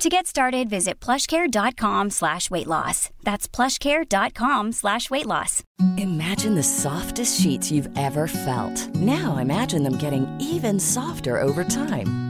To get started, visit plushcare.com slash weight loss. That's plushcare.com slash weight loss. Imagine the softest sheets you've ever felt. Now imagine them getting even softer over time.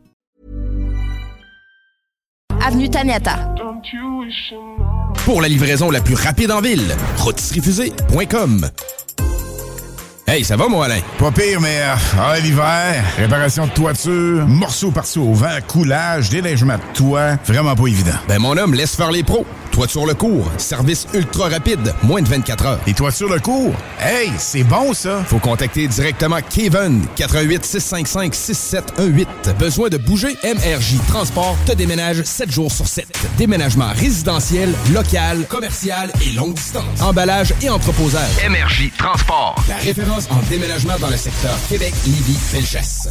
Avenue Taniata. Pour la livraison la plus rapide en ville, rotisseriefusée.com. Hey, ça va, moi, Alain? Pas pire, mais euh, ah, l'hiver, réparation de toiture, morceaux par-ci au vent, coulage, déneigement de toit, vraiment pas évident. Ben, mon homme, laisse faire les pros. Toiture le cours, service ultra rapide, moins de 24 heures. Et toiture le cours? Hey, c'est bon, ça! Faut contacter directement Kevin, 88 655 6718. Besoin de bouger? MRJ Transport te déménage 7 jours sur 7. Déménagement résidentiel, local, commercial et longue distance. Emballage et entreposage. MRJ Transport. La référence en déménagement dans le secteur Québec-Lévis-Felchasse.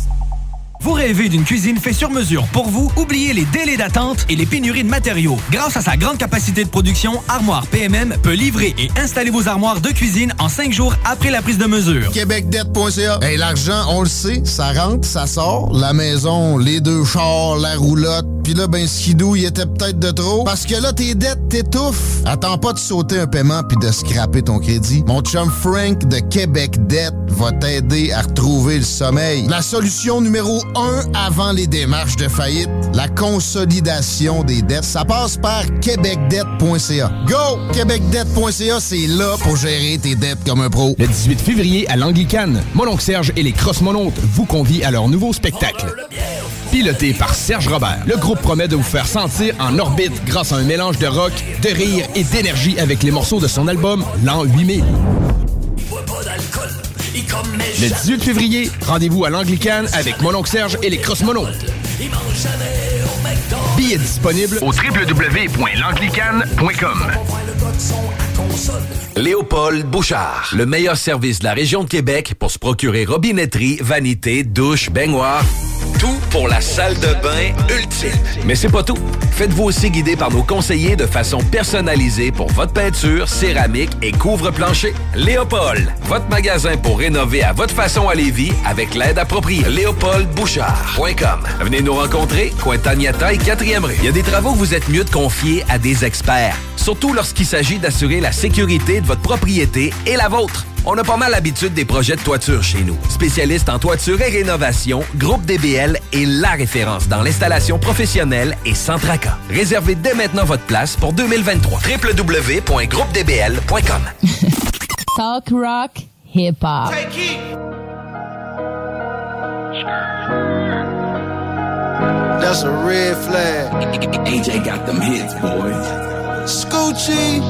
Vous rêvez d'une cuisine faite sur mesure pour vous? Oubliez les délais d'attente et les pénuries de matériaux. Grâce à sa grande capacité de production, Armoire PMM peut livrer et installer vos armoires de cuisine en cinq jours après la prise de mesure. Québecdebt.ca. Hey, l'argent, on le sait, ça rentre, ça sort. La maison, les deux chars, la roulotte. Puis là, ben, skidou, il était peut-être de trop. Parce que là, tes dettes t'étouffent. Attends pas de sauter un paiement puis de scraper ton crédit. Mon chum Frank de Québec Debt va t'aider à retrouver le sommeil. La solution numéro un avant les démarches de faillite, la consolidation des dettes. Ça passe par québecdebt.ca. Go! Québecdebt.ca, c'est là pour gérer tes dettes comme un pro. Le 18 février à l'Anglicane, Mononcle Serge et les Cross-Monontes vous convient à leur nouveau spectacle. Piloté par Serge Robert, le groupe promet de vous faire sentir en orbite grâce à un mélange de rock, de rire et d'énergie avec les morceaux de son album L'an 8000. Le 18 février, rendez-vous à l'Anglicane avec Mononcle Serge et les Cross-Monontes. Billets disponibles au Léopold Bouchard, le meilleur service de la région de Québec pour se procurer robinetterie, vanité, douche, baignoire. Tout pour la salle de bain ultime. Mais c'est pas tout. Faites-vous aussi guider par nos conseillers de façon personnalisée pour votre peinture, céramique et couvre-plancher. Léopold, votre magasin pour rénover à votre façon à Lévis avec l'aide appropriée. LéopoldBouchard.com. Venez nous rencontrer, Cointagnata et 4e rue. Il y a des travaux que vous êtes mieux de confier à des experts. Surtout lorsqu'il s'agit d'assurer la sécurité de votre propriété et la vôtre. On a pas mal l'habitude des projets de toiture chez nous. Spécialiste en toiture et rénovation, Groupe DBL est la référence dans l'installation professionnelle et sans tracas. Réservez dès maintenant votre place pour 2023. www.groupedbl.com Talk rock, hip hop. That's a red flag. AJ got them hits, boy. Scoochie.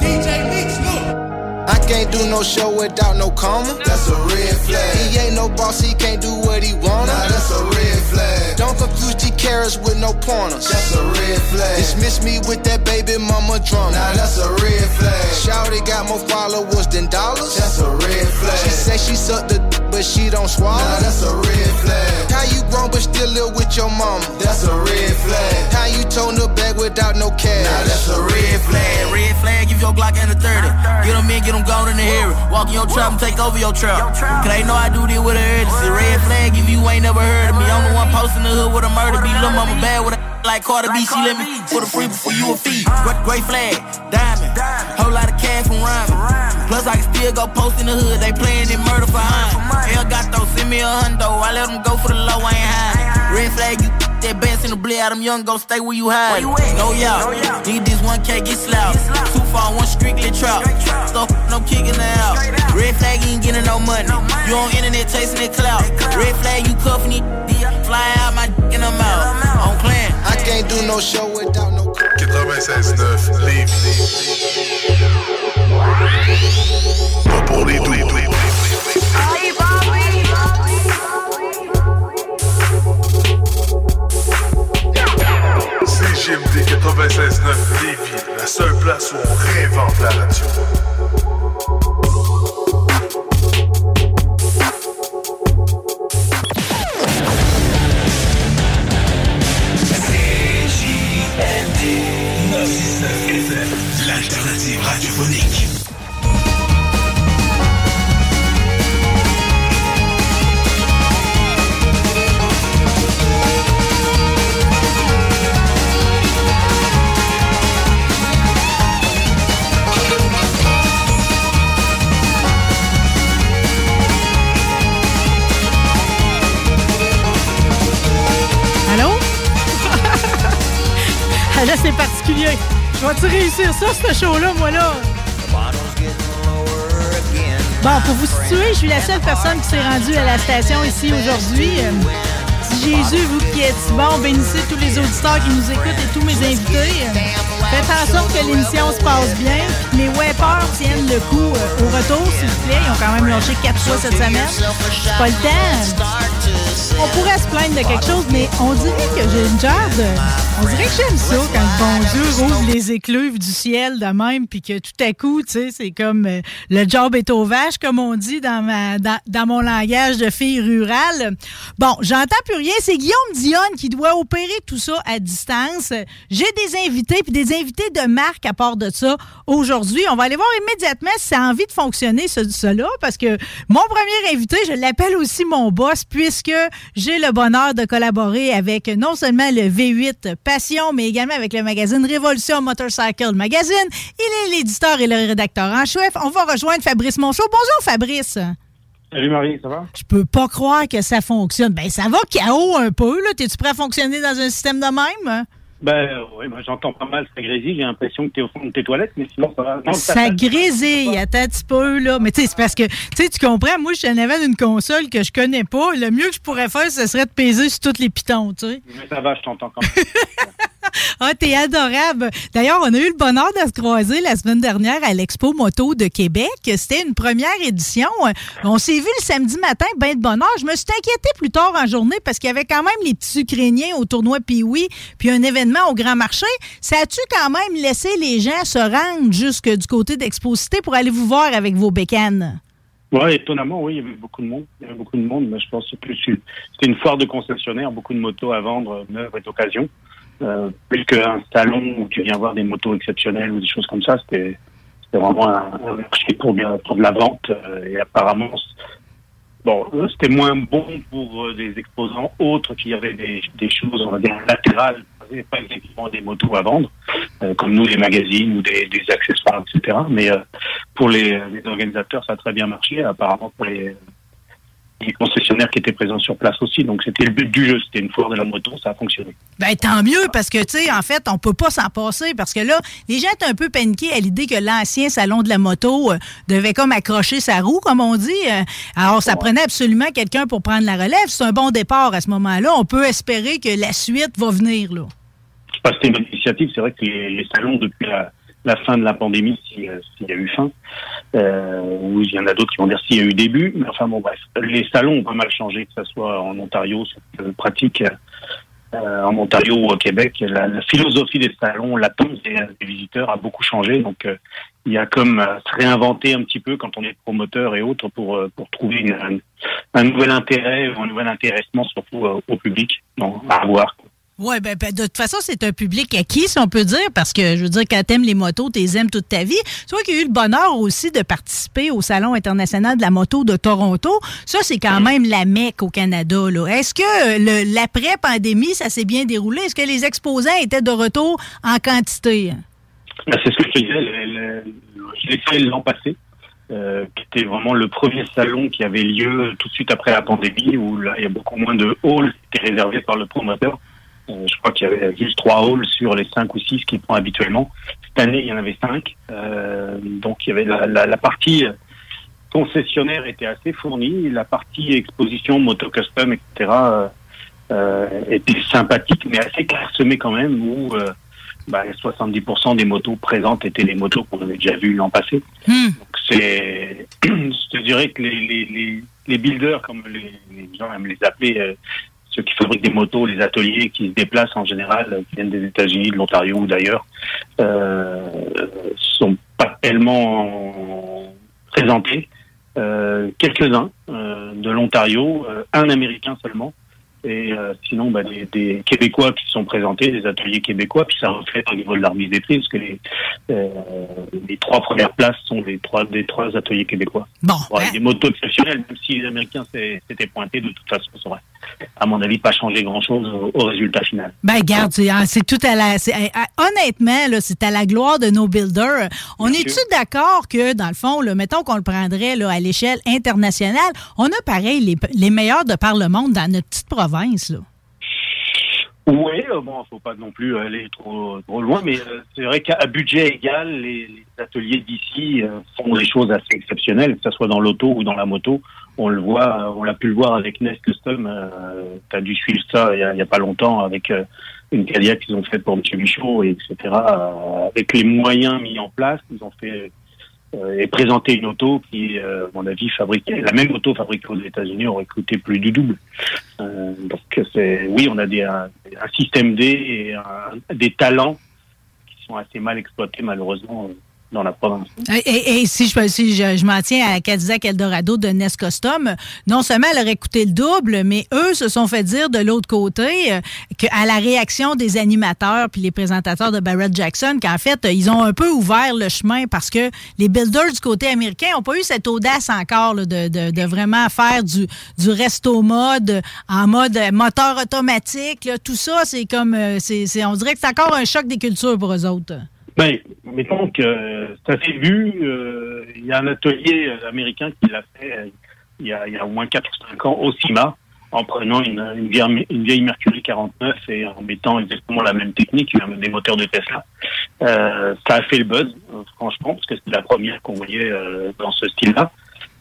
DJ Mix. I can't do no show without no comma. That's a red flag. He ain't no boss, he can't do what he wanna. Nah, that's a red flag. Don't confuse G carrots with no pointers. That's a red flag. Dismiss me with that baby mama drama. Nah, that's a red flag. Shouty got more followers than dollars. That's a red flag. She say she sucked the d- but she don't swallow. Nah, that's a red flag. How you grown but still live with your mama? That's a red flag. How you tone the bag without no cash? Nah, that's a red flag. Red flag, give your Glock and a 30. Get them in, get them gone in the area. Walk in your trap and take over your trap. Cause they know I do this with a urgency. Red flag, if you ain't never heard of me. I'm the one posting the hood with a murder beat. Lil' mama bad with a like Carter B. She let me for the free before you a fee. Great, great flag, diamond. Whole lot of cash from rhyming. Plus I can still go post in the hood. They playing it murder for high. got Gato, send me a hundo. I let them go for the low, I ain't high. Red flag flag, you that bass in the blade out, them young go stay where you hide. No y'all, need this one K get slow. Two far, one strictly trap. Stuff, no kicking out. Red flag, you ain't getting no money. You on internet chasing that clout. Red flag, you cuffing it. Fly out my dick in the mouth. On clan. I can't do no show without no 96.9 Lévis. Pas pour les doux. CGMD 96.9 Lévis, la seule place où on réinvente la radio. Là, c'est particulier. Je vais-tu réussir ça, ce show-là, moi, là? Bon, pour vous situer, je suis la seule personne qui s'est rendue à la station ici aujourd'hui. Euh, Jésus, vous qui êtes bon, bénissez tous les auditeurs qui nous écoutent et tous mes invités. Faites en sorte que l'émission se passe bien, mes weppers tiennent le coup euh, au retour, s'il vous plaît. Ils ont quand même lâché quatre fois cette semaine. Pas le temps. On pourrait se plaindre de quelque chose, mais on dirait que j'ai une de... On dirait que j'aime ça quand le bon Dieu rouvre les écluves du ciel de même, puis que tout à coup, tu sais, c'est comme euh, le job est au vache, comme on dit dans, ma, dans, dans mon langage de fille rurale. Bon, j'entends plus rien. C'est Guillaume Dionne qui doit opérer tout ça à distance. J'ai des invités, puis des invités de marque à part de ça aujourd'hui. On va aller voir immédiatement si ça a envie de fonctionner, ce, cela, parce que mon premier invité, je l'appelle aussi mon boss, puisque j'ai le bonheur de collaborer avec non seulement le V8 Passion, mais également avec le magazine Révolution Motorcycle Magazine. Il est l'éditeur et le rédacteur en chef. On va rejoindre Fabrice Monchot. Bonjour Fabrice. Salut Marie, ça va? Je peux pas croire que ça fonctionne. Ben ça va chaos un peu, là. T'es-tu prêt à fonctionner dans un système de même? Ben oui, moi j'entends pas mal ça grésille. J'ai l'impression que t'es au fond de tes toilettes, mais sinon ça va. Non, Ça grésille, attends un petit peu, là. Mais tu sais, c'est parce que, tu sais, tu comprends, moi, je suis en avant d'une console que je connais pas. Le mieux que je pourrais faire, ce serait de peser sur toutes les pitons, tu sais. Mais ça va, je t'entends quand même. Ah, t'es adorable. D'ailleurs, on a eu le bonheur de se croiser la semaine dernière à l'Expo Moto de Québec. C'était une première édition. On s'est vu le samedi matin, ben de bonheur. Je me suis inquiétée plus tard en journée parce qu'il y avait quand même les petits Ukrainiens au tournoi Pee-Wee, puis un événement au Grand Marché. Ça a-tu quand même laissé les gens se rendre jusque du côté d'Exposité pour aller vous voir avec vos bécanes? Oui, étonnamment, oui, il y avait beaucoup de monde. Il y avait beaucoup de monde, mais je pense que c'est plus une- c'était une foire de concessionnaires, beaucoup de motos à vendre, euh, neuves et d'occasion. Euh, plus qu'un salon où tu viens voir des motos exceptionnelles ou des choses comme ça, c'était vraiment un, marché pour, pour de la vente. euh, et apparemment, bon, c'était moins bon pour euh, des exposants autres qui avaient des, des choses, on va dire, latérales, pas effectivement des motos à vendre, euh, comme nous, les magazines ou des, des accessoires, etc. Mais euh, pour les, les organisateurs, ça a très bien marché. Apparemment, pour les, les concessionnaires qui étaient présents sur place aussi. Donc, c'était le but du jeu. C'était une foire de la moto. Ça a fonctionné. Ben tant mieux parce que tu sais en fait on peut pas s'en passer parce que là les gens étaient un peu paniqués à l'idée que l'ancien salon de la moto euh, devait comme accrocher sa roue comme on dit. Euh, alors ça prenait absolument quelqu'un pour prendre la relève. C'est un bon départ à ce moment-là. On peut espérer que la suite va venir là. C'était une bonne initiative. C'est vrai que les, les salons, depuis la, la fin de la pandémie, s'il y a eu fin, euh, ou il y en a d'autres qui vont dire s'il y a eu début, mais enfin bon, bref. Les salons ont pas mal changé, que ce soit en Ontario, c'est euh, pratique, euh, en Ontario ou au Québec. La, philosophie des salons, l'attente des, visiteurs a beaucoup changé. Donc, euh, il y a comme euh, se réinventer un petit peu quand on est promoteur et autres pour, euh, pour trouver une- un, nouvel intérêt ou un nouvel intéressement, surtout euh, au public, non, à avoir. Oui, ben, ben, de toute façon, c'est un public acquis, si on peut dire, parce que, je veux dire, quand t'aimes les motos, t'es aimes toute ta vie. Toi qui as eu le bonheur aussi de participer au Salon international de la moto de Toronto, ça, c'est quand même la mecque au Canada. là. Est-ce que euh, l'après-pandémie, ça s'est bien déroulé? Est-ce que les exposants étaient de retour en quantité? Ben, c'est ce que je te disais, le- le- l'an passé. euh, qui était vraiment le premier salon qui avait lieu tout de suite après la pandémie, où il y a beaucoup moins de halls qui étaient réservés par le promoteur. Euh, je crois qu'il y avait juste trois halls sur les cinq ou six qui prend habituellement. Cette année, il y en avait cinq. Euh, donc, il y avait la, la, la partie concessionnaire était assez fournie. La partie exposition, moto custom, etc. euh, euh, était sympathique, mais assez clairsemée quand même, où euh, bah, 70% des motos présentes étaient les motos qu'on avait déjà vues l'an passé. Donc c'est, je te dirais que les, les, les, les builders, comme les, les gens aiment les appeler, euh, ceux qui fabriquent des motos, les ateliers qui se déplacent en général, euh, qui viennent des États-Unis, de l'Ontario ou d'ailleurs, euh, sont pas tellement présentés. Euh, quelques-uns euh, de l'Ontario, un Américain seulement, et sinon bah, des, des Québécois qui sont présentés, des ateliers québécois, puis ça reflète au niveau de la remise des prix, parce que les, les trois premières places sont des trois des trois ateliers québécois. Bon, Ouais, Des motos exceptionnelles, même si les Américains s'é- s'étaient pointés, de toute façon, ça aurait, à mon avis, pas changé grand-chose au, au résultat final. Ben, garde, c'est ah, tout à la. eh, ah, honnêtement, c'est à la gloire de nos builders. On est-tu d'accord que, dans le fond, là, mettons qu'on le prendrait là, à l'échelle internationale, on a pareil les, les meilleurs de par le monde dans notre petite province, là? Oui, euh, bon, faut pas non plus aller trop, trop loin, mais euh, c'est vrai qu'à budget égal, les, les ateliers d'ici euh, font des choses assez exceptionnelles, que ce soit dans l'auto ou dans la moto. On le voit, on l'a pu le voir avec Nest Custom. Euh, tu as dû suivre ça il y a, a pas longtemps avec euh, une Cadillac qu'ils ont faite pour M. Michaud, et etc. Avec les moyens mis en place, ils ont fait euh, et présenté une auto qui, euh, à mon avis, fabriquée, la même auto fabriquée aux États-Unis aurait coûté plus du double. Euh, donc c'est, oui, on a des, un, un système D et un- des talents qui sont assez mal exploités malheureusement dans la province. Et, si je, m'en tiens à Cadillac Eldorado de Nest Custom, non seulement elle aurait coûté le double, mais eux se sont fait dire de l'autre côté euh, qu'à la réaction des animateurs puis les présentateurs de Barrett Jackson, qu'en fait, euh, ils ont un peu ouvert le chemin parce que les builders du côté américain n'ont pas eu cette audace encore de, vraiment faire du, resto mode en mode moteur automatique. tout ça, c'est comme, euh, c'est- on dirait que c'est encore un choc des cultures pour eux autres. Ben, mettons que ça s'est vu, euh, il y a un atelier euh, américain qui l'a fait euh, il y, a, y a au moins 4 ou 5 ans au CIMA, en prenant une, une, vieille, Mercury 49 et en mettant exactement la même technique, des moteurs de Tesla. Euh, ça a fait le buzz, franchement, parce que c'était la première qu'on voyait euh, dans ce style-là.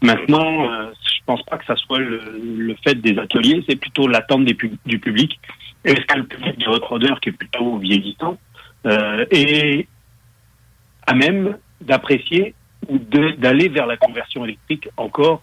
Maintenant, je pense pas que ça soit le, le fait des ateliers, c'est plutôt l'attente du public. Est-ce que le public des road qui est plutôt vieillissant, euh, est à même d'apprécier ou de- d'aller vers la conversion électrique encore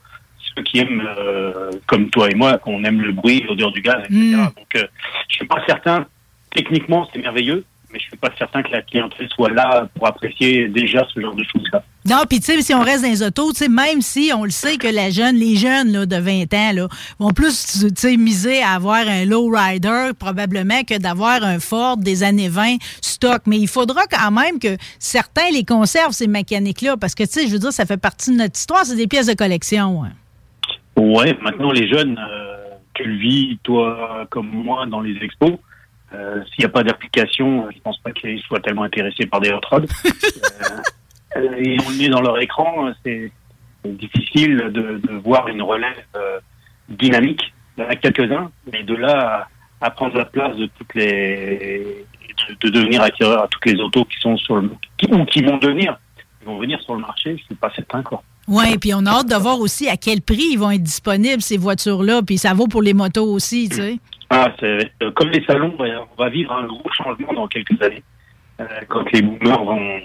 ceux qui aiment, euh, comme toi et moi, qu'on aime le bruit, l'odeur du gaz, etc. Donc, euh, je suis pas certain, techniquement, c'est merveilleux, mais je suis pas certain que la clientèle soit là pour apprécier déjà ce genre de choses-là. Non, puis tu sais, si on reste dans les autos, tu sais, même si on le sait que la jeune, les jeunes là, de 20 ans là, vont plus tu sais, miser à avoir un low rider probablement que d'avoir un Ford des années 20 stock. Mais il faudra quand même que certains les conservent, ces mécaniques-là, parce que tu sais, je veux dire, ça fait partie de notre histoire, c'est des pièces de collection. hein. Ouais, maintenant les jeunes, euh, tu le vis, toi comme moi, dans les expos. Euh, S'il n'y a pas d'application, je pense pas qu'ils soient tellement intéressés par des hot rods. euh, euh, ils ont le nez dans leur écran, euh, c'est difficile de, de voir une relève euh, dynamique. Il y en a quelques-uns, mais de là à, à prendre la place de toutes les de, de devenir acquéreur à toutes les autos qui sont sur le qui, ou qui vont devenir, vont venir sur le marché, je suis pas certain quoi. Oui, puis on a hâte de voir aussi à quel prix ils vont être disponibles, ces voitures-là, puis ça vaut pour les motos aussi, tu sais. Ah, euh, comme les salons, on va- vivre un gros changement dans quelques années. Euh, quand les boomers vont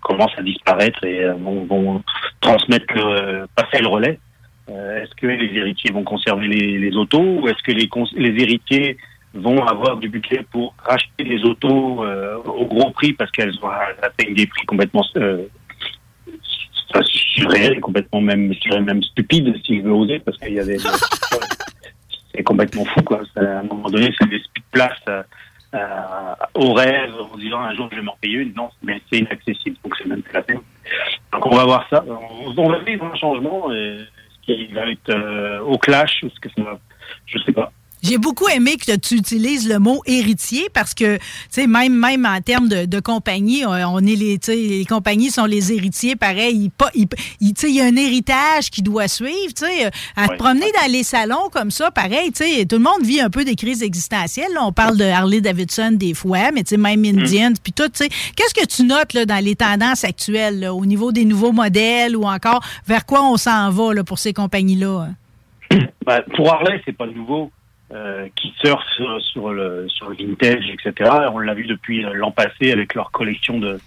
commencent à disparaître et euh, vont, transmettre le, passer le relais. Est-ce que les héritiers vont conserver les, autos ou est-ce que les, héritiers vont avoir du budget pour racheter les autos au gros prix parce qu'elles atteint des prix complètement euh, surréels, complètement même, je dirais même stupides si je veux oser parce qu'il y a des c'est complètement fou quoi. Ça, à un moment donné, c'est des speed places euh, euh, au rêve en disant un jour je vais m'en payer une. Non, mais c'est inaccessible, donc c'est même plus la peine. Donc on va voir ça. On, va vivre un changement. Et ce qui va être euh, au clash, est-ce que ça va Je sais pas. J'ai beaucoup aimé que tu utilises le mot héritier parce que, tu sais, même, même en termes de, de compagnie, on, est les, les compagnies sont les héritiers, pareil. Il, il, y a un héritage qui doit suivre, tu sais. À te promener dans les salons comme ça, pareil, tu sais, tout le monde vit un peu des crises existentielles. là. On parle de Harley Davidson des fois, mais tu sais, même Indians, puis tout, tu sais. Qu'est-ce que tu notes là, dans les tendances actuelles, là, au niveau des nouveaux modèles ou encore vers quoi on s'en va là, pour ces compagnies-là? hein? Pour Harley, c'est pas nouveau. Euh, qui surfent sur, le, sur le vintage, etc. On l'a vu depuis euh, l'an passé avec leur collection de,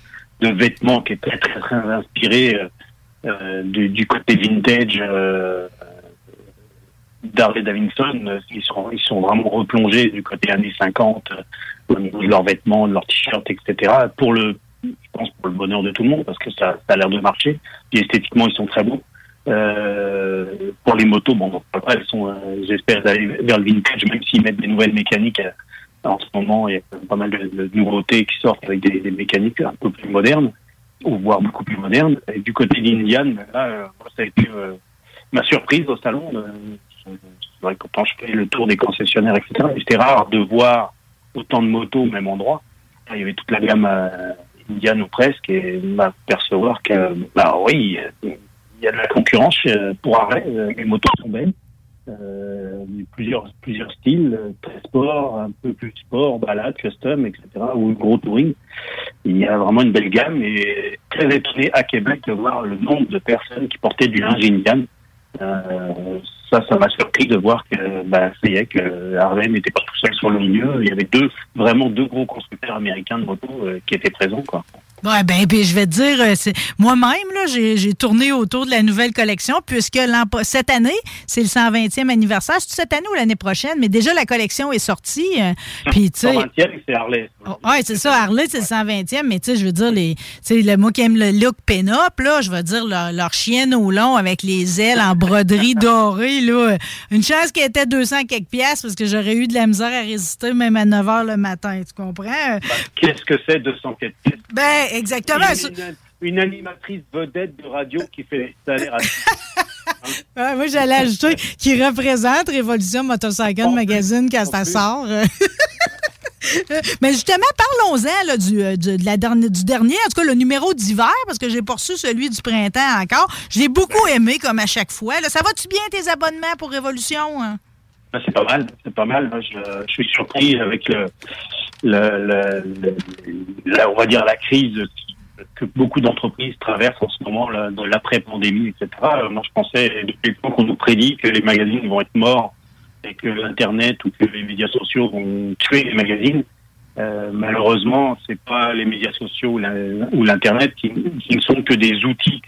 de vêtements qui est très très, inspirée euh, du, côté vintage euh, d'Harley Davidson. Ils sont, ils sont vraiment replongés du côté années 50 euh, au niveau de leurs vêtements, de leurs t-shirts, etc. Pour le, je pense pour le bonheur de tout le monde parce que ça, ça a l'air de marcher. Puis esthétiquement, ils sont très beaux. Euh, pour les motos, bon, après, elles sont, euh, j'espère, d'aller vers le vintage, même s'ils mettent des nouvelles mécaniques. euh, en ce moment, il y a pas mal de, nouveautés qui sortent avec des, mécaniques un peu plus modernes, ou voire beaucoup plus modernes. Et du côté d'Indian, ben là, ça a été ma surprise au salon. c'est vrai que quand je fais le tour des concessionnaires, etc., c'était rare de voir autant de motos au même endroit. Il y avait toute la gamme Indian ou presque, et m'apercevoir que, bah oui, y a de la concurrence euh, pour arrêt. euh, Les motos sont belles. Euh, plusieurs plusieurs styles, très sport, un peu plus sport, balade, custom, etc. ou gros touring. Il y a vraiment une belle gamme et très étonné à Québec de voir le nombre de personnes qui portaient du linge Indian. Euh, ça, ça m'a surpris de voir que bah, ça y est que Harley n'était pas tout seul sur le milieu. Il y avait deux vraiment deux gros constructeurs américains de motos euh, qui étaient présents quoi. Ouais, ben, puis je vais te dire, euh, moi-même, là, j'ai tourné autour de la nouvelle collection, puisque cette année, c'est le 120e anniversaire. C'est cette année ou l'année prochaine, mais déjà, la collection est sortie. euh, Puis, tu sais. 120e, c'est Harley. Oui, c'est ça. Harley, c'est le 120e, mais tu sais, je veux dire, les, tu sais, le, moi qui aime le look pin-up, là, je veux dire, leur, leur chienne au long avec les ailes en broderie dorée, là. Une chance qu'elle était 200 quelques piastres parce que j'aurais eu de la misère à résister même à 9 h le matin, tu comprends? Qu'est-ce que c'est 204 pièces Ben, exactement. Une, une animatrice vedette de radio qui fait les salaires à moi, j'allais ajouter qui représente Révolution Motorcycle Magazine quand ça sort. Mais justement, parlons-en là, du, euh, du- de la du dernier, en tout cas le numéro d'hiver, parce que j'ai reçu celui du printemps encore. Je l'ai beaucoup aimé, comme à chaque fois. Ça va-tu bien tes abonnements pour Révolution? hein? Ah, C'est pas mal, c'est pas mal. Moi, je, suis surpris avec le, le, la- on va dire la crise que beaucoup d'entreprises traversent en ce moment, de l'après-pandémie, etc. Euh, Moi, je pensais depuis le temps qu'on nous prédit que les magazines vont être morts et que l'Internet ou que les médias sociaux vont tuer les magazines. Euh, malheureusement, c'est pas les médias sociaux ou l'Internet qui, ne sont que des outils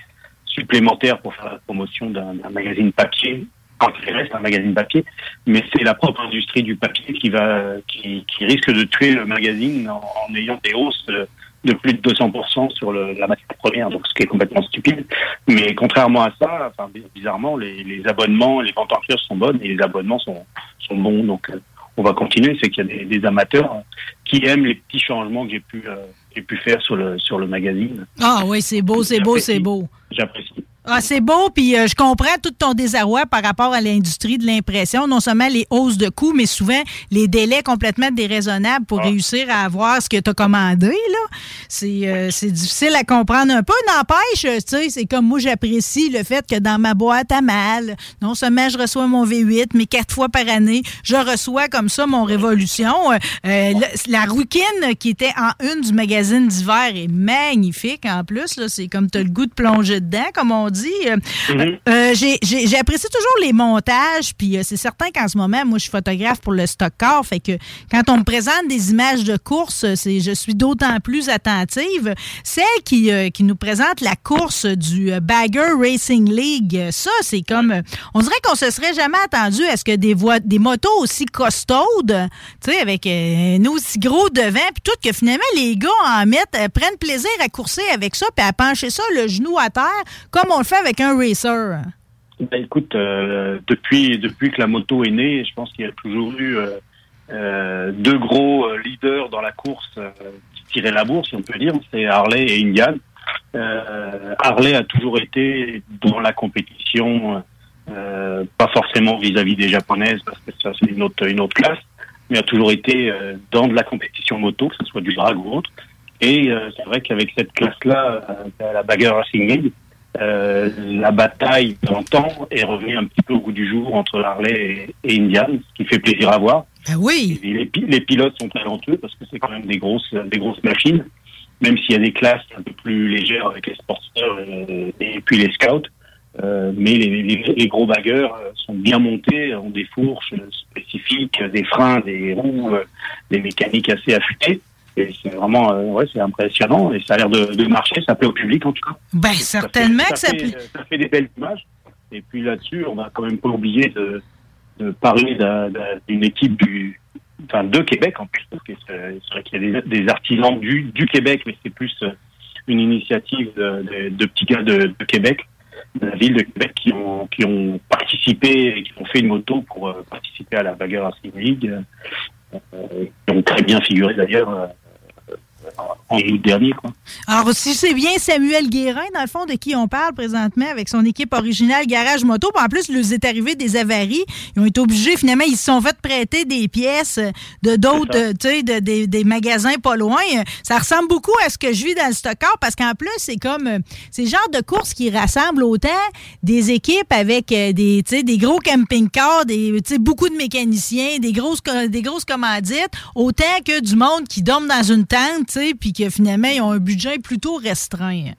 supplémentaires pour faire la promotion d'un magazine papier, quand il reste un magazine papier, mais c'est la propre industrie du papier qui va, qui, risque de tuer le magazine en, ayant des hausses de, de plus de 200% sur le, la matière première, donc ce qui est complètement stupide. Mais contrairement à ça, enfin, bizarrement, les, les abonnements, les ventes en kiosque sont bonnes et les abonnements sont, sont bons, donc euh, on va continuer. C'est qu'il y a des, des amateurs euh, qui aiment les petits changements que j'ai pu, euh, pu faire sur le, sur le magazine. Ah oui, c'est beau, c'est beau, c'est beau. J'apprécie. Ah, c'est beau, puis euh, je comprends tout ton désarroi par rapport à l'industrie de l'impression. Non seulement les hausses de coûts, mais souvent les délais complètement déraisonnables pour réussir à avoir ce que tu as commandé. là. C'est euh, c'est difficile à comprendre un peu. N'empêche, tu sais, c'est comme moi, j'apprécie le fait que dans ma boîte à mal, non seulement je reçois mon V8, mais quatre fois par année, je reçois comme ça mon Révolution. Euh, euh, la rouquine qui était en une du magazine d'hiver est magnifique en plus. là. C'est comme tu as le goût de plonger dedans, comme on dit. Euh, euh, J'ai j'ai apprécié toujours les montages, puis euh, c'est certain qu'en ce moment, moi, je suis photographe pour le stock car, fait que quand on me présente des images de course, euh, c'est je suis d'autant plus attentive. Celle qui, euh, qui nous présente la course du euh, Bagger Racing League, euh, ça, c'est comme... euh, on dirait qu'on se serait jamais attendu à ce que des, voies, des motos aussi costaudes, tu sais, avec euh, un aussi gros devant, puis tout, que finalement, les gars en mettent, euh, prennent plaisir à courser avec ça, puis à pencher ça le genou à terre, comme on le fait avec un racer. Ben, écoute, euh, depuis depuis que la moto est née, je pense qu'il y a toujours eu euh, euh, deux gros leaders dans la course qui tiraient la bourse, si on peut dire, c'est Harley et Indian. Harley a toujours été dans la compétition pas forcément vis-à-vis des japonaises parce que ça c'est une autre une autre classe, mais a toujours été dans de la compétition moto, que ce soit du drag ou autre. Et c'est vrai qu'avec cette classe-là, la Bagger Racing League, euh, la bataille d'antan est revenue un petit peu au goût du jour entre Harley et, et Indian, ce qui fait plaisir à voir. oui. Et les, les pilotes sont talentueux parce que c'est quand même des grosses des grosses machines, même s'il y a des classes un peu plus légères avec les sportsters et, et puis les scouts. Euh, mais les, les, les gros bagueurs euh, sont bien montés, ont des fourches spécifiques, des freins, des roues, euh, des mécaniques assez affûtées. Et c'est vraiment, euh, ouais, c'est impressionnant et ça a l'air de, de marcher, ça plaît au public en tout cas. Ben, certainement ça que ça fait, plaît. ça fait des belles images. Et puis là-dessus, on va quand même pas oublier de, de parler d'un- d'un- d'une équipe du, enfin de Québec en plus, parce que c'est vrai qu'il y a des, des artisans du, du Québec, mais c'est plus euh, une initiative de, de- petits gars de, de Québec, de la ville de Québec, qui ont, qui ont participé et qui ont fait une moto pour euh, participer à la Bagger Racing League, euh, euh, qui ont très bien figuré d'ailleurs euh, en août dernier. Quoi. Alors, si c'est bien Samuel Guérin, dans le fond, de qui on parle présentement, avec son équipe originale Garage Moto, en plus, il nous est arrivé des avaries. Ils ont été obligés, finalement, ils se sont fait prêter des pièces de d'autres, tu sais, de, des- des magasins pas loin. Ça ressemble beaucoup à ce que je vis dans le stockard, parce qu'en plus, c'est comme, c'est le genre de course qui rassemble autant des équipes avec euh, des, tu sais, des gros camping-cars, des, tu sais, beaucoup de mécaniciens, des grosses, des grosses commandites, autant que du monde qui dorme dans une tente, sais, puis que finalement, ils ont un budget plutôt restreint.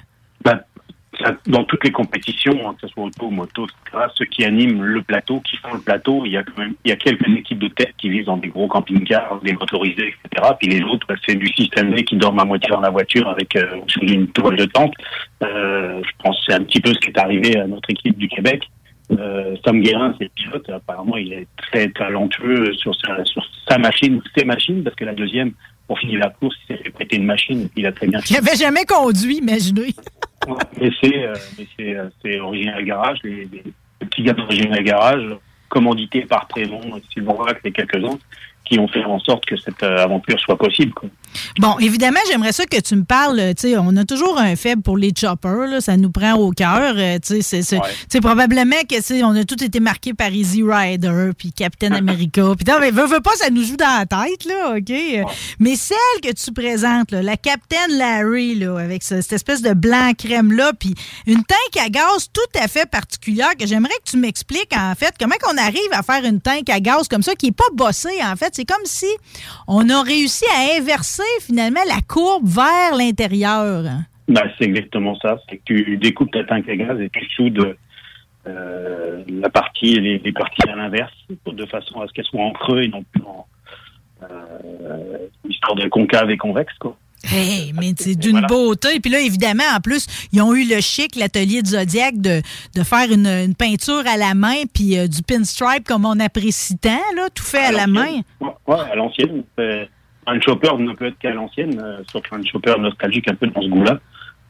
Ben, dans toutes les compétitions, hein, que ce soit auto, moto, etc., ceux qui animent le plateau, qui font le plateau, il y a quand même il y a quelques équipes de tête qui vivent dans des gros camping-cars, des motorisés, etc. Puis les autres, ben, c'est du système D qui dorment à moitié dans la voiture avec euh, sous une toile de tente. Euh, je pense que c'est un petit peu ce qui est arrivé à notre équipe du Québec. Euh, Sam Guérin, c'est le pilote. Apparemment, il est très talentueux sur sa, sur sa machine ses machines, parce que la deuxième, pour finir la course, il s'est fait prêter une machine et puis il a très bien Qui avait jamais conduit, imaginez. Ouais, mais c'est euh, mais c'est euh, c'est Original Garage, les, les- les petits gars d'Original Garage, commandités par Prémont, Sylvain Vac et quelques-uns, qui ont fait en sorte que cette euh, aventure soit possible. Quoi. Bon, évidemment, j'aimerais ça que tu me parles. Tu sais, on a toujours un faible pour les choppers, là, ça nous prend au cœur. euh, Tu sais, c'est- probablement que on a tous été marqués par Easy Rider, puis Captain America. Puis non, mais veux, veux pas, ça nous joue dans la tête, là, ok? Mais celle que tu présentes, là, la Captain Larry, là, avec ce- cette espèce de blanc crème là, puis une tank à gaz tout à fait particulière que j'aimerais que tu m'expliques en fait comment qu'on arrive à faire une tank à gaz comme ça qui est pas bossée en fait. C'est comme si on a réussi à inverser finalement la courbe vers l'intérieur? Ben, c'est exactement ça. C'est que tu découpes ta tank à gaz et tu soudes euh, la partie, les, les parties à l'inverse, de façon à ce qu'elles soient en creux et non plus en euh, histoire de concave et convexe. Quoi. Hey, mais c'est d'une beauté. Puis là, évidemment, en plus, ils ont eu le chic, l'atelier de Zodiac, de, de faire une, une peinture à la main, puis euh, du pinstripe comme on apprécie tant, là, tout fait à, la main. Ouais, ouais, à l'ancienne. Un chopper ne peut être qu'à l'ancienne, euh, sauf un chopper nostalgique un peu dans ce goût-là.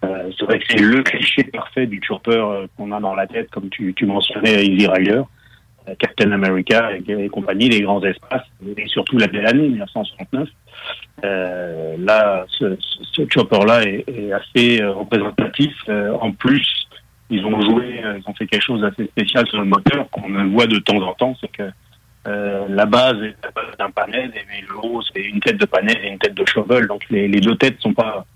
Euh, c'est vrai que c'est le cliché parfait du chopper euh, qu'on a dans la tête, comme tu, tu mentionnais Easy Rider, euh, Captain America et, compagnie, les grands espaces, et surtout la belle année 1969. Euh, là, ce, chopper-là est, assez représentatif. En plus, ils ont joué, ils ont fait quelque chose d'assez spécial sur le moteur qu'on voit de temps en temps, c'est que euh, la base est la base d'un panel et le haut c'est une tête de panel et une tête de shovel. Donc les, les deux têtes sont pas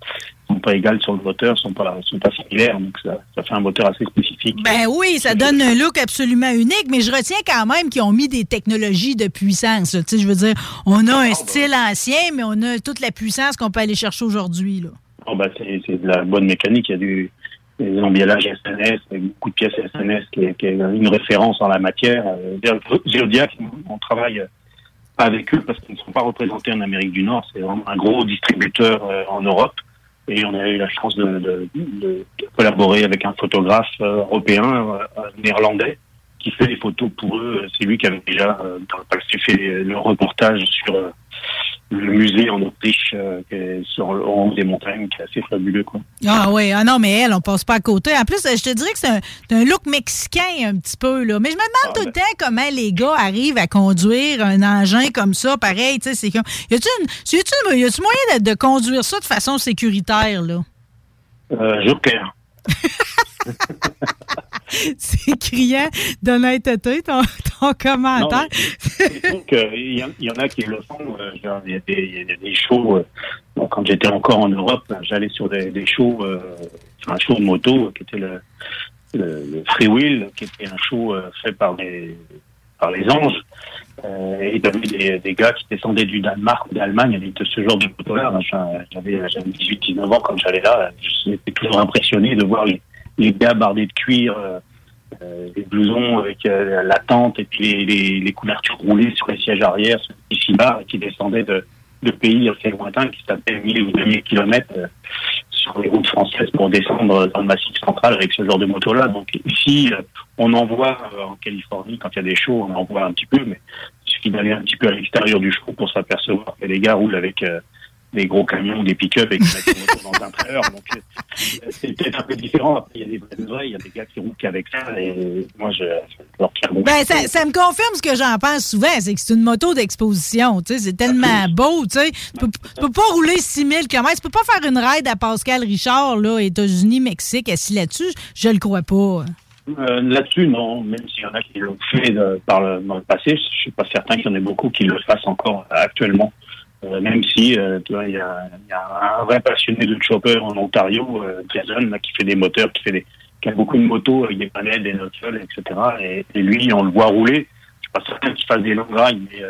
sont pas égales sur le moteur, sont pas sont pas similaires. Donc ça, ça fait un moteur assez spécifique. Ben oui, ça donne un look absolument unique, mais je retiens quand même qu'ils ont mis des technologies de puissance. Tu sais, je veux dire, on a un style ancien, mais on a toute la puissance qu'on peut aller chercher aujourd'hui. là. Oh, bah, c'est c'est de la bonne mécanique. Il y a du des embiallages SNS, beaucoup de pièces SNS qui est, qui est une référence en la matière. Euh, Zodiac, on travaille avec eux parce qu'ils ne sont pas représentés en Amérique du Nord. C'est vraiment un gros distributeur euh, en Europe. Et on a eu la chance de, de- de- collaborer avec un photographe euh, européen, euh, néerlandais, qui fait les photos pour eux. C'est lui qui avait déjà euh, fait le reportage sur euh, le musée en Autriche, euh, sur le haut des montagnes, qui est assez fabuleux. Quoi. Ah oui, ah non, mais elle, on passe pas à côté. En plus, je te dirais que c'est un, look mexicain un petit peu, là. Mais je me demande tout le temps comment les gars arrivent à conduire un engin comme ça, pareil, tu sais, c'est comme... Y a-tu moyen de, de conduire ça de façon sécuritaire, là? Euh. C'est criant d'honnêteté, ton, ton commentaire. Il y, en- il y en a qui le font. euh, Il y, a des- shows. euh, quand j'étais encore en Europe, ben, j'allais sur des, shows, euh, un show de moto qui était le, le, le Free Wheel, qui était un show fait par les, par les anges. Euh, et avait des, des gars qui descendaient du Danemark ou d'Allemagne avec ce genre de moto-là. J'avais j'avais 18-19 ans quand j'allais là. J'étais toujours impressionné de voir les, les gars bardés de cuir. euh, euh, des blousons avec euh, la tente et puis les, les, les couvertures roulées sur les sièges arrière, sur les petits qui descendaient de, de pays assez lointains qui se tapaient 1000 ou 2000 kilomètres euh, sur les routes françaises pour descendre dans le massif central avec ce genre de moto-là. Donc ici, euh, on en voit euh, en Californie quand il y a des shows, on en voit un petit peu, mais il suffit d'aller un petit peu à l'extérieur du show pour s'apercevoir que les gars roulent avec euh, des gros camions, des pick-up et qui mettent dans un trailer. Donc euh, c'est peut-être un peu différent. Après, il y a des vrais vrais, il y a des gars qui roulent qu'avec ça et moi, je, leur tire mon Ben, ça, me confirme ce que j'en pense souvent, c'est que c'est une moto d'exposition. C'est tellement beau. Tu sais. Tu peux, peux pas rouler 6000 km. Tu peux pas faire une ride à Pascal Richard, là, États-Unis, Mexique, assis là-dessus. Je le crois pas. Euh, Là-dessus, non, même s'il y en a qui l'ont fait euh, par le, dans le passé, je suis pas certain qu'il y en ait beaucoup qui le fassent encore actuellement. Euh, même si, euh, tu vois, il y a, y a un vrai passionné de chopper en Ontario, euh, Jason, là, qui fait des moteurs, qui fait des, qui a beaucoup de motos avec des panels, des notes etc. Et, et lui, on le voit rouler. Je suis pas certain qu'il fasse des longues rides, mais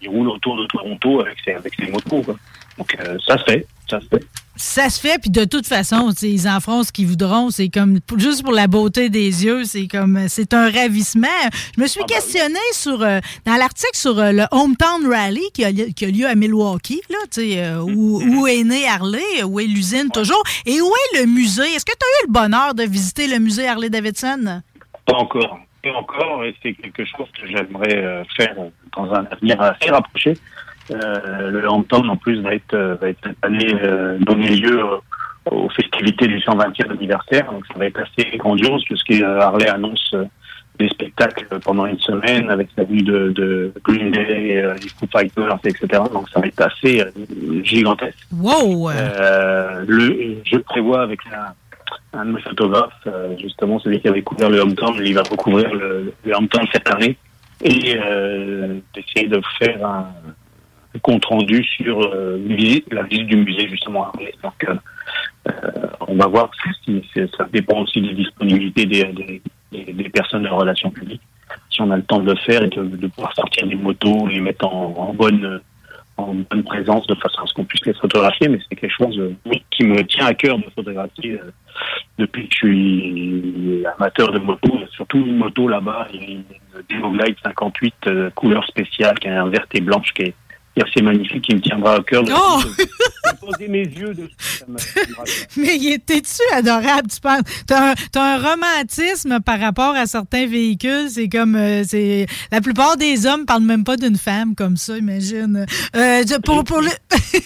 il roule autour de Toronto avec ses, avec ses motos. Quoi. Donc euh, ça se fait, ça se fait. Ça se fait, puis de toute façon, ils en feront ce qu'ils voudront. C'est comme, juste pour la beauté des yeux, c'est comme, c'est un ravissement. Je me suis questionné sur, euh, dans l'article sur euh, le Hometown Rally qui a, lieu- qui a lieu à Milwaukee, là, tu sais, euh, où, où est né Harley, où est l'usine toujours, et où est le musée? Est-ce que tu as eu le bonheur de visiter le musée Harley-Davidson? Pas encore. Pas encore, et c'est quelque chose que j'aimerais faire dans un avenir assez rapproché. Euh, le Hampton, en plus, va être, euh, va être cette année euh, donner lieu aux festivités du 120e anniversaire. Donc, ça va être assez grandiose, puisque euh, Harley annonce des spectacles pendant une semaine avec la venue de, de Green Day, euh, les Foo Fighters, etc. Donc, ça va être assez euh, gigantesque. Wow! Euh, le, je prévois avec la, un de mes photographes, justement celui qui avait couvert le Hometown, il va recouvrir le, le Hometown cette année et euh, d'essayer de faire un compte rendu sur euh, la visite du musée justement. Donc, euh, euh, on va voir si, si- ça dépend aussi des disponibilités des, des, des- personnes de la relation publique. Si on a le temps de le faire et de, de pouvoir sortir des motos, les mettre en, en bonne en bonne présence de façon à ce qu'on puisse les photographier, mais c'est quelque chose qui me tient à cœur de photographier euh, depuis que je suis amateur de moto. A surtout une moto là-bas, a une Demo Glide 58 euh, couleur spéciale qui est un vert et blanche qui est, qui est assez magnifique, qui me tiendra à cœur Oh! poser mes yeux dessus. Ça me- Mais il était-tu adorable, tu penses? T'as un, un romantisme par rapport à certains véhicules. C'est comme, euh, c'est, la plupart des hommes parlent même pas d'une femme comme ça, imagine. Euh, pour, pour le,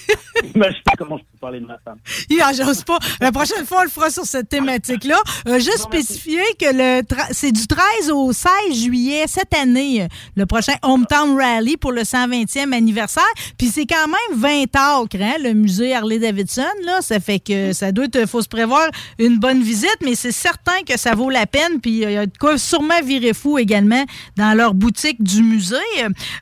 Imagine comment je parler de ma femme. Ah, j'ose pas. La prochaine fois, on le fera sur cette thématique-là. Euh, juste spécifier que le c'est du 13 au 16 juillet cette année, euh, le prochain Hometown Rally pour le 120e anniversaire. Puis c'est quand même 20 acres, hein, le musée Harley-Davidson. Là, ça fait que ça doit être, faut se prévoir une bonne visite, mais c'est certain que ça vaut la peine. Puis il y a de quoi sûrement virer fou également dans leur boutique du musée.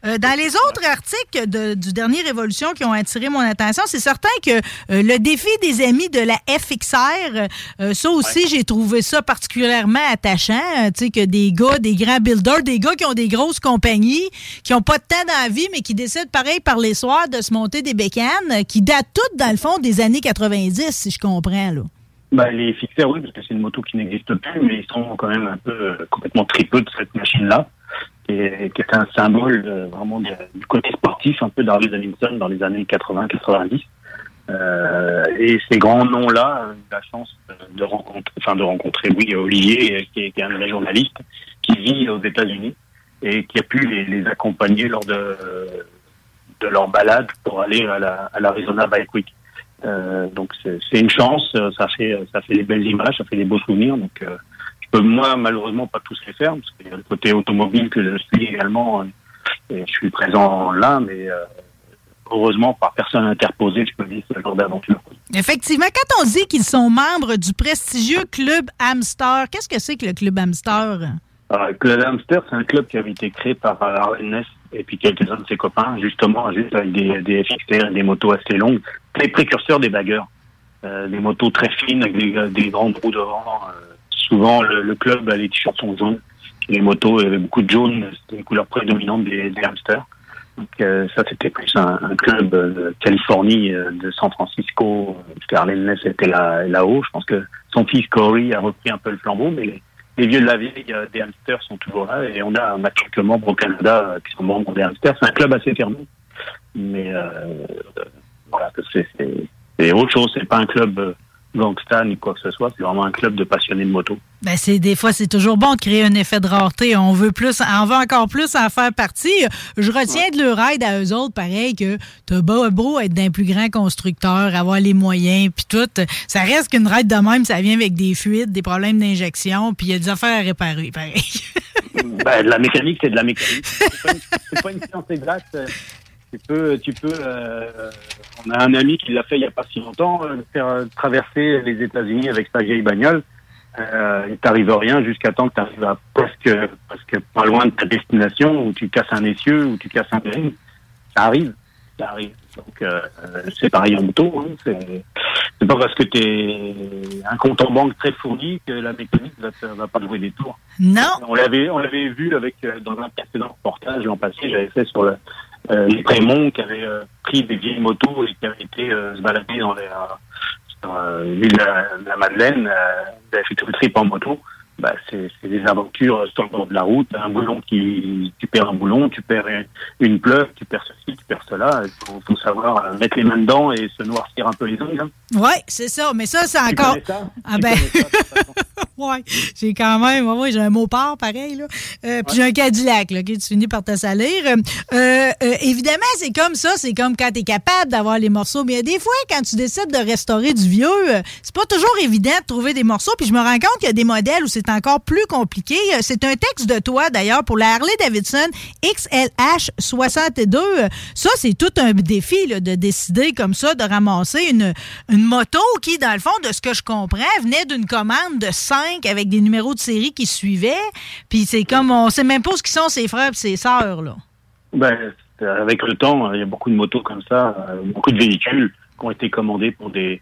Euh, dans les autres articles de- du dernier Révolution qui ont attiré mon attention, c'est certain que euh, le défi des amis de la FXR, euh, ça aussi, j'ai trouvé ça particulièrement attachant. euh, tu sais, que des gars, des grands builders, des gars qui ont des grosses compagnies, qui n'ont pas de temps dans la vie, mais qui décident pareil par les soirs de se monter des bécanes, euh, qui datent toutes, dans le fond, des années 90, si je comprends, là. Bah, les fixeurs, oui, parce que c'est une moto qui n'existe plus, mais ils sont quand même un peu complètement tripeux de cette machine-là, qui est, qui est un symbole euh, vraiment du côté sportif, un peu d'Harley Davidson dans les années 80-90. Euh, et ces grands noms-là, j'ai la chance de rencontrer, enfin de rencontrer, oui, Olivier, qui est, un de mes journalistes, qui vit aux États-Unis et qui a pu les, accompagner lors de, de leur balade pour aller à la- à Bike Week. Euh, donc c'est une chance, ça fait ça fait des belles images, ça fait des beaux souvenirs. Donc euh, je peux moi malheureusement pas tous les faire parce qu'il y a le côté automobile que je suis également. et je suis présent là, mais euh, heureusement, par personne interposée, je peux vivre ce genre d'aventure. Effectivement, quand on dit qu'ils sont membres du prestigieux club Hamster, qu'est-ce que c'est que le club Hamster? Le Club Hamster, c'est un club qui avait été créé par euh, Arlen Ness et puis quelques-uns de ses copains, justement, juste avec des, des FXR et des motos assez longues, les précurseurs des baggeurs. Euh, des motos très fines avec des, des grandes roues devant. Euh, souvent, le, le club, les t-shirts sont jaunes. Les motos, il y avait beaucoup de jaune, c'était une couleur prédominante des, des hamsters. Donc euh, ça, c'était plus un, un club euh, de Californie, euh, de San Francisco, parce que était là- là-haut. Je pense que son fils Corey a repris un peu le flambeau, mais les, les vieux de la vieille euh, des hamsters sont toujours là. Et on a, quelques membres au Canada qui sont membres des hamsters. C'est un club assez fermé. Mais euh, voilà, c'est c'est- c'est autre chose. C'est pas un club gangsta ni quoi que ce soit. C'est vraiment un club de passionnés de moto. Ben c'est des fois c'est toujours bon de créer un effet de rareté. On veut plus, on veut encore plus en faire partie. Je retiens de leur aide à eux autres, pareil que t'as beau, beau être d'un plus grand constructeur, avoir les moyens puis tout. Ça reste qu'une raide de même, ça vient avec des fuites, des problèmes d'injection, puis il y a des affaires à réparer, pareil. Ben, de la mécanique, c'est de la mécanique. C'est pas pas une science exacte. Tu peux, tu peux. euh, on a un ami qui l'a fait il y a pas si longtemps, euh, faire euh, traverser les États-Unis avec sa vieille bagnole. Euh, il t'arrive rien jusqu'à temps que tu arrives à presque, presque pas loin de ta destination, où tu casses un essieu, où tu casses un bearing. Ça arrive, ça arrive. Donc euh, c'est pareil en moto. Hein. C'est pas parce que tu es un compte en banque très fourni que la mécanique va, te- va pas jouer des tours. Non. On l'avait, on l'avait vu avec dans un précédent reportage l'an passé. J'avais fait sur le, les Prémonts qui avaient euh, pris des vieilles motos et qui avaient été euh, se balader dans les euh, sur euh, l'île de la, de la Madeleine. Euh, ils avaient fait tout le trip en moto. Bah, c'est, des aventures sur le bord de la route. Un boulon qui, tu perds un boulon, tu perds une, une pleuve, tu perds ceci, tu perds cela. Il faut, faut savoir euh, mettre les mains dedans et se noircir un peu les ongles. hein. Ouais, c'est ça. Mais ça, c'est encore. ça? Ah ben. ouais, j'ai quand même. Ouais, j'ai un mot part pareil là. Euh, Puis j'ai un Cadillac là, que tu finis par te salir. Euh, euh, évidemment, c'est comme ça. C'est comme quand tu es capable d'avoir les morceaux. Mais des fois, quand tu décides de restaurer du vieux, c'est pas toujours évident de trouver des morceaux. Puis je me rends compte qu'il y a des modèles où c'est encore plus compliqué. Euh, C'est un texte de toi d'ailleurs pour la Harley Davidson XLH 62. Euh, Ça, c'est tout un défi de décider comme ça de ramasser une, moto qui, dans le fond, de ce que je comprends, venait d'une commande de 5 avec des numéros de série qui suivaient. Puis c'est comme, on sait même pas ce qui sont ses frères et ses sœurs. Là. Ben, avec le temps, il y a beaucoup de motos comme ça, euh, beaucoup de véhicules qui ont été commandés pour des,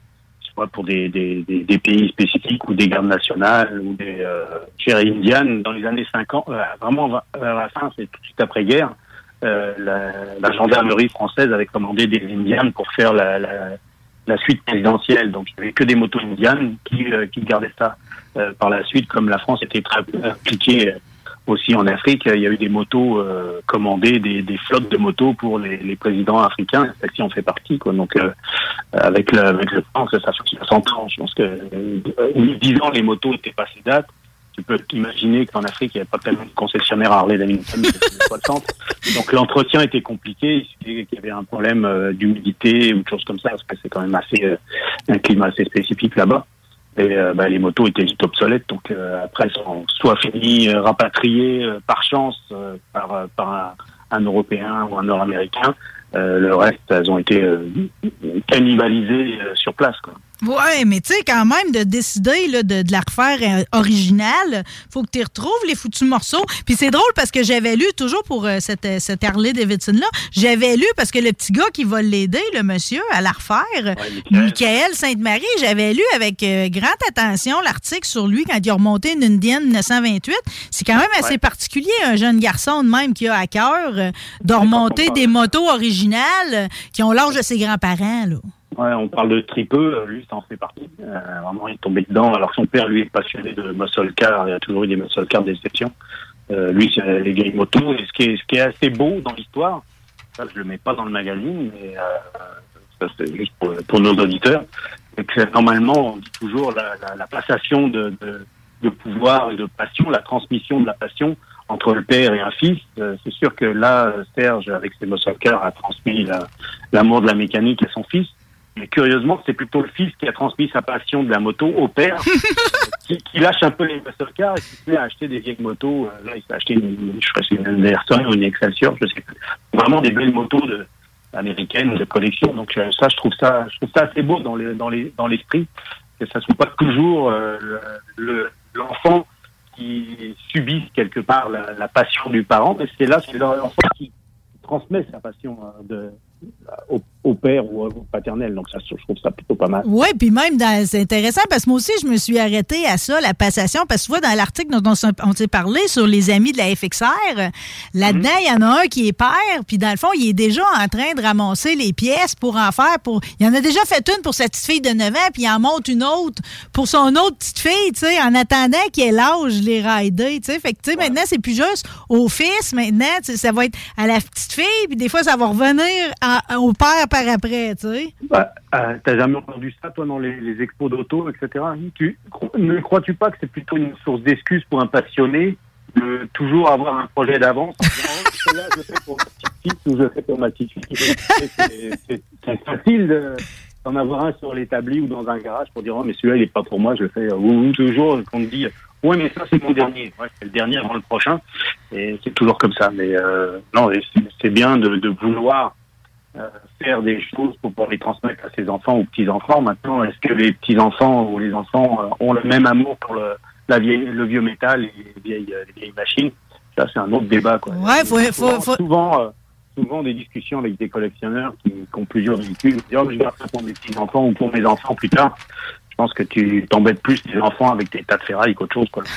soit pour des, des, pays spécifiques ou des gardes nationales ou des euh, Indian dans les années 50, euh, vraiment vers la fin, c'est tout de suite après guerre. Euh, la, gendarmerie française avait commandé des Indians pour faire la, la, suite présidentielle. Donc il n'y avait que des motos indiennes qui, euh, qui gardaient ça. Par la suite, comme la France était très impliquée aussi en Afrique, il y a eu des motos euh, commandées, des, des flottes de motos pour les, les présidents africains. Celle-ci en fait partie. Quoi. Donc euh, avec, le, avec le temps, ça fait 60 ans. Je pense que euh, 10 ans, les motos étaient passées date. Tu peux t'imaginer qu'en Afrique, il n'y avait pas tellement de concessionnaires Harley Davidson que 60. Donc l'entretien était compliqué. Il y avait un problème euh, d'humidité ou de choses comme ça, parce que c'est quand même assez euh, un climat assez spécifique là-bas. Et euh, bah, les motos étaient vite obsolètes, donc euh, après sont soit finies, euh, rapatriées euh, par chance euh, par, euh, par un, un Européen ou un Nord-Américain. Le reste, elles ont été cannibalisées sur place. Quoi. Ouais, mais tu sais, quand même, de décider là, de, de la refaire euh, originale, faut que tu retrouves les foutus morceaux. Puis c'est drôle parce que j'avais lu, toujours pour euh, cette, euh, cette Harley Davidson-là, j'avais lu parce que le petit gars qui va l'aider, le monsieur, à la refaire, Michael Sainte-Marie, j'avais lu avec euh, grande attention l'article sur lui quand il a remonté une Indian 1928. C'est quand même assez particulier, un jeune garçon de même qui a à cœur euh, de remonter des motos originales euh, qui ont l'âge de ses grands-parents. là. Ouais, on parle de tripeux, lui, ça en fait partie. Euh, vraiment, il est tombé dedans. Alors son père, lui, est passionné de muscle car. Il a toujours eu des muscle cars d'exception. Euh, lui, c'est les vieilles motos. Et ce qui est, ce qui est assez beau dans l'histoire, ça, je le mets pas dans le magazine, mais euh, ça, c'est juste pour, pour nos auditeurs, c'est que normalement, on dit toujours la, la, la passation de, de, de pouvoir et de passion, la transmission de la passion entre le père et un fils. Euh, c'est sûr que là, Serge, avec ses muscle cars, a transmis la- l'amour de la mécanique à son fils. Mais curieusement, c'est plutôt le fils qui a transmis sa passion de la moto au père, qui, qui lâche un peu les muscle cars et qui se met à acheter des vieilles motos. Euh, Là, il s'est acheté une, je crois une Anderson ou une Excelsior, je sais plus. Vraiment des belles motos de, américaine de collection. Donc euh, ça, je trouve ça, je trouve ça assez beau dans les dans les dans l'esprit que ça soit pas toujours euh, le- l'enfant qui subisse quelque part la, la passion du parent, mais c'est là c'est l'enfant qui transmet sa passion euh, de au, au père ou au paternel. Donc ça, je trouve ça plutôt pas mal. Oui, puis même, c'est intéressant parce que moi aussi, je me suis arrêtée à ça, la passation, parce que tu vois, dans l'article dont on s'est- parlé sur les amis de la FXR, là-dedans, il y en a un qui est père, puis dans le fond, il est déjà en train de ramasser les pièces pour en faire pour... Il en a déjà fait une pour sa petite fille de 9 ans, puis il en monte une autre pour son autre petite fille, tu sais, en attendant qu'il ait l'âge de les rider, tu sais. Fait que, tu sais, maintenant, c'est plus juste au fils, maintenant, ça va être à la petite fille, puis des fois, ça va revenir à- au père par après, tu sais. Bah, euh, T'as jamais entendu ça, toi, dans les, expos d'auto, etc. Ne crois-tu pas que c'est plutôt une source d'excuse pour un passionné de toujours avoir un projet d'avance? Oh, celui-là, je fais pour ma petite fille ou je fais pour ma petite fille. C'est- facile de- d'en avoir un sur l'établi ou dans un garage pour dire, oh, mais celui-là, il est pas pour moi, je le fais. Ou, ou toujours, qu'on te dit, ouais, mais ça, c'est mon dernier. C'est le dernier avant le prochain. Et c'est toujours comme ça. Mais euh, non, c'est- bien de, vouloir euh, faire des choses pour pouvoir les transmettre à ses enfants ou petits-enfants. Maintenant, est-ce que les petits-enfants ou les enfants euh, ont le même amour pour le, la vieille, le vieux métal et les vieilles, euh, les vieilles machines? Ça, c'est un autre débat. Quoi. Ouais, faut, souvent, faut- souvent, euh, souvent des discussions avec des collectionneurs qui, qui ont plusieurs véhicules. Ils disent, Oh, je garde ça pour mes petits-enfants ou pour mes enfants plus tard. Je pense que tu t'embêtes plus tes enfants avec tes tas de ferraille qu'autre chose. Quoi.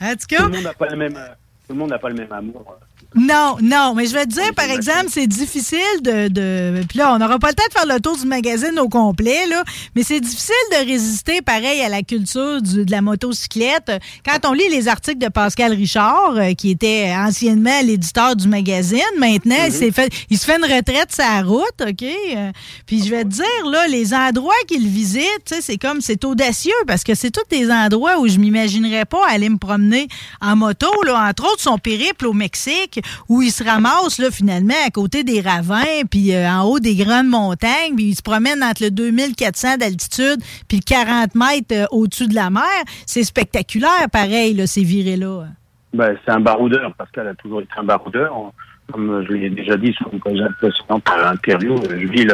En tout cas, Tout le monde n'a pas le même, euh, tout le monde n'a pas le même amour. Non, non, mais je vais te dire, par exemple, c'est difficile de, de. Puis là, on n'aura pas le temps de faire le tour du magazine au complet, là, mais c'est difficile de résister, pareil, à la culture du- de la motocyclette. Quand on lit les articles de Pascal Richard, euh, qui était anciennement l'éditeur du magazine, maintenant, il, s'est fait, il se fait une retraite sa route, OK? Euh, Puis je vais te dire, là, les endroits qu'il visite, c'est comme, c'est audacieux parce que c'est tous des endroits où je m'imaginerais pas aller me promener en moto, là, entre autres son périple au Mexique, où il se ramasse, là, finalement, à côté des ravins, puis euh, en haut des grandes montagnes, puis il se promène entre le 2400 d'altitude, puis le 40 mètres euh, au-dessus de la mer. C'est spectaculaire, pareil, là, ces virées-là. Ben, c'est un baroudeur. Pascal a toujours été un baroudeur. Comme je l'ai déjà dit sur une précédente interview, euh, je vis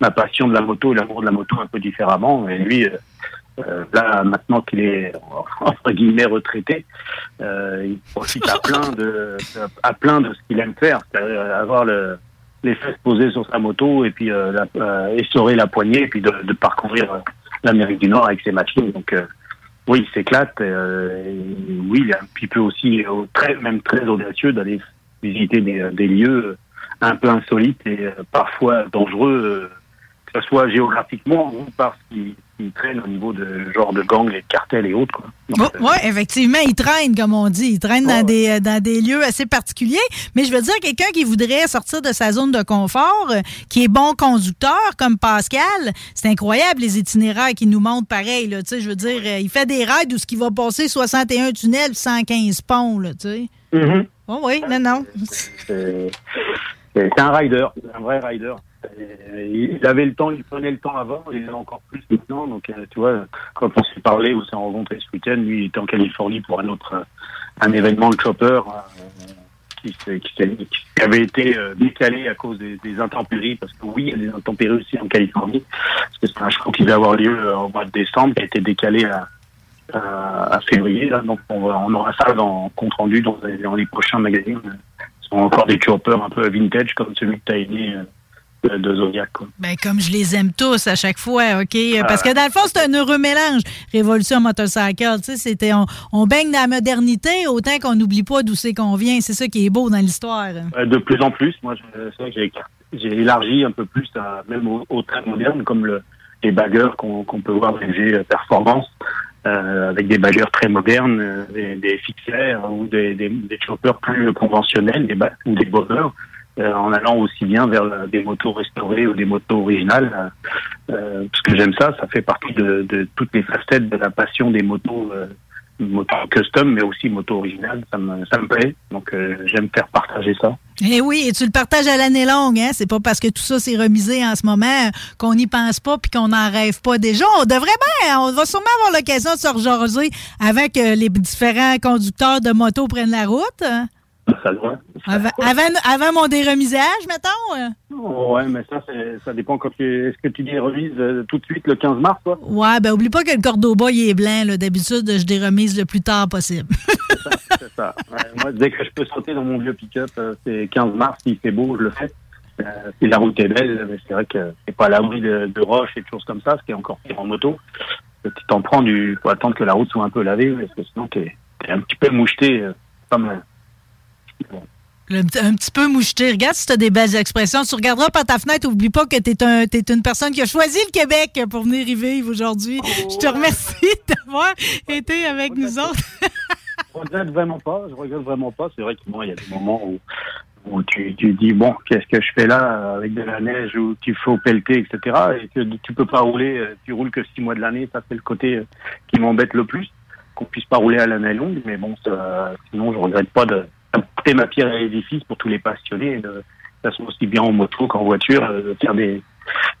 ma passion de la moto et l'amour de la moto un peu différemment. Et lui, euh, là, maintenant qu'il est entre guillemets retraité, euh, il profite à plein de à plein de ce qu'il aime faire, c'est-à-dire avoir le, les fesses posées sur sa moto et puis euh, la, euh, essorer la poignée et puis de, de parcourir euh, l'Amérique du Nord avec ses machines. Donc euh, oui, il s'éclate. oui, il est un petit peu aussi très, même très audacieux d'aller visiter des, des lieux un peu insolites et parfois dangereux, que ce soit géographiquement ou parce qu'ils qu'ils traînent au niveau de genre de gangs et de cartels et autres. Donc, Oui, effectivement, il traîne, comme on dit. Il traîne dans, des, euh, dans des lieux assez particuliers. Mais je veux dire, quelqu'un qui voudrait sortir de sa zone de confort, euh, qui est bon conducteur, comme Pascal, c'est incroyable les itinéraires qu'il nous montre pareil. Là, Tu sais, je veux dire, euh, il fait des raids où ce qui va passer 61 tunnels, 115 ponts. Là, tu sais. Mhm. Oh, oui, non, non. C'est c'est un rider, un vrai rider. Il avait le temps, il prenait le temps avant, il en a encore plus maintenant. Donc, euh, tu vois, quand on s'est parlé ou s'est rencontré ce week-end, lui, il était en Californie pour un autre, euh, un événement de chopper euh, qui, avait été décalé à cause des, intempéries, parce que oui, il y a des intempéries aussi en Californie, parce que c'est un show qui devait avoir lieu au mois de décembre, qui a été décalé à, février. Donc, on, on aura ça dans compte rendu dans, les- prochains magazines. Ce sont encore des choppers un peu vintage, comme celui que tu as aimé euh, de Zodiac. Quoi. Ben, comme je les aime tous à chaque fois, OK? Parce Ah. que dans le fond, c'est un heureux mélange. Révolution Motorcycle, tu sais, c'était, on, on baigne dans la modernité autant qu'on n'oublie pas d'où c'est qu'on vient. C'est ça qui est beau dans l'histoire. Euh, De plus en plus, moi, je- c'est vrai que j'ai j'ai élargi un peu plus, à, même aux, aux trains modernes, comme le, les baggers qu'on peut voir dans les performance, euh, avec des baggers très modernes, euh, des, des fixers ou des, des, des choppers plus conventionnels, des ou des euh, en allant aussi bien vers des motos restaurées ou des motos originales. euh, euh, parce que j'aime ça, ça fait partie de, de toutes les facettes de la passion des motos. euh, motos custom mais aussi motos originales ça me ça me plaît donc euh, j'aime faire partager ça Eh oui, et tu le partages à l'année longue, hein? C'est pas parce que tout ça s'est remisé en ce moment euh, qu'on n'y pense pas puis qu'on n'en rêve pas déjà. On devrait bien, on va sûrement avoir l'occasion de se rejaser avant que les différents conducteurs de moto prennent la route. hein? Ça. Avant, avant, avant mon déremisage, mettons? euh? Ouais, mais ça, c'est- ça dépend quand tu, est-ce que tu dis remise euh, tout de suite le 15 mars, quoi. Ouais, ben oublie pas que le Cordoba, il est blanc. là. D'habitude, je déremise le plus tard possible. C'est ça. Ouais, moi, dès que je peux sauter dans mon vieux pick-up, euh, c'est 15 mars, s'il fait beau, je le fais. Euh, si la route est belle, mais c'est vrai que c'est pas à l'abri de, de roches et de choses comme ça, ce qui est encore pire en moto. Tu t'en prends du, faut attendre que la route soit un peu lavée, parce que sinon t'es, t'es un petit peu moucheté, pas mal. Le- un petit peu moucheté. Regarde si tu as des belles expressions. Tu regarderas par ta fenêtre. Oublie pas que tu es, une personne qui a choisi le Québec pour venir y vivre aujourd'hui. Je te remercie d'avoir été avec nous autres. Je regrette vraiment pas, je regrette vraiment pas. C'est vrai que moi, il y a des moments où, où tu, tu dis bon, qu'est-ce que je fais là avec de la neige où il faut pelleter, etc. Et que tu peux pas rouler, euh, tu roules que six mois de l'année. Ça c'est le côté euh, qui m'embête le plus, qu'on puisse pas rouler à l'année longue. Mais bon, ça- sinon je regrette pas de d'apporter ma pierre à l'édifice pour tous les passionnés, de, ça soit aussi bien en moto qu'en voiture, euh, de faire des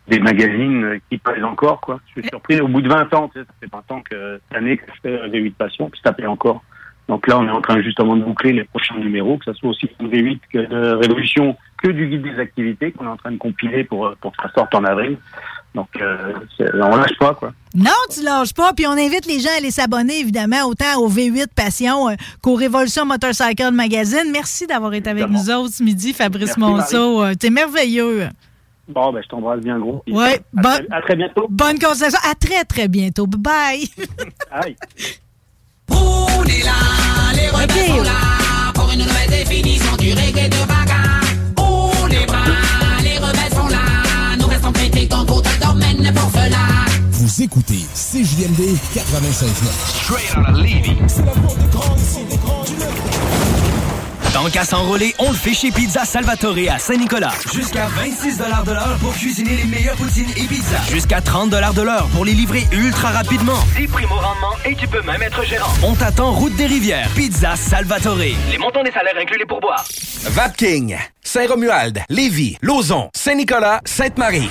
des magazines euh, qui pèsent encore quoi. Je suis surpris au bout de 20 ans, ça fait 20 ans que cette année que je fais un V8 Passion, puis ça paye encore. Donc là, on est en train justement de boucler les prochains numéros, que ce soit aussi pour V8 que de Révolution, que du guide des activités qu'on est en train de compiler pour, euh, pour que ça sorte en avril. Donc, euh, on lâche pas, quoi. Non, tu lâches pas. Puis on invite les gens à aller s'abonner, évidemment, autant au V8 Passion euh, qu'au Révolution Motorcycle Magazine. Merci d'avoir été avec nous autres ce midi, Fabrice Merci, Monceau. Euh, T'es merveilleux. Bon, ben, je t'embrasse bien gros. Ouais, à, bon- très, à très bientôt. Bonne concession. À très, très bientôt. Bye. Aïe. On est là, les rebelles sont là pour une nouvelle définition du reggae de bagarre. On est bras, les rebelles sont là, nous restons critiques dans d'autres Vous écoutez CJMD 96.9. Straight out of Levy. Tant qu'à s'enrôler, on le fait chez Pizza Salvatore à Saint-Nicolas. Jusqu'à 26 de l'heure pour cuisiner les meilleures poutines et pizzas. Jusqu'à 30 de l'heure pour les livrer ultra rapidement. 10 primes au rendement et tu peux même être gérant. On t'attend route des rivières. Pizza Salvatore. Les montants des salaires incluent les pourboires. Vapking, Saint-Romuald, Lévis, Lauson, Saint-Nicolas, Sainte-Marie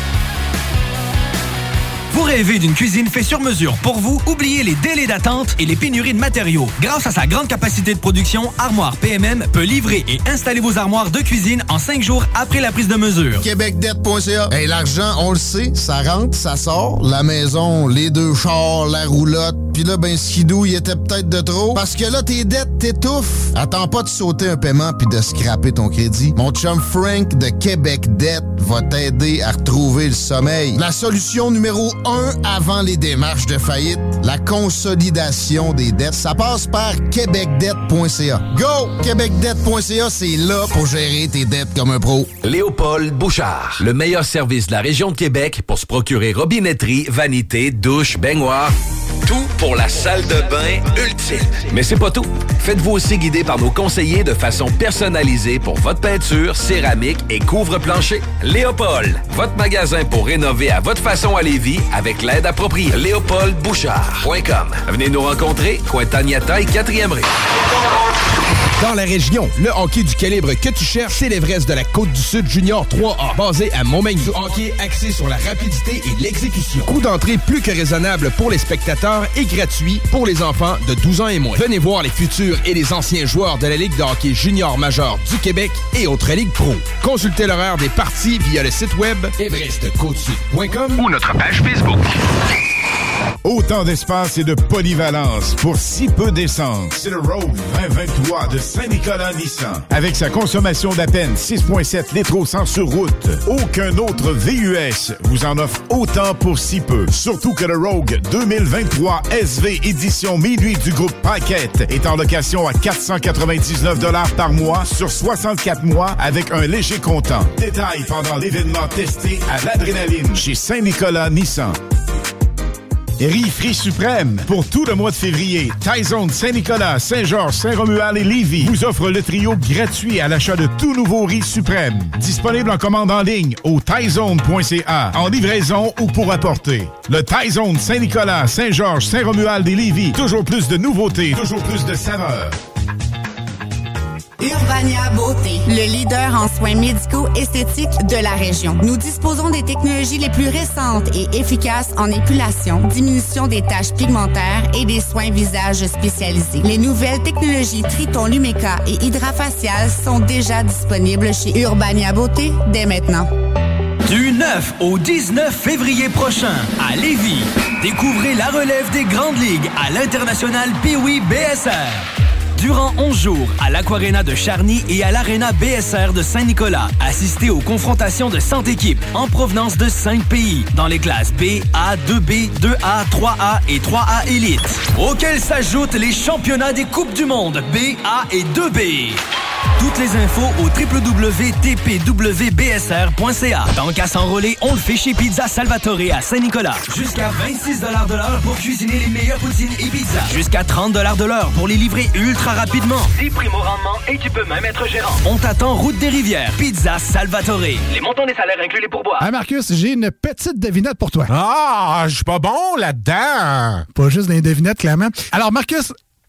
Vous rêvez d'une cuisine faite sur mesure pour vous? Oubliez les délais d'attente et les pénuries de matériaux. Grâce à sa grande capacité de production, Armoire PMM peut livrer et installer vos armoires de cuisine en cinq jours après la prise de mesure. Québecdebt.ca. Hey, l'argent, on le sait, ça rentre, ça sort. La maison, les deux chars, la roulotte. Puis là, ben, skidou, il était peut-être de trop. Parce que là, tes dettes t'étouffent. Attends pas de sauter un paiement puis de scraper ton crédit. Mon chum Frank de Québec Debt va t'aider à retrouver le sommeil. La solution numéro un avant les démarches de faillite, la consolidation des dettes. Ça passe par québecdebt.ca. Go! Québecdebt.ca, c'est là pour gérer tes dettes comme un pro. Léopold Bouchard, le meilleur service de la région de Québec pour se procurer robinetterie, vanité, douche, baignoire. Pour la salle de bain ultime. Mais c'est pas tout. Faites-vous aussi guider par nos conseillers de façon personnalisée pour votre peinture, céramique et couvre-plancher. Léopold, votre magasin pour rénover à votre façon à Lévis avec l'aide appropriée. LéopoldBouchard.com. Venez nous rencontrer, Cointagnata et 4e rue. Dans la région, le hockey du calibre que tu cherches, c'est l'Everest de la Côte-du-Sud Junior 3A. Basé à Montmagny. Du hockey axé sur la rapidité et l'exécution. Coût d'entrée plus que raisonnable pour les spectateurs et gratuit pour les enfants de 12 ans et moins. Venez voir les futurs et les anciens joueurs de la Ligue de hockey junior majeur du Québec et autres ligues pro. Consultez l'horaire des parties via le site web everestcôtesud.com ou notre page Facebook. Autant d'espace et de polyvalence pour si peu d'essence. C'est le Rogue 2023 de Saint-Nicolas Nissan. Avec sa consommation d'à peine 6,7 litres au 100 sur route, aucun autre VUS vous en offre autant pour si peu. Surtout que le Rogue 2023 SV édition minuit du groupe Paquette est en location à 499 par mois sur 64 mois avec un léger comptant. Détail pendant l'événement testé à l'adrénaline chez Saint-Nicolas Nissan. Riz Suprême. Pour tout le mois de février, Tyzone Saint-Nicolas, Saint-Georges, Saint-Romuald et Lévis vous offre le trio gratuit à l'achat de tout nouveau riz suprême. Disponible en commande en ligne au tyzone.ca, en livraison ou pour apporter. Le Tyzone Saint-Nicolas, Saint-Georges, Saint-Romuald et Lévis. Toujours plus de nouveautés, toujours plus de saveurs. Urbania Beauté, le leader en soins médicaux esthétiques de la région. Nous disposons des technologies les plus récentes et efficaces en épilation, diminution des taches pigmentaires et des soins visage spécialisés. Les nouvelles technologies Triton Lumeca et Hydrafacial sont déjà disponibles chez Urbania Beauté dès maintenant. Du 9 au 19 février prochain, à Lévis, découvrez la relève des grandes ligues à l'international Piwi BSR. Durant 11 jours, à l'Aquarena de Charny et à l'Arena BSR de Saint-Nicolas, assistez aux confrontations de 100 équipes en provenance de 5 pays, dans les classes B, A, 2B, 2A, 3A et 3A Elite, auxquels s'ajoutent les championnats des Coupes du Monde B, A et 2B. Toutes les infos au www.tpwbsr.ca. Tant qu'à s'enrôler, on le fait chez Pizza Salvatore à Saint-Nicolas. Jusqu'à 26 de l'heure pour cuisiner les meilleures poutines et pizzas. Jusqu'à 30 de l'heure pour les livrer ultra rapidement. 10 primes au rendement et tu peux même être gérant. On t'attend route des rivières. Pizza Salvatore. Les montants des salaires inclus les pourboires. Ah Marcus, j'ai une petite devinette pour toi. Ah, je suis pas bon là-dedans. Pas juste des devinettes, clairement. Alors Marcus,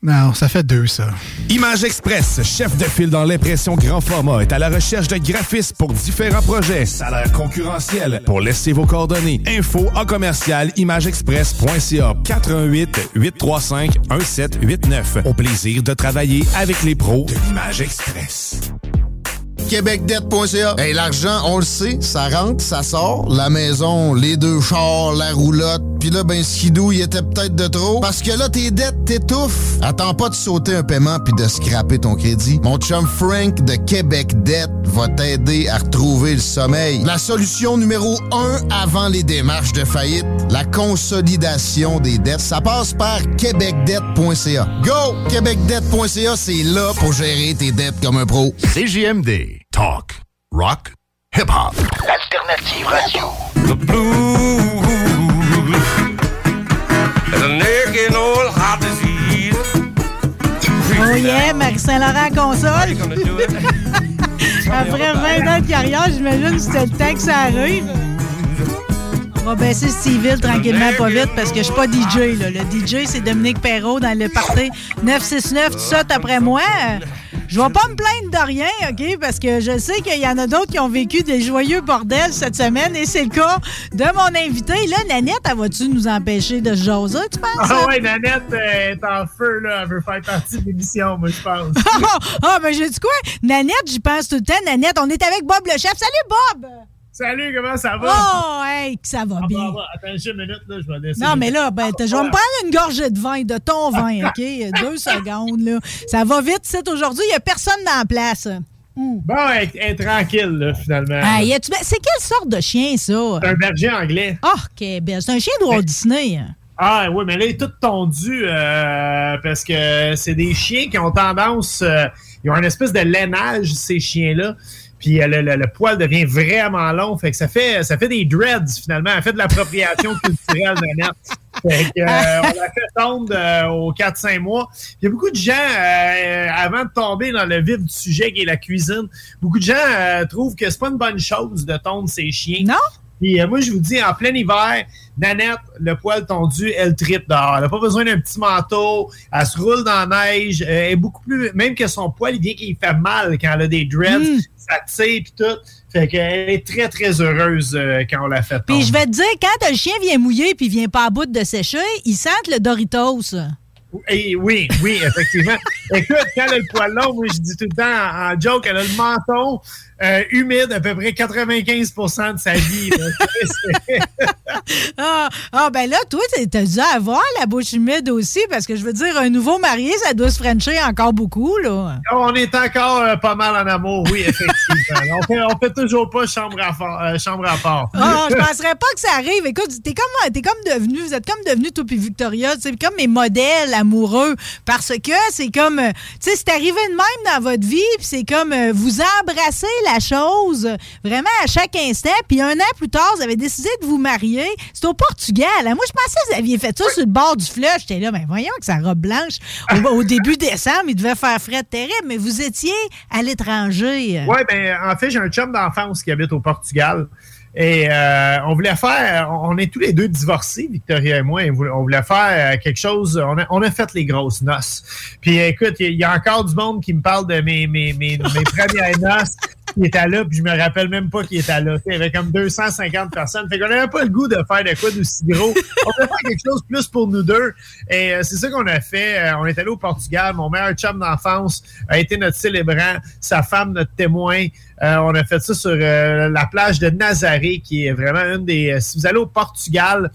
Non, ça fait deux, ça. Image Express, chef de file dans l'impression grand format, est à la recherche de graphistes pour différents projets. Salaire concurrentiel. Pour laisser vos coordonnées. Info en commercial imageexpress.ca 418 835 1789. Au plaisir de travailler avec les pros de l'Image Express. québecdebt.ca. Hey, l'argent, on le sait, ça rentre, ça sort. La maison, les deux chars, la roulotte. Puis là, ben, skidou, il était peut-être de trop. Parce que là, tes dettes t'étouffent. Attends pas de sauter un paiement puis de scraper ton crédit. Mon chum Frank de Québec Debt va t'aider à retrouver le sommeil. La solution numéro un avant les démarches de faillite, la consolidation des dettes, ça passe par québecdebt.ca. Go! québecdebt.ca, c'est là pour gérer tes dettes comme un pro. CJMD. Talk. Rock. Hip-hop. L'alternative radio. The blues. A nagging old heart disease. Oh yeah, Marie-Saint-Laurent console. Après 20 ans de carrière, j'imagine que c'était le temps que ça arrive. On va baisser Steville tranquillement, pas vite, parce que je suis pas DJ. Là. Le DJ, c'est Dominique Perrault dans le party 969. Tout ça, après moi. Je vais pas me plaindre de rien, OK? Parce que je sais qu'il y en a d'autres qui ont vécu des joyeux bordels cette semaine, et c'est le cas de mon invité. Là, Nanette, elle va-tu nous empêcher de se jaser, tu penses? Ah ouais, Nanette est en feu, là. Elle veut faire partie de l'émission, moi, je pense. Ah, mais j'ai dit quoi? Nanette, j'y pense tout le temps. Nanette, on est avec Bob le chef. Salut, Bob! Salut, comment ça va? Oh, hey, que ça va Ah, bien. bah, bah, attends une minute, là, je vais laisser. Non, mais là, ben, Ah, je vais me prendre une gorgée de vin, de ton vin, OK? Deux secondes, là. Ça va vite, c'est aujourd'hui. Il n'y a personne dans la place. Bon, elle, elle est tranquille, là, finalement. Ah, y a-tu- c'est quelle sorte de chien, ça? C'est un berger anglais. Ah, OK, ben, c'est un chien de Walt Disney. Ah oui, mais là, il est tout tondu euh, parce que c'est des chiens qui ont tendance... euh, ils ont une espèce de lainage, ces chiens-là. Puis euh, le, le- le poil devient vraiment long. Fait que ça fait, ça fait des dreads, finalement. Elle fait de l'appropriation culturelle de net. Fait que, euh, on l'a fait tondre euh, aux 4-5 mois. Il y a beaucoup de gens, euh, avant de tomber dans le vif du sujet qui est la cuisine, beaucoup de gens euh, trouvent que c'est pas une bonne chose de tondre ses chiens. Non? Puis euh, moi, je vous dis, en plein hiver, Nanette, le poil tondu, elle tripe dehors. Elle n'a pas besoin d'un petit manteau. Elle se roule dans la neige. Euh, elle est beaucoup plus... Même que son poil, il vient qu'il fait mal quand elle a des dreads. Ça tire puis tout. Fait qu'elle est très, très heureuse euh, quand on l'a fait Puis je vais te dire, quand un chien vient mouiller puis vient pas à bout de sécher, il sent le Doritos. Oui, oui, effectivement. Écoute, quand elle a le poil long, moi, je dis tout le temps en, en joke, elle a le menton euh, humide à peu près 95% de sa vie. Ah, ah, ben là, toi, t'as- dû avoir la bouche humide aussi, parce que je veux dire, un nouveau marié, ça doit se frencher encore beaucoup, là. On est encore euh, pas mal en amour, oui, effectivement. on, fait, on fait toujours pas chambre à, part- euh, chambre à part. Ah, je penserais pas que ça arrive. Écoute, t'es comme, t'es comme devenu, vous êtes comme devenu, toi puis Victoria, c'est comme mes modèles amoureux. Parce que c'est comme, tu sais, c'est arrivé de même dans votre vie, puis c'est comme, vous embrassez la chose vraiment à chaque instant. Puis un an plus tard, vous avez décidé de vous marier. C'est au Portugal. hein? Moi, je pensais que vous aviez fait ça sur le bord du fleuve. J'étais là, mais voyons que sa robe blanche, au, au début décembre, il devait faire frais terrible, mais vous étiez à l'étranger. Oui, ben, en fait, j'ai un chum d'enfance qui habite au Portugal. Et euh, on voulait faire, on est tous les deux divorcés, Victoria et moi, et on voulait- faire euh, quelque chose, on a, on a fait les grosses noces. Puis écoute, il y, a encore du monde qui me parle de mes, mes, mes, mes premières noces qui étaient là, puis je me rappelle même pas qui était là. Il y avait comme 250 personnes. Fait qu'on n'avait pas le goût de faire de quoi d'aussi gros. On voulait faire quelque chose plus pour nous deux. Et euh, c'est ça qu'on a fait. Euh, on est allé au Portugal. Mon meilleur chum d'enfance a été notre célébrant, sa femme notre témoin. Euh, on a fait ça sur la plage de Nazaré, qui est vraiment une des... Si vous allez au Portugal,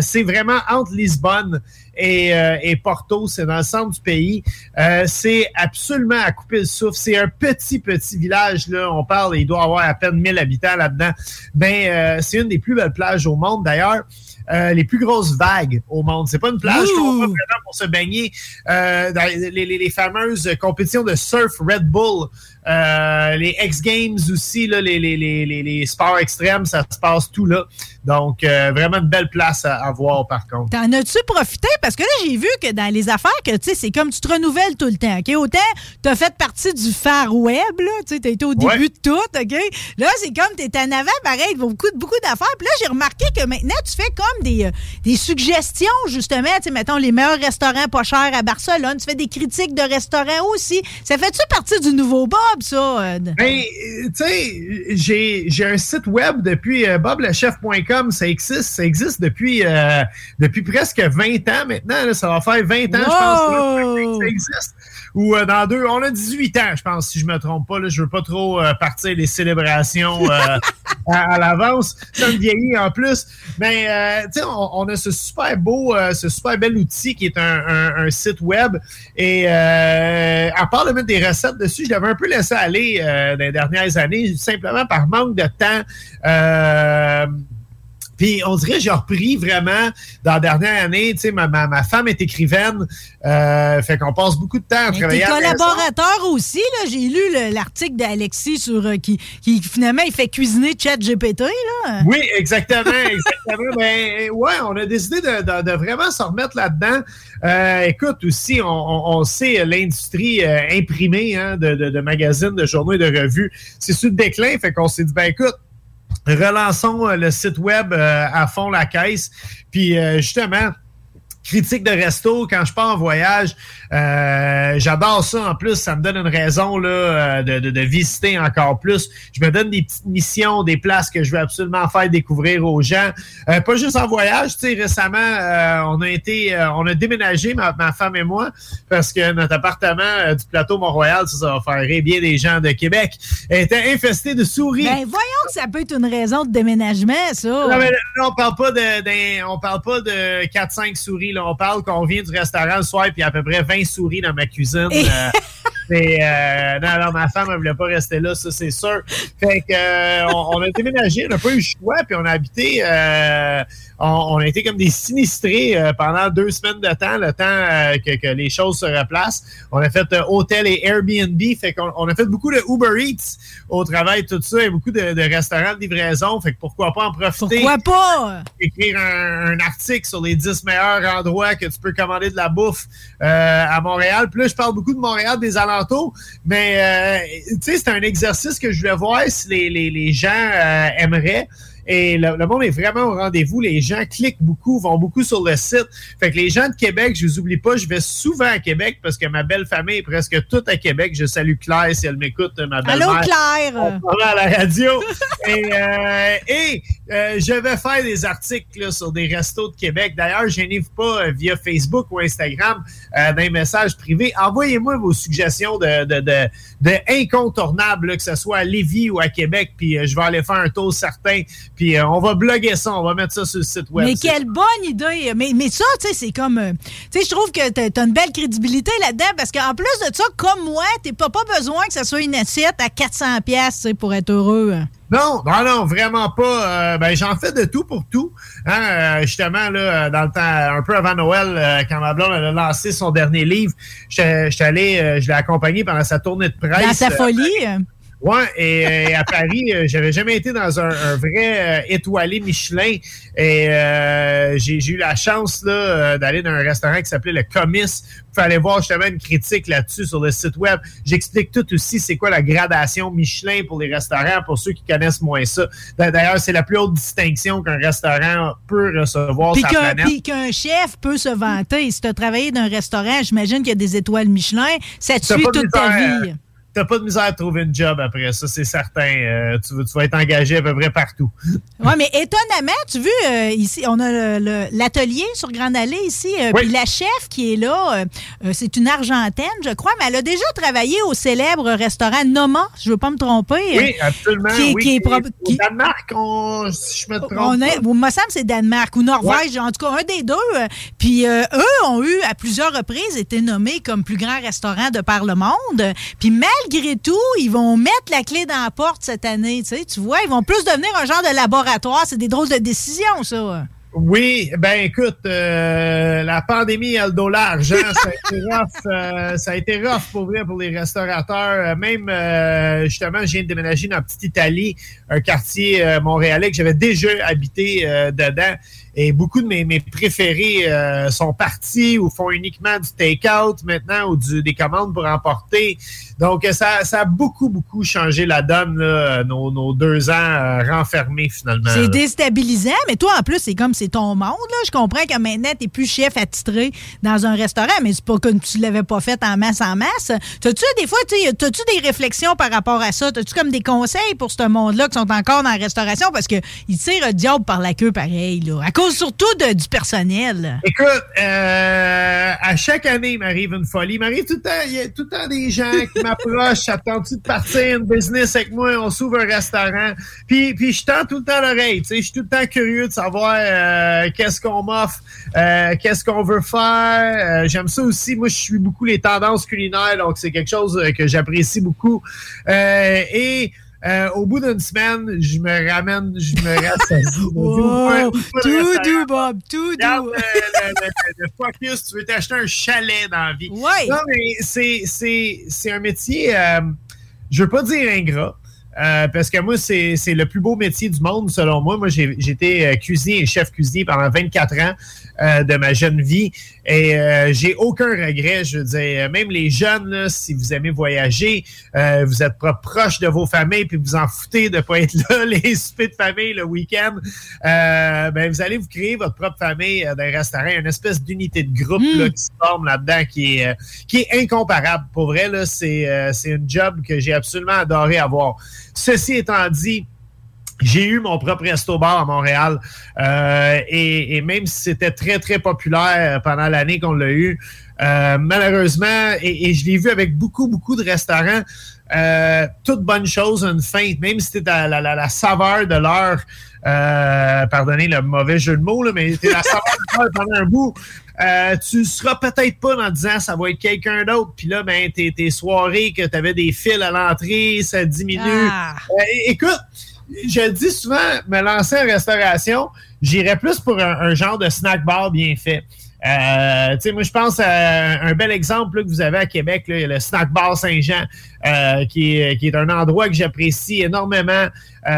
c'est vraiment entre Lisbonne et, euh, et Porto, c'est dans le centre du pays. Euh, c'est absolument à couper le souffle. C'est un petit, petit village. Là. On parle, il doit avoir à peine 1000 habitants là-dedans. Ben, euh, c'est une des plus belles plages au monde. D'ailleurs, euh, les plus grosses vagues au monde. C'est pas une plage qu'on va pour se baigner. Euh, dans les, les- les fameuses compétitions de surf Red Bull, euh, les X Games aussi, là, les, sports extrêmes, ça se passe tout là. Donc, vraiment une belle place à, à voir par contre. T'en as-tu profité? Parce que là, j'ai vu que dans les affaires, que tu sais, c'est comme tu te renouvelles tout le temps. OK? Autant t'as fait partie du Far Web, là, tu sais, été au début Ouais. de tout, OK? Là, c'est comme t'es en avant, pareil, beaucoup, beaucoup d'affaires. Puis là, j'ai remarqué que maintenant, tu fais comme des, euh, des suggestions, justement, tu sais, mettons, les meilleurs restaurants pas chers à Barcelone. Tu fais des critiques de restaurants aussi. Ça fait-tu partie du nouveau Bob, ça? Ben, euh, tu sais, j'ai j'ai un site web depuis euh, boblechef.com. Ça existe, ça existe depuis, euh, depuis presque 20 ans maintenant. là. ça va faire 20 ans, je pense, que ça existe. Ou euh, dans deux, on a 18 ans, je pense, si je me trompe pas. Là, je veux pas trop euh, partir les célébrations euh, à, à l'avance. Ça me vieillit en plus. Mais, tu sais, on, on a ce super beau, ce super bel outil qui est un, un- un site web. Et à part de mettre des recettes dessus, je l'avais un peu laissé aller dans les dernières années, simplement par manque de temps. Puis on dirait que j'ai repris vraiment dans la dernière année. Tu sais, ma, ma, ma femme est écrivaine, euh, fait qu'on passe beaucoup de temps à Mais travailler Tes collaborateurs aussi, là, j'ai lu le- l'article d'Alexis sur euh, qui, qui finalement il fait cuisiner Chat GPT. Là. Oui, exactement, exactement. ben, ouais, on a décidé de, de- de vraiment se remettre là-dedans. Euh, écoute, aussi, on, on- on sait l'industrie imprimée hein, de, de- de magazines, de journaux et de revues, c'est sur le déclin. Fait qu'on s'est dit, ben écoute, relançons euh, le site web euh, à fond la caisse. Puis euh, justement, critique de resto quand je pars en voyage. Euh, J'adore ça. En plus, ça me donne une raison là, euh, de, de- de visiter encore plus. Je me donne des petites missions, des places que je veux absolument faire découvrir aux gens. Euh, pas juste en voyage. Tu sais, récemment, euh, on a été, euh, on a déménagé ma, ma femme et moi parce que notre appartement euh, du plateau Mont-Royal, ça, ça va faire rire bien des gens de Québec, était infesté de souris. Ben voyons que ça peut être une raison de déménagement, ça. Non, mais là, on parle pas de, d'un- on parle pas de 4-5 souris. Là. On parle qu'on vient du restaurant le soir et il y a à peu près 20 souris dans ma cuisine. Euh, mais, euh, non, non, ma femme, elle voulait pas rester là, ça, c'est sûr. Fait que, euh, on, on a déménagé, on n'a pas eu le choix, puis on a habité, euh, on, on a été comme des sinistrés euh, pendant deux semaines de temps, le temps que, que les choses se replacent. On a fait hôtel et Airbnb, fait qu'on on a fait beaucoup de Uber Eats au travail, tout ça, et beaucoup de, de restaurants de livraison, fait que pourquoi pas en profiter? Pourquoi pas? écrire un, un article sur les 10 meilleurs endroits que tu peux commander de la bouffe à Montréal. Puis là, je parle beaucoup de Montréal, des alentours, mais euh, tu sais, c'est un exercice que je voulais voir si les, les, les gens euh, aimeraient. Et le, le monde est vraiment au rendez-vous. Les gens cliquent beaucoup, vont beaucoup sur le site. Fait que les gens de Québec, je vous oublie pas, je vais souvent à Québec parce que ma belle famille est presque toute à Québec. Je salue Claire si elle m'écoute, ma belle-mère. Allô, Claire? On parle à la radio. et euh, et euh, je vais faire des articles là, sur des restos de Québec. D'ailleurs, gênez-vous pas euh, via Facebook ou Instagram dans les messages privés. Envoyez-moi vos suggestions de, de, de, de incontournables, là, que ce soit à Lévis ou à Québec. Puis euh, je vais aller faire un tour certain. Puis euh, on va bloguer ça, on va mettre ça sur le site web. Mais quelle bonne idée! Mais, mais ça, tu sais, c'est comme. euh, tu sais, je trouve que t'as as une belle crédibilité là-dedans parce qu'en plus de ça, comme moi, t'as pas, pas besoin que ça soit une assiette à 400$ piastres, tu sais, pour être heureux. Non, non, non, vraiment pas. Euh, ben, j'en fais de tout pour tout. Hein, euh, justement, là, dans le temps, un peu avant Noël, euh, quand ma blonde elle a lancé son dernier livre, j'étais allé, je l'ai accompagné pendant sa tournée de presse. Dans sa folie. Euh, Ouais, et, et à Paris, euh, j'avais jamais été dans un, un vrai euh, étoilé Michelin. Et euh, j'ai eu la chance là, euh, d'aller dans un restaurant qui s'appelait le Comis. Il fallait voir justement une critique là-dessus sur le site web. J'explique tout aussi c'est quoi la gradation Michelin pour les restaurants, pour ceux qui connaissent moins ça. D'ailleurs, c'est la plus haute distinction qu'un restaurant peut recevoir Puis sur qu'un la planète. puis qu'un chef peut se vanter. Si tu as travaillé dans un restaurant, j'imagine qu'il y a des étoiles Michelin, ça te suit toute ta vie. T'as pas de misère à trouver une job après ça, c'est certain. Euh, tu, vas- tu vas être engagé à peu près partout. Oui, mais étonnamment, tu vois, euh, ici, on a l'atelier sur Grande Allée ici. euh, Oui. Puis la chef qui est là, euh, c'est une Argentine, je crois, mais elle a déjà travaillé au célèbre restaurant Noma, je veux pas me tromper. Oui, absolument. Qui, oui, qui est qui au Danemark, on- si je me trompe on est, il me c'est Danemark ou Norvège, en tout cas un des deux. Puis eux ont eu à plusieurs reprises été nommés comme plus grand restaurant de par le monde. Puis malgré tout, ils vont mettre la clé dans la porte cette année. Tu sais, tu vois, ils vont plus devenir un genre de laboratoire. C'est des drôles de décisions, ça. Oui, ben écoute, euh, la pandémie a le dos large. hein. Ça a été rough, euh, ça a été rough pour vrai pour les restaurateurs. Euh, Même euh, justement, je viens de déménager dans la petite Italie, un quartier montréalais que j'avais déjà habité dedans. Et beaucoup de mes, mes préférés euh, sont partis ou font uniquement du take-out maintenant ou du, des commandes pour emporter. Donc, ça, ça a beaucoup, beaucoup changé la donne, là, nos, nos deux ans euh, renfermés finalement. C'est déstabilisant, mais toi, en plus, c'est comme c'est ton monde. Là. Je comprends que maintenant, t'es plus chef attitré dans un restaurant, mais c'est pas comme tu l'avais pas fait en masse en masse. T'as-tu des fois, tu t'as-tu des réflexions par rapport à ça? T'as-tu comme des conseils pour ce monde-là qui sont encore dans la restauration? Parce qu'ils tirent le diable par la queue pareil, là. À cause surtout du personnel. Écoute, euh, à chaque année, il m'arrive une folie. Il m'arrive tout le temps, il y a tout le temps des gens qui m'approchent, attends-tu de partir une business avec moi, on s'ouvre un restaurant. Puis, puis je tends tout le temps l'oreille, je suis tout le temps curieux de savoir euh, qu'est-ce qu'on m'offre, euh, qu'est-ce qu'on veut faire. J'aime ça aussi. Moi, je suis beaucoup les tendances culinaires, donc c'est quelque chose que j'apprécie beaucoup. Et euh, au bout d'une semaine, je me ramène, je me rassasie. Wow, tout doux, Bob, tout Regarde, doux. euh, le, le- le focus, tu veux t'acheter un chalet dans la vie. Ouais. Non, mais c'est, un métier, euh, je veux pas dire ingrat, euh, parce que moi, c'est, le plus beau métier du monde, selon moi. Moi, j'ai, j'étais cuisinier et chef cuisinier pendant 24 ans euh, de ma jeune vie et euh, j'ai aucun regret. Je veux dire, même les jeunes, là, si vous aimez voyager, euh, vous êtes pas proche de vos familles puis vous en foutez de pas être là, les soupers de famille le week-end, ben, vous allez vous créer votre propre famille euh, dans un restaurant, une espèce d'unité de groupe là, qui se forme là-dedans qui est, qui est incomparable. Pour vrai, là, c'est, c'est une job que j'ai absolument adoré avoir. Ceci étant dit, j'ai eu mon propre resto-bar à Montréal euh, et, et même si c'était très, très populaire pendant l'année qu'on l'a eu, euh, malheureusement, et, et je l'ai vu avec beaucoup, beaucoup de restaurants, euh, toute bonne chose une feinte, même si c'était la, la, la- la saveur de l'heure, pardonnez le mauvais jeu de mots, là, mais c'était la saveur de l'heure pendant un bout. Euh, tu seras peut-être pas en disant ça va être quelqu'un d'autre, puis là, ben, tes, tes soirées que tu avais des fils à l'entrée, ça diminue. Ah. Euh, écoute, je le dis souvent, me lancer en restauration, j'irais plus pour un, un genre de snack bar bien fait. Euh, tu sais, moi, je pense à un bel exemple là, que vous avez à Québec, là, le Snack Bar Saint-Jean, euh, qui, est, qui est un endroit que j'apprécie énormément. Euh,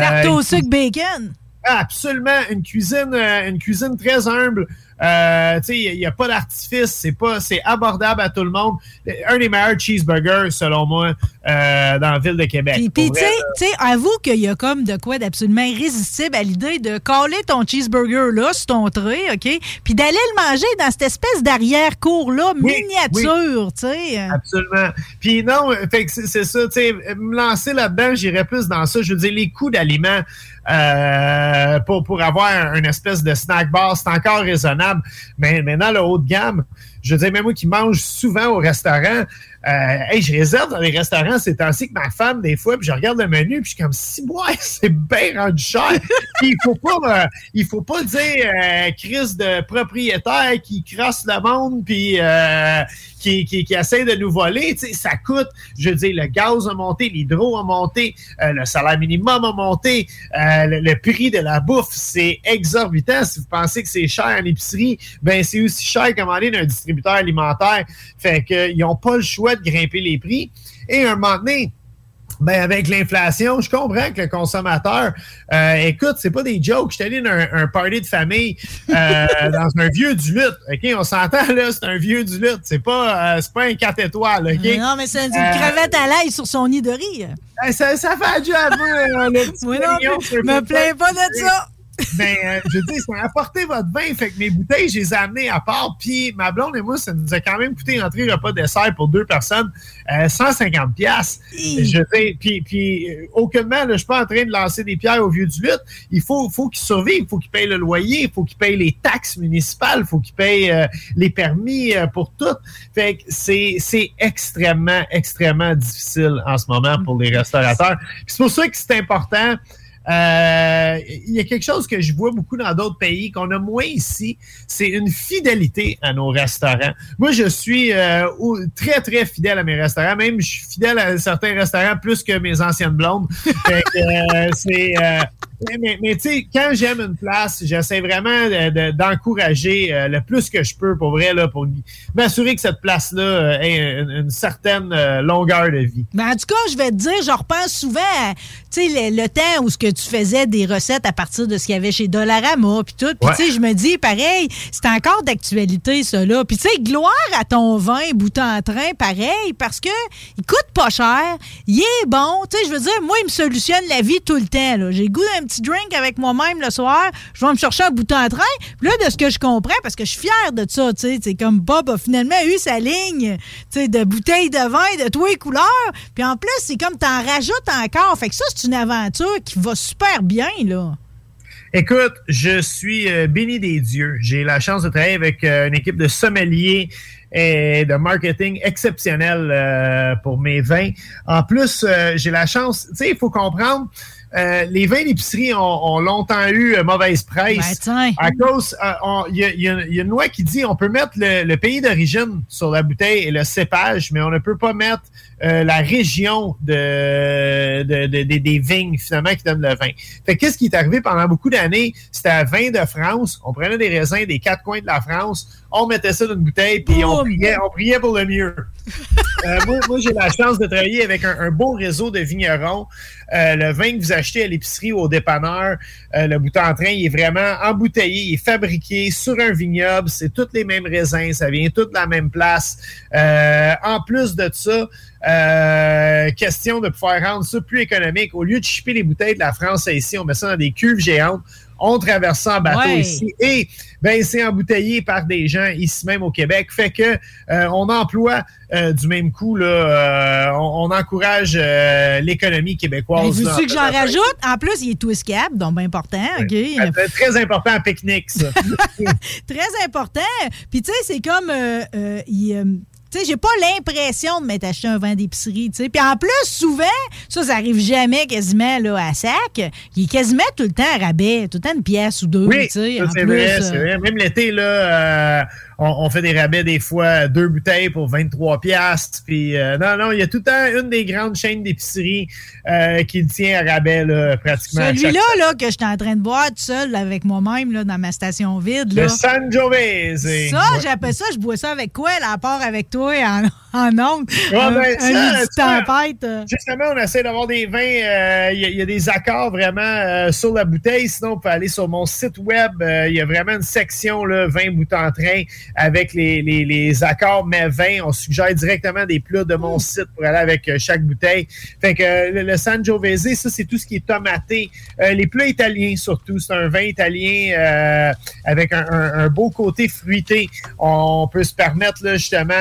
Tarte au sucre bacon. Absolument, une cuisine, euh, une cuisine très humble. Euh, il n'y a, pas d'artifice, c'est pas, c'est abordable à tout le monde. Un des meilleurs cheeseburgers, selon moi, euh, dans la ville de Québec. Puis, tu sais, avoue qu'il y a comme de quoi d'absolument irrésistible à l'idée de coller ton cheeseburger là sur ton trait, OK? Puis d'aller le manger dans cette espèce d'arrière-cour-là, miniature, tu sais. Absolument. Puis non, fait que c'est c'est ça, tu sais, me lancer là-dedans, j'irais plus dans ça. Je veux dire, les coûts d'aliments euh, pour, pour avoir un, une espèce de snack bar, c'est encore raisonnable. Mais maintenant, le haut de gamme, je veux dire, même moi qui mange souvent au restaurant, hey, je réserve dans les restaurants ces temps-ci que ma femme, des fois, puis je regarde le menu, puis je suis comme, si, ouais, c'est bien rendu cher. Il faut pas, euh, il faut pas dire euh, crise de propriétaire qui crasse le monde, puis euh, qui, qui, essaie de nous voler. Ça coûte, je veux dire, le gaz a monté, l'hydro a monté, euh, le salaire minimum a monté, euh, le, le prix de la bouffe, c'est exorbitant. Si vous pensez que c'est cher en épicerie, ben c'est aussi cher commander d'un distributeur alimentaire. Fait qu'ils n'ont pas le choix de grimper les prix. Et un moment donné, Ben avec l'inflation, je comprends que le consommateur, euh, écoute, c'est pas des jokes. Je suis allé dans un, un party de famille euh, dans un vieux du lutte. Ok, on s'entend là, c'est un vieux du lutte. C'est pas, euh, c'est pas un 4 étoiles. Non, mais c'est une Euh, crevette à l'ail sur son nid de riz. Eh, Ça, ça fait du à moi, le petit Oui, non, me plains pas de ça. Ben, euh, je dis, ça a apporté votre vin, fait que mes bouteilles, je les ai amenées à part. Puis ma blonde et moi, ça nous a quand même coûté entrée repas dessert pour deux personnes, euh, 150 pièces. Je dis, puis, puis euh, aucunement, là, je suis pas en train de lancer des pierres au vieux du lutte. Il faut, faut qu'il survive, il faut qu'il paye le loyer, il faut qu'il paye les taxes municipales, il faut qu'il paye euh, les permis euh, pour tout. Fait que c'est, c'est extrêmement, extrêmement difficile en ce moment pour les restaurateurs. Puis C'est pour ça que c'est important. Euh, il y a quelque chose que je vois beaucoup dans d'autres pays qu'on a moins ici, c'est une fidélité à nos restaurants. Moi, je suis euh, au- très, très fidèle à mes restaurants. Même, je suis fidèle à certains restaurants plus que mes anciennes blondes. Euh, c'est... mais, mais tu sais, quand j'aime une place, j'essaie vraiment de- de- d'encourager euh, le plus que je peux, pour vrai, là, pour m'assurer que cette place-là euh, ait une, une certaine euh, longueur de vie. Mais en tout cas, je vais te dire, je repense souvent à tu sais, le, le temps où ce que tu faisais des recettes à partir de ce qu'il y avait chez Dollarama, puis tout. Puis Ouais. tu sais, je me dis, pareil, c'est encore d'actualité, ça, là. Puis tu sais, gloire à ton vin bout en train, pareil, parce que il coûte pas cher, il est bon. Tu sais, je veux dire, moi, il me solutionne la vie tout le temps, là. J'ai goût d'un petit drink avec moi-même le soir, je vais me chercher un bout en train. Puis là, de ce que je comprends, parce que je suis fière de ça, tu sais, c'est comme Bob a finalement eu sa ligne, tu sais, de bouteilles de vin de tous les couleurs. Puis en plus, c'est comme t'en rajoutes encore. Fait que ça, c'est une aventure qui va super bien, là. Écoute, je suis euh, béni des dieux. J'ai la chance de travailler avec euh, une équipe de sommeliers et de marketing exceptionnelle euh, pour mes vins. En plus, j'ai la chance, tu sais, il faut comprendre, euh, les vins d'épicerie ont, ont longtemps eu euh, mauvaise presse. à cause, euh, il y, a- y y une loi qui dit on peut mettre le, le pays d'origine sur la bouteille et le cépage, mais on ne peut pas mettre euh, la région de, de- de- de- des vignes finalement qui donnent le vin. Fait que qu'est-ce qui est arrivé pendant beaucoup d'années? C'était un vin de France. On prenait des raisins des quatre coins de la France, on mettait ça dans une bouteille, puis on priait, on priait pour le mieux. Euh, moi, moi, j'ai la chance de travailler avec un, un beau réseau de vignerons. Euh, le vin que vous achetez à l'épicerie ou au dépanneur, euh, le bouton en train, il est vraiment embouteillé, il est fabriqué sur un vignoble. C'est tous les mêmes raisins, ça vient tout de la même place. En plus de ça, euh, question de pouvoir rendre ça plus économique. Au lieu de chipper les bouteilles de la France à ici, on met ça dans des cuves géantes. On traverse ça en bateau Ouais. ici. Et ben, c'est embouteillé par des gens ici même au Québec. Fait que euh, on emploie euh, du même coup, là, on, on encourage l'économie québécoise. Mais là, veux-tu que en j'en rajoute? En plus, il est twist cap, donc bien important. Très important en pique-nique, ça. Très important. Puis, tu sais, c'est comme. il, euh, tu sais, j'ai pas l'impression de m'être acheté un vin d'épicerie, tu sais. Puis en plus, souvent, ça, ça arrive jamais quasiment là, à sac. Il est quasiment tout le temps à rabais, tout le temps une pièce ou deux, Oui, tu sais. c'est vrai, euh, c'est vrai. Même l'été, là, euh, on, on fait des rabais des fois, deux bouteilles pour 23 piastres. Puis, euh, non, non, il y a tout le temps une des grandes chaînes d'épicerie euh, qui le tient à rabais, là, pratiquement. Celui-là, là, que j'étais en train de boire tout seul avec moi-même, là, dans ma station vide, là. Le Sangiovese. Ça, Ouais. j'appelle ça, je bois ça avec quoi, là, à part avec toi en, en ongle? Ouais, un, ben, un ça, ça, tempête. euh. Justement, on essaie d'avoir des vins. euh, Il y, a- il y a des accords vraiment sur la bouteille. Sinon, on peut aller sur mon site web. Il y a vraiment une section là, vin bout en train avec les, les- les accords mais vins. On suggère directement des plats de mon site pour aller avec euh, chaque bouteille. Fait que euh, le, le Sangiovese, ça, c'est tout ce qui est tomaté. Euh, les plats italiens, surtout. C'est un vin italien euh, avec un, un- un beau côté fruité. On peut se permettre, là, justement.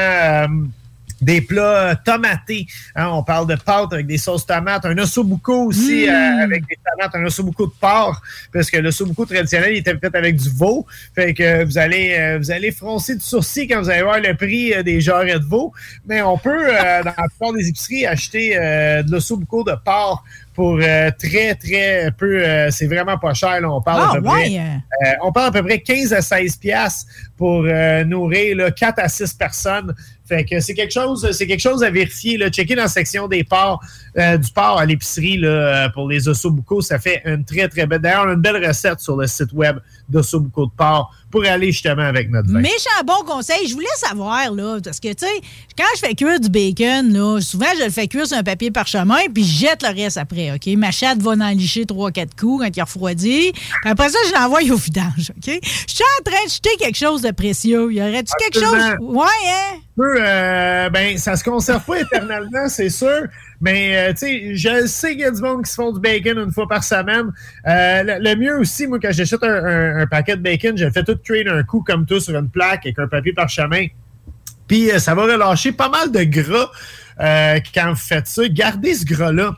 Des plats euh, tomatés. Hein, on parle de pâtes avec des sauces tomates, un ossobuco aussi euh, avec des tomates, un ossobuco de porc, parce que l'ossobuco traditionnel il était fait avec du veau. Fait que vous allez euh, vous allez froncer du sourcil quand vous allez voir le prix des jarrets de veau. Mais on peut, dans la plupart des épiceries, acheter de l'ossobuco de porc pour euh, très, très peu. euh, c'est vraiment pas cher. Là, on parle Ah, à peu près. Euh, on parle à peu près 15 à 16 piastres pour nourrir là, 4 à 6 personnes. Fait que c'est quelque chose, c'est quelque chose à vérifier. Là. Checker dans la section des porcs, euh, du porc à l'épicerie euh, pour les ossobucos. Ça fait une très, très belle. D'ailleurs, une belle recette sur le site web d'ossobuco de porc pour aller justement avec notre vin. Méchant bon conseil. Je voulais savoir, là, parce que, tu sais, quand je fais cuire du bacon, là, souvent, je le fais cuire sur un papier parchemin, puis je jette le reste après, OK? Ma chatte va en licher 3-4 coups quand il refroidit. Puis après ça, je l'envoie au vidange, OK? Je suis en train de jeter quelque chose de précieux. Y aurait-tu quelque chose? Ouais, hein? Peu, euh, ben, ça se conserve pas éternellement, c'est sûr. Mais, euh, tu sais, je sais qu'il y a du monde qui se font du bacon une fois par semaine. Euh, le, le mieux aussi, moi, quand j'achète un, un- un paquet de bacon, je le fais tout cuire d'un coup comme tout sur une plaque avec un papier parchemin. Puis, euh, ça va relâcher pas mal de gras quand vous faites ça. Gardez ce gras-là.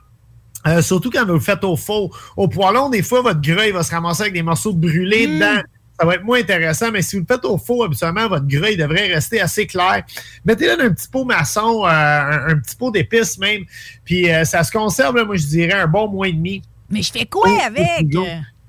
Euh, surtout quand vous le faites au faux. Au poêlon, des fois, votre gras, il va se ramasser avec des morceaux de brûlé dedans. Ça va être moins intéressant, mais si vous le faites au faux, habituellement, votre gras, il devrait rester assez clair. Mettez-le dans un petit pot maçon, euh, un, un petit pot d'épices même, puis euh, ça se conserve, là, moi, je dirais, un bon mois et demi. Mais je fais quoi avec?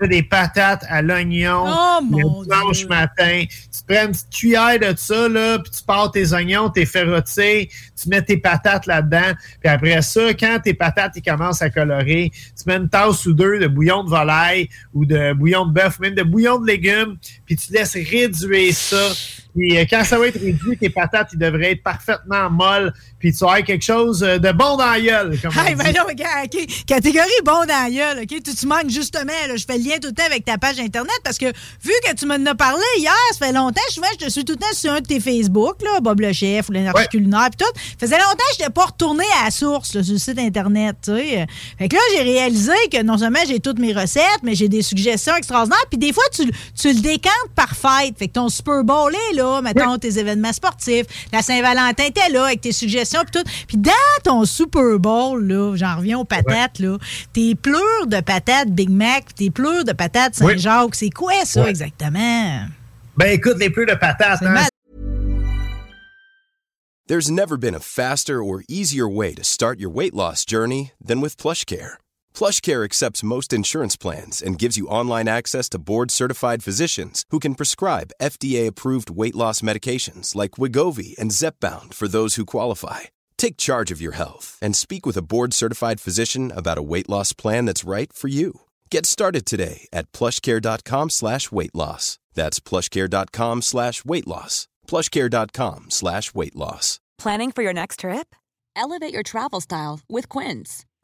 Tu des patates à l'oignon Oh, le mon dimanche matin. Tu prends une petite cuillère de ça, là, puis tu pars tes oignons, tes fais rôtir, tu mets tes patates là-dedans. Puis après ça, quand tes patates ils commencent à colorer, tu mets une tasse ou deux de bouillon de volaille ou de bouillon de bœuf, même de bouillon de légumes, puis tu laisses réduire ça. Puis euh, quand ça va être réduit, tes patates, ils devraient être parfaitement molles, puis tu vas avoir quelque chose euh, de bon dans la gueule, comme Hey, ben non, regarde, OK. Catégorie bon dans la gueule, OK? Tu, tu manques justement, là, je fais le lien tout le temps avec ta page Internet parce que vu que tu m'en as parlé hier, ça fait longtemps, souvent, je te suis tout le temps sur un de tes Facebook, là, Bob le Chef ou l'énergie culinaire, puis tout. faisait longtemps que je n'étais pas retourné à la source, là, sur le site Internet, tu sais. Fait que là, j'ai réalisé que non seulement j'ai toutes mes recettes, mais j'ai des suggestions extraordinaires, puis des fois, tu, tu le décantes par fête. Fait que ton Super Bowl est là, mettons, tes événements sportifs. La Saint-Valentin était là avec tes suggestions, puis tout. Puis dans ton Super Bowl, là, j'en reviens aux patates, là, tes pleurs de patates Big Mac, puis tes pleurs de patates Saint-Jacques, c'est quoi ça Ouais. exactement? Ben écoute, les pleurs de patates, hein, There's never been a faster or easier way to start your weight loss journey than with PlushCare. PlushCare accepts most insurance plans and gives you online access to board-certified physicians who can prescribe FDA-approved weight loss medications like Wigovi and Zepbound for those who qualify. Take charge of your health and speak with a board-certified physician about a weight loss plan that's right for you. Get started today at plushcare.com slash weight loss. That's plushcare.com slash weight loss. plushcare.com slash weight loss. Planning for your next trip? Elevate your travel style with Quince.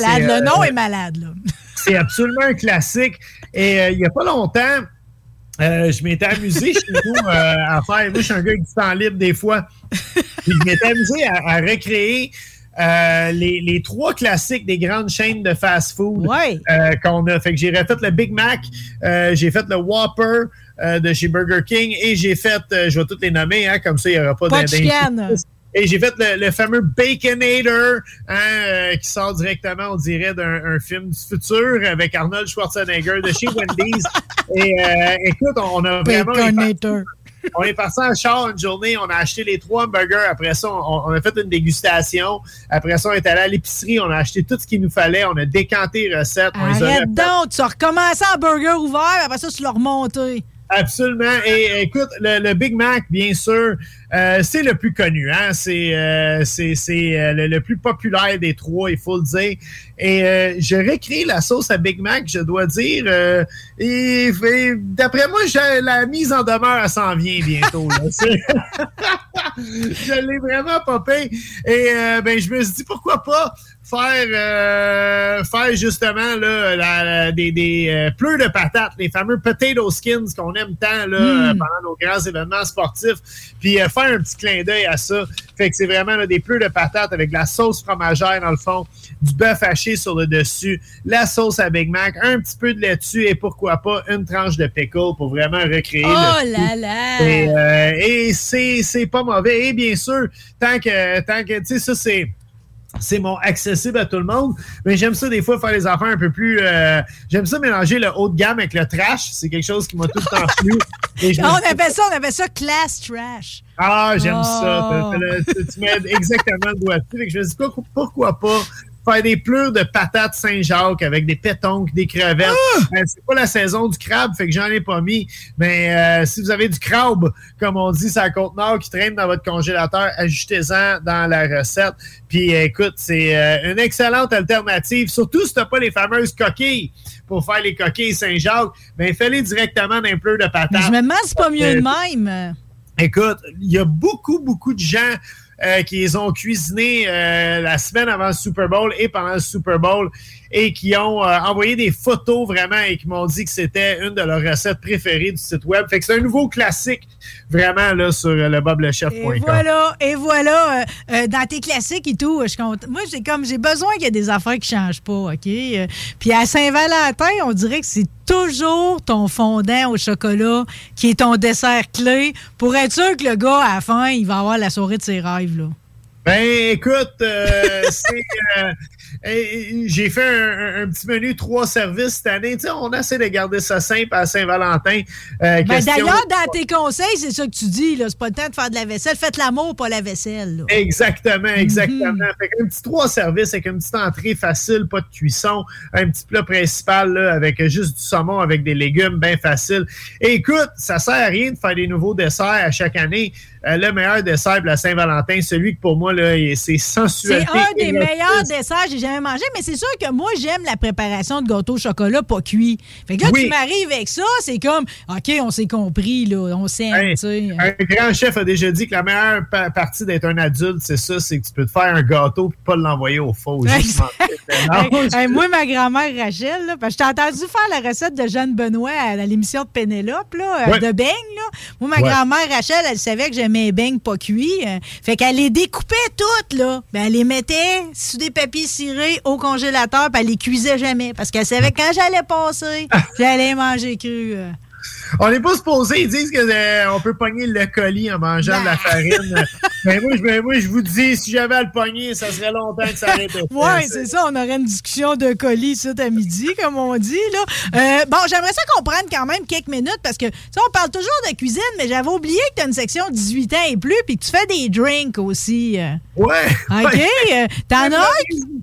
Malade, le nom euh, est malade, là. C'est absolument un classique. Et euh, il n'y a pas longtemps, euh, je m'étais amusé chez nous euh, à faire. Moi, je suis un gars avec du temps libre des fois. Puis je m'étais amusé à, à recréer euh, les, les trois classiques des grandes chaînes de fast-food euh, qu'on a. Fait que j'ai refait le Big Mac, j'ai fait le Whopper de chez Burger King et j'ai fait, je vais toutes les nommer, hein, comme ça, il n'y aura pas, Pas de. Et j'ai fait le, le fameux Baconator, hein, euh, qui sort directement, on dirait, d'un un film du futur avec Arnold Schwarzenegger de chez Wendy's. Et euh, écoute, on a vraiment... Baconator. On est parti en char une journée, on a acheté les trois hamburgers. Après ça, on, on a fait une dégustation. Après ça, on est allé à l'épicerie, on a acheté tout ce qu'il nous fallait. On a décanté les recettes. on les a Arrête donc, tu as recommencé en burger ouvert, après ça, tu l'as remonté. Absolument. Et écoute, le, le Big Mac, bien sûr, euh, c'est le plus connu. Hein? C'est euh, c'est- c'est, euh, le, le plus populaire des trois, il faut le dire. Et euh, je recrée la sauce à Big Mac, je dois dire. euh, et, et d'après moi, j'ai- la mise en demeure, s'en vient bientôt. là. Je l'ai vraiment popé. Et euh, ben, je me suis dit, pourquoi pas faire, euh, faire justement là, la- la- des, des euh, pleurs de patates, les fameux potato skins qu'on aime tant là, euh, pendant nos grands événements sportifs. Puis euh, faire un petit clin d'œil à ça. Fait que c'est vraiment là, des pleurs de patates avec de la sauce fromagère dans le fond, du bœuf haché sur le dessus, la sauce à Big Mac, un petit peu de laitue et pourquoi pas une tranche de pickle pour vraiment recréer Oh le là tout. là! Et, euh, et c'est, c'est pas mauvais. Et bien sûr, tant que, tant que tu sais, ça, c'est. C'est mon accessible à tout le monde. Mais j'aime ça des fois faire les affaires un peu plus. euh, j'aime ça mélanger le haut de gamme avec le trash. C'est quelque chose qui m'a tout le temps plu. On appelle ça, on appelle ça class trash. Ah, j'aime ça. Oh. Tu mets exactement le doigt dessus. Je me dis pas pourquoi pas faire des pleurs de patates Saint-Jacques avec des pétoncles, des crevettes. Euh, c'est pas la saison du crabe, fait que j'en ai pas mis. Mais euh, si vous avez du crabe, comme on dit, c'est la Côte-Nord qui traîne dans votre congélateur, ajoutez-en dans la recette. Puis euh, écoute, c'est euh, une excellente alternative, surtout si t'as pas les fameuses coquilles pour faire les coquilles Saint-Jacques. Ben, fais-les directement dans un pleur de patates. Mais je me demande c'est pas mieux de même. Écoute, il y a beaucoup, beaucoup de gens euh, qui les ont cuisinés euh, la semaine avant le Super Bowl et pendant le Super Bowl et qui ont euh, envoyé des photos vraiment et qui m'ont dit que c'était une de leurs recettes préférées du site web. Fait que c'est un nouveau classique vraiment là sur euh, le Et voilà, et voilà, euh, euh, dans tes classiques et tout, je compte. Moi, j'ai comme j'ai besoin qu'il y ait des affaires qui changent pas, OK? Puis à Saint-Valentin, on dirait que c'est toujours ton fondant au chocolat qui est ton dessert clé pour être sûr que le gars, à la fin, il va avoir la soirée de ses rêves, là. Ben, écoute, euh, c'est. euh, J'ai fait un, un- un petit menu trois services cette année. Tu sais, on essaie de garder ça simple à Saint-Valentin. Euh, Ben, D'ailleurs, dans tes conseils, c'est ça que tu dis. C'est pas le temps de faire de la vaisselle. Faites l'amour, pas la vaisselle, là. Exactement, exactement. Mhm. Fait qu'un petit trois services avec une petite entrée facile, pas de cuisson, un petit plat principal là, avec juste du saumon avec des légumes, bien facile. Et écoute, ça sert à rien de faire des nouveaux desserts à chaque année. Euh, le meilleur dessert pour la Saint-Valentin, celui que pour moi, c'est C'est sensualité. un des meilleurs desserts que j'ai jamais mangé, mais c'est sûr que moi, j'aime la préparation de gâteau au chocolat pas cuit. Fait que là, Oui. tu m'arrives avec ça, c'est comme, OK, on s'est compris, là, on s'aime, Hey, un grand chef a déjà dit que la meilleure pa- partie d'être un adulte, c'est ça, c'est que tu peux te faire un gâteau et pas l'envoyer au faux. Hey, moi, ma grand-mère Rachel, là, parce que je t'ai entendu faire la recette de Jeanne Benoît à l'émission de Pénélope, là, euh, Ouais. de beignes. Là. Moi, ma Ouais. grand-mère Rachel, elle savait que j'aimais les beignes pas cuits. euh, fait qu'elle les découpait toutes, là. Ben, elle les mettait sur des papiers cirés au congélateur, puis elle les cuisait jamais. Parce qu'elle savait que quand j'allais passer, j'allais manger cru. Euh. On n'est pas supposé, ils disent qu'on peut pogner le colis en mangeant de la farine. Mais moi, je, mais moi, je vous dis, si j'avais à le pogner, ça serait longtemps que ça arrêtait. Ouais, c'est ça. On aurait une discussion de colis ça à midi, comme on dit. Là. Euh, bon, j'aimerais ça qu'on prenne quand même quelques minutes parce que, tu sais, on parle toujours de cuisine, mais j'avais oublié que tu as une section 18 ans et plus puis que tu fais des drinks aussi. euh. Ouais. OK. euh, T'en Je as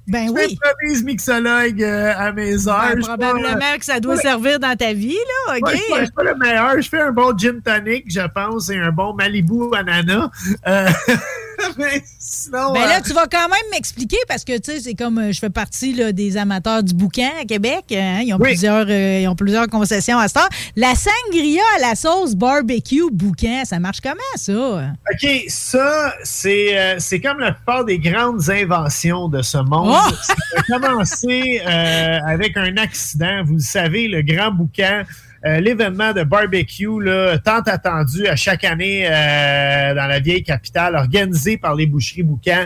Ben je oui. fais promise mixologue euh, à mes heures. Ben, Je suis pas- probablement que ça doit Ouais. servir dans ta vie, là. OK. Ouais, je suis pas- le meilleur. Je fais un bon gin tonic, je pense, et un bon Malibu ananas. Euh, mais sinon. Ben là, euh, tu vas quand même m'expliquer parce que, tu sais, c'est comme euh, je fais partie là, des amateurs du bouquin à Québec. hein, ils, ont Oui. plusieurs, euh, ils ont plusieurs concessions à ce temps. La sangria à la sauce barbecue bouquin, ça marche comment, ça? OK, ça, c'est c'est comme la plupart des grandes inventions de ce monde. Oh! Ça a commencé avec un accident. Vous le savez, le grand boucan, euh, l'événement de barbecue, là, tant attendu à chaque année euh, dans la vieille capitale, organisé par les boucheries Boucan.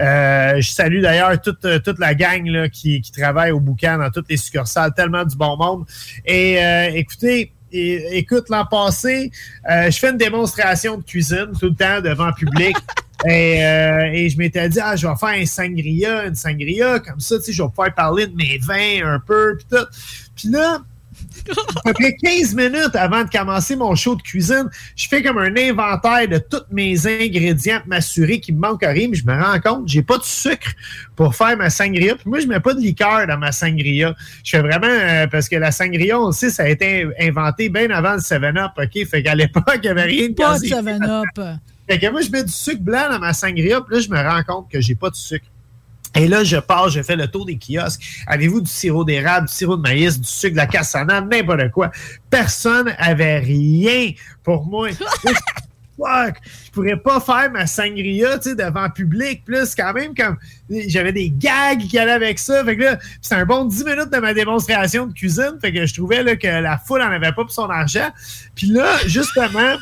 Euh, je salue d'ailleurs toute, toute la gang là, qui, qui travaille au Boucan dans toutes les succursales, tellement du bon monde. Et écoutez, et- écoute, l'an passé, je fais une démonstration de cuisine tout le temps devant le public. Et, euh, et je m'étais dit, ah, je vais faire un sangria, une sangria, comme ça, tu sais, je vais pouvoir parler de mes vins un peu, puis tout. Puis là, à peu près 15 minutes avant de commencer mon show de cuisine, je fais comme un inventaire de tous mes ingrédients pour m'assurer qu'il me manque rien. Mais je me rends compte, j'ai pas de sucre pour faire ma sangria. Puis moi, je mets pas de liqueur dans ma sangria. Je fais vraiment euh, parce que la sangria, on le sait, ça a été inventé bien avant le 7-Up, OK? Fait qu'à l'époque, il n'y avait rien de Pas de gazé. 7-Up. Fait que moi, je mets du sucre blanc dans ma sangria, puis là, je me rends compte que j'ai pas de sucre. Et là, je pars, je fais le tour des kiosques. Avez-vous du sirop d'érable, du sirop de maïs, du sucre, de la cassonade, n'importe quoi? Personne avait rien pour moi. Fuck, je pourrais pas faire ma sangria, tu sais, devant le public. Plus quand même comme j'avais des gags qui allaient avec ça. Fait que là, c'est un bon 10 minutes de ma démonstration de cuisine. Fait que je trouvais là, que la foule en avait pas pour son argent. Puis là, justement,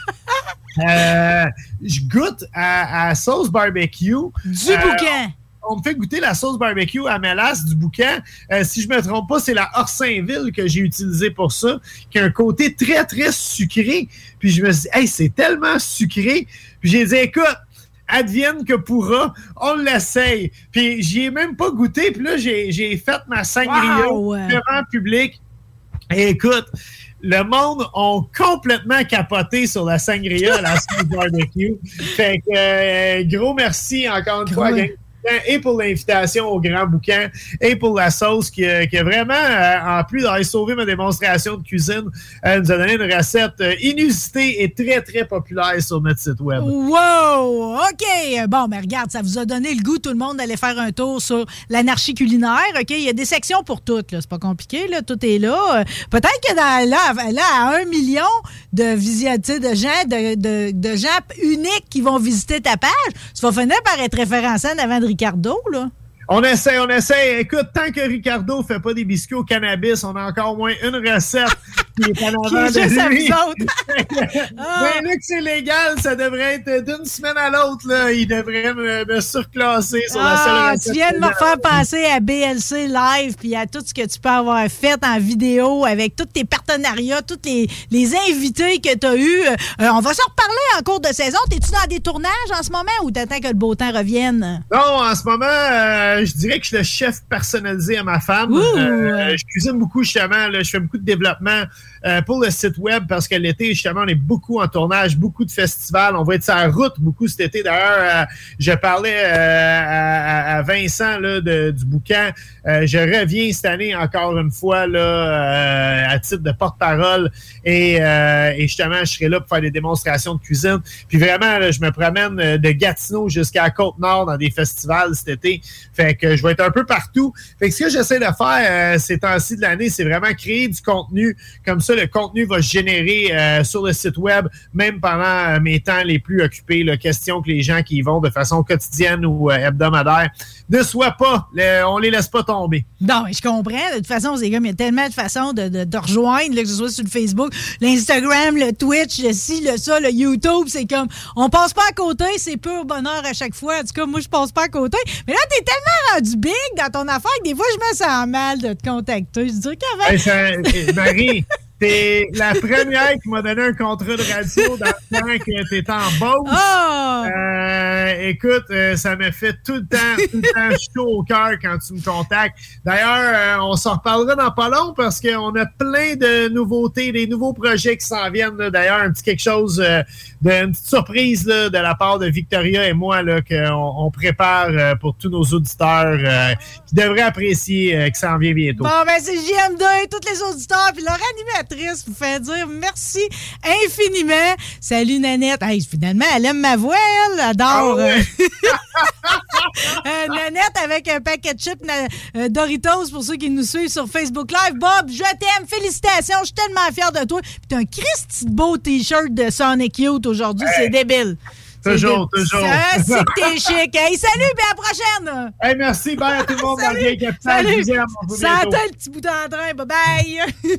euh, je goûte à, à sauce barbecue. Du Euh, bouquin. On me fait goûter la sauce barbecue à mélasse du bouquin. Euh, si je me trompe pas, c'est la Orsainville que j'ai utilisée pour ça, qui a un côté très, très sucré. Puis je me suis dit, hey, c'est tellement sucré. Puis j'ai dit, écoute, advienne que pourra, on l'essaye. Puis j'y ai même pas goûté. Puis là, j'ai fait ma sangria Wow! devant public. Et écoute, le monde ont complètement capoté sur la sangria à la Sweet Barbecue. Fait que euh, gros merci encore une fois, gang. Et pour l'invitation au grand bouquin, et pour la sauce qui, qui a vraiment, euh, en plus d'avoir sauvé ma démonstration de cuisine, euh, nous a donné une recette euh, inusitée et très, très populaire sur notre site web. Wow! OK. Bon, mais regarde, ça vous a donné le goût, tout le monde, d'aller faire un tour sur l'anarchie culinaire. OK? Il y a des sections pour toutes. C'est pas compliqué. Là. Tout est là. Euh, Peut-être que dans, là, là, à un million de visiteurs, de gens, de, gens uniques qui vont visiter ta page, tu vas finir par être référencé en avant de Ricardo, là. On essaie, on essaie. Écoute, tant que Ricardo fait pas des biscuits au cannabis, on a encore au moins une recette qui est en Qui avant est de juste à lui. Ah. Ben là que c'est légal, ça devrait être d'une semaine à l'autre. là. Il devrait me, me surclasser sur la seule Ah, recette. tu viens de me faire penser à BLC Live puis à tout ce que tu peux avoir fait en vidéo avec tous tes partenariats, tous les, les invités que tu as eus. Euh, on va s'en reparler en cours de saison. Es-tu dans des tournages en ce moment ou t'attends que le beau temps revienne? Non, en ce moment, euh, je dirais que je suis le chef personnalisé à ma femme. Euh, je cuisine beaucoup, justement. là, je fais beaucoup de développement euh, pour le site web parce que l'été, justement, on est beaucoup en tournage, beaucoup de festivals. On va être sur route beaucoup cet été. D'ailleurs, euh, je parlais euh, à, à- Vincent là, de- du bouquin. Euh, je reviens cette année encore une fois là, euh, à titre de porte-parole et, euh, et justement, je serai là pour faire des démonstrations de cuisine. Puis vraiment, là, je me promène de Gatineau jusqu'à Côte-Nord dans des festivals cet été. Fait que je vais être un peu partout. Fait que ce que j'essaie de faire ces temps-ci de l'année, c'est vraiment créer du contenu. Comme ça, le contenu va se générer euh, sur le site web, même pendant euh, mes temps les plus occupés. Là, question que les gens qui y vont de façon quotidienne ou euh, hebdomadaire ne soient pas, le- on les laisse pas tomber. Non, mais je comprends. De toute façon, c'est comme il y a tellement de façons de, de, de rejoindre, là, que ce soit sur le Facebook, l'Instagram, le Twitch, le ci, le ça, le YouTube. C'est comme, on passe pas à côté, c'est pur bonheur à chaque fois. En tout cas, moi, je passe pas à côté. Mais là, t'es tellement rendu big dans ton affaire que des fois, je me sens mal de te contacter. Je dis. Hey, ça- euh, Marie, t'es la première qui m'a donné un contrat de radio dans le temps que t'étais en Beauce. Ah! Euh, écoute, euh, ça me fait tout le temps, tout le temps chaud au cœur quand tu me contactes. D'ailleurs, euh, on s'en reparlera dans pas long parce qu'on a plein de nouveautés, des nouveaux projets qui s'en viennent. D'ailleurs, un petit quelque chose, euh, de, une petite surprise là, de la part de Victoria et moi qu'on on prépare pour tous nos auditeurs qui devraient apprécier que ça en vient bientôt. Bon, ben, c'est JM2 et tous les auditeurs, puis leur animatrice vous fait dire merci infiniment. Salut, Nanette. Hey, finalement, elle aime ma voix, elle. Adore. Ah euh, euh, Nanette avec un paquet de chips euh, Doritos pour ceux qui nous suivent sur Facebook Live. Bob, je t'aime. Félicitations. Je suis tellement fier de toi. Puis t'as un Christy beau T-shirt de Sonic Youth aujourd'hui. C'est débile. C'est Toujours, débile. toujours. Ah, c'est que t'es chic. Hey, salut, puis à la prochaine. Hey, merci, bye à tout le monde dans le. Salut. Santé, le petit bout en train. Bye bye.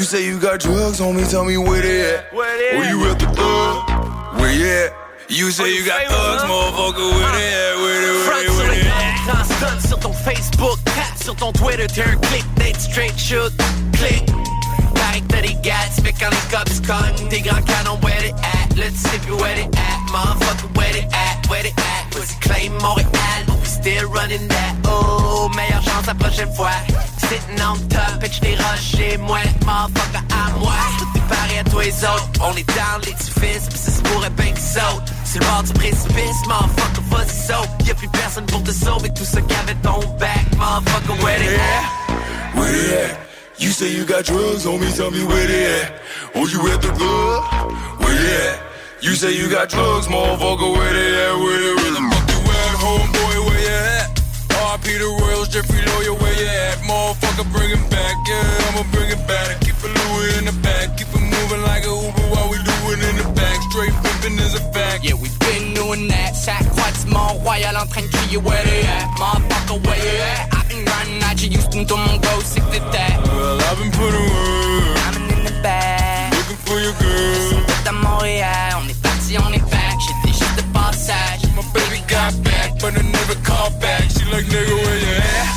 You say you got drugs, homie, tell me where they at? Where they at? Where you at the club? Where you at? You say you got thugs, motherfucker, where they uh, at? Where they, where they, where they at? Stun sur ton Facebook, sur ton Twitter, un click, d'être straight shoot, click. Paraît que t'as des gats, fait quand les cops cognent Tes grands canons, where they at? Let's if you where they at. Motherfucker, where they at? Where they at? Pussy claim Montréal, but we still running that. Oh, meilleure chance la prochaine fois. Sitting on top, et j't'ai rushé Moi, motherfucker, à moi Tout est pareil à toi les autres. On est dans l'édifice, pis ça se pourrait bien qu'ils sautent Sur le bord du précipice, motherfucker, vas-y saute. Y'a plus personne pour te sauver, tout ce qu'avait ton back. Motherfucker, where they at? Where they at? You say you got drugs me, tell me where they at. Oh, you at the club? Where they at? You say you got drugs, motherfucker, where they at? Where they, where the fuck you at, homeboy, where you at? R.I.P. the Royals, Jeffrey Lawyer, where you at? Motherfucker, bring it back, yeah, I'ma bring it back. Keep it Louis in the back, keep it moving like a Uber while we do it in the back. Straight pimping is a fact. Yeah, we been doing that. Fois du Mont-Royal en train de crier where they at. Motherfucker, where you at? I've been grinding at you, Houston, go, c'est que that. Well, I've been putting work. I'm in the back. Looking for your girl. À Montréal, on est parti, on est back. J'étais juste de passage. My baby got back, but I never called back. She like, nigga, where you at?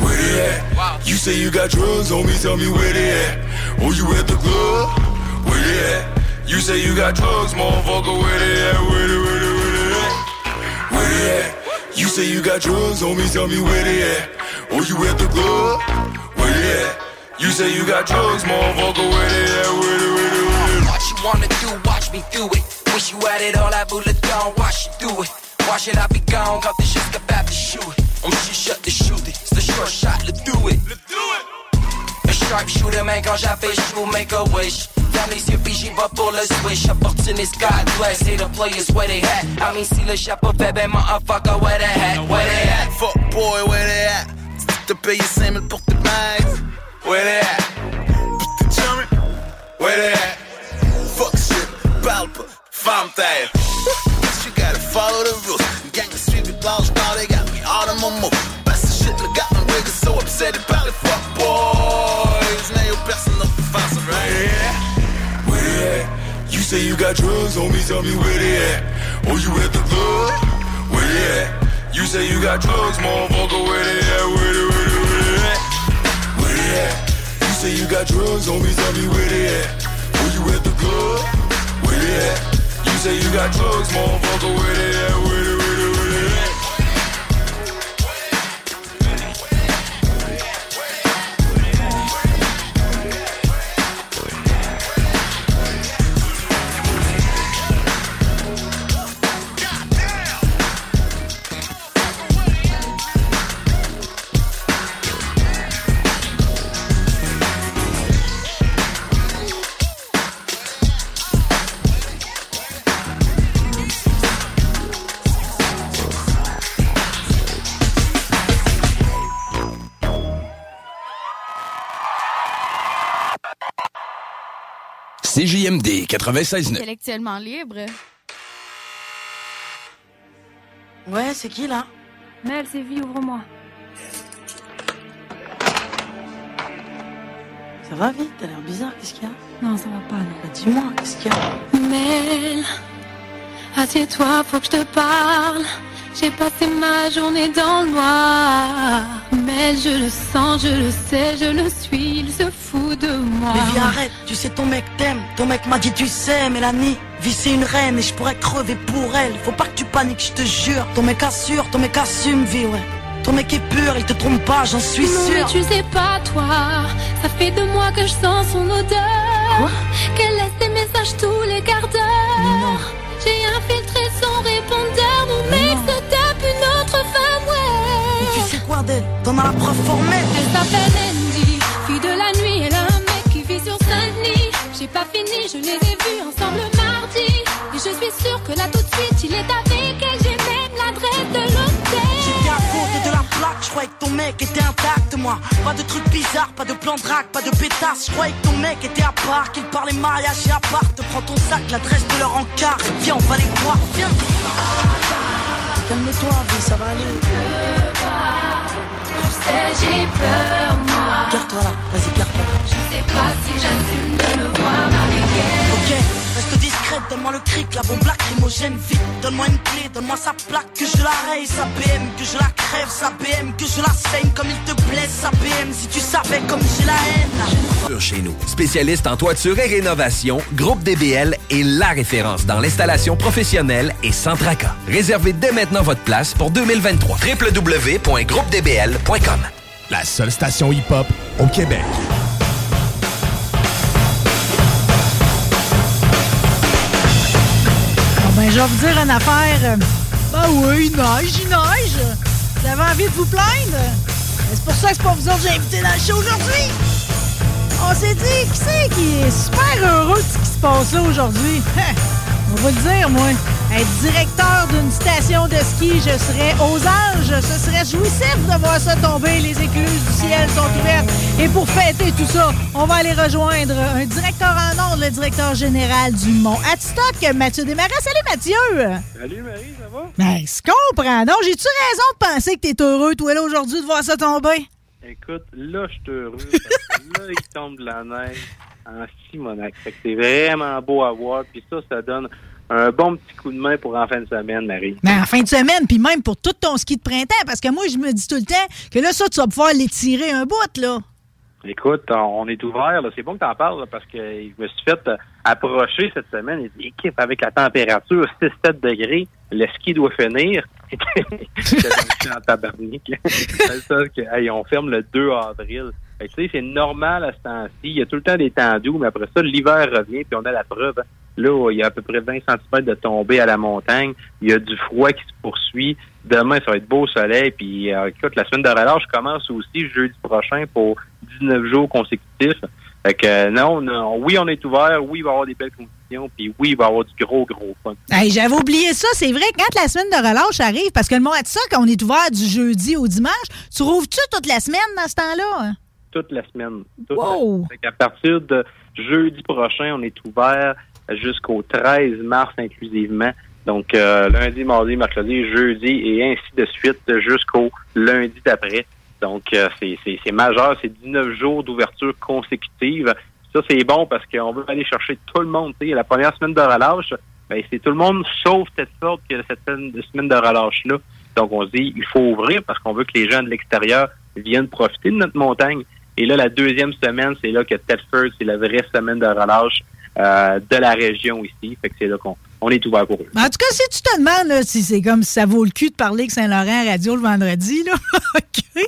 Where they at? You say you got drugs homie, tell me where they at. Oh, you at the club? Where they at? You say you got drugs, motherfucker, where they at? Where they, where they, where they at? Where they at? You say you got drugs me, tell me where they at. Oh, you at the club? Where they at? You say you got drugs, motherfucker, where they at? Where they, where they, where they at? What you wanna do, watch me do it. Wish you had it all, I bullet down, watch you do it. Watch it, I be gone, quand t'es juste capable de shoot it. On me shut the shoot it, c'est le short shot, let's do it. Let's do it. A sharp shooter, man, quand j'appelle, je make a wish. Ferme les yeux, puis j'y vais pour le swish. Opportunist, God bless, hey, the players, where they at? I mean, si le chapeau ben, motherfucker, where they at? Where they at? Fuck boy, where they at? T'as payé 5000 pour tes bags. Where they at? T'es jamais. Where they at? Fuck shit, parle pas, femme terre. You gotta follow the rules. Gang the street with blanche, now they got me all on my move. Best of shit, look got my niggas so upset about it. Fuck boys, now your person up the fast, right? Where they at? You say you got drugs me, tell me where they at. Oh, you at the club? Where they at? You say you got drugs, motherfucker, where they at? Where they, where they, where they at? Where they at? You say you got drugs me, tell me where they at. Oh, you at the club? Where they at? You say you got drugs, motherfucker, where they at? Where CJMD 96.9. Intellectuellement libre. Ouais, c'est qui là Mel, c'est vie, ouvre-moi. Ça va vite, t'as l'air bizarre, qu'est-ce qu'il y a Non, ça va pas, non. Bah, Dis-moi, qu'est-ce qu'il y a Mel, assieds-toi, faut que je te parle. J'ai passé ma journée dans le noir. Mais je le sens, je le sais, je le suis, il se fout de moi. Mais viens, arrête, tu sais, ton mec t'aime. Ton mec m'a dit, tu sais, Mélanie, vie c'est une reine et je pourrais crever pour elle. Faut pas que tu paniques, je te jure. Ton mec assure, ton mec assume, vie, ouais. Ton mec est pur, il te trompe pas, j'en suis non, sûr. mais tu sais pas, toi. Ça fait deux mois que je sens son odeur. Qu'elle laisse des messages tous les quarts d'heure. J'ai infiltré son répondeur. T'en as la preuve formelle. Elle s'appelle Andy, fille de la nuit. Elle a un mec qui vit sur Saint-Denis. J'ai pas fini, je les ai vus ensemble mardi. Et je suis sûre que là tout de suite, il est avec elle. J'ai même l'adresse de l'hôtel. J'étais à côté de la plaque, je croyais que ton mec était intact, moi. Pas de trucs bizarres, pas de plan de drague, pas de pétasse. Je croyais que ton mec était à part, qu'il parlait mariage et à part. Te prends ton sac, l'adresse de leur encart. Viens, on va les voir, viens. Calme-toi, vie, ça va aller. Sais, j'ai peur, moi. Garde Voilà, vas-y, carton. Je sais pas si j'assume de me voir. Ok, reste discrète, donne-moi le cric, la bombe lacrymogène, vite. Donne-moi une clé, donne-moi sa plaque, que je la raye, sa BM, que je la crève, sa BM, que je la saigne comme il te blesse, sa BM, si tu savais comme j'ai la haine. Chez nous. Spécialiste en toiture et rénovation, Groupe DBL est la référence dans l'installation professionnelle et sans tracas. Réservez dès maintenant votre place pour 2023. www.groupedbl.com La seule station hip-hop au Québec. Bon, ben, je vais vous dire une affaire. Ben oui, il neige, il neige. Vous avez envie de vous plaindre? Ben, C'est pour ça que c'est pas vous autres que j'ai invité dans le show aujourd'hui. On s'est dit, qui c'est qui est super heureux de ce qui se passe là aujourd'hui? On va le dire, moi. Être directeur d'une station de ski, je serais aux anges. Ce serait jouissif de voir ça tomber. Les écluses du ciel sont ouvertes. Et pour fêter tout ça, on va aller rejoindre un directeur en ondes, le directeur général du Mont Adstock, Mathieu Desmarais. Salut, Mathieu! Salut Marie, ça va? Ben, je comprends. Donc, j'ai-tu raison de penser que t'es heureux, toi, là, aujourd'hui, de voir ça tomber? Écoute, là, je suis heureux. parce que là, il tombe de la neige en Simonac. Fait que c'est vraiment beau à voir. Puis ça, ça donne un bon petit coup de main pour en fin de semaine, Marie. Ben, en fin de semaine, puis même pour tout ton ski de printemps, parce que moi, je me dis tout le temps que là, ça, tu vas pouvoir l'étirer un bout, là. Écoute, on est ouvert. C'est bon que t'en parles là, parce que je me suis fait euh, approcher cette semaine. Il dit, équipe avec la température 6-7 degrés, le ski doit finir. En tabarnak. C'est ça que, hey, on ferme le 2 avril. Tu sais, c'est normal à ce temps-ci. Il y a tout le temps des temps doux, mais après ça, l'hiver revient, puis on a la preuve. hein. Là, il y a à peu près 20 cm de tombée à la montagne. Il y a du froid qui se poursuit. Demain, ça va être beau soleil. Puis, euh, écoute, la semaine de relâche commence aussi jeudi prochain pour 19 jours consécutifs. Fait que, euh, non, non, oui, on est ouvert. Oui, il va y avoir des belles conditions. Puis, oui, il va y avoir du gros, gros fun. Hey, J'avais oublié ça. C'est vrai, quand la semaine de relâche arrive, parce que le mois de ça, quand on est ouvert du jeudi au dimanche, tu rouvres-tu toute la semaine dans ce temps-là? Toute la semaine. Toute la semaine. Fait qu'à partir de jeudi prochain, on est ouvert jusqu'au 13 mars inclusivement. Donc, euh, lundi, mardi, mercredi, jeudi et ainsi de suite jusqu'au lundi d'après. Donc, euh, c'est- majeur. C'est 19 jours d'ouverture consécutive. Ça, c'est bon parce qu'on veut aller chercher tout le monde. La première semaine de relâche, ben, c'est tout le monde sauf cette sorte que cette semaine de, semaine de relâche-là. Donc, on se dit, il faut ouvrir parce qu'on veut que les gens de l'extérieur viennent profiter de notre montagne. Et là, la deuxième semaine, c'est là que Tedford, c'est la vraie semaine de relâche euh, de la région ici. Fait que c'est là qu'on on est ouvert pour eux. En tout cas, si tu te demandes là, si c'est comme si ça vaut le cul de parler que Saint-Laurent à radio le vendredi, là, OK.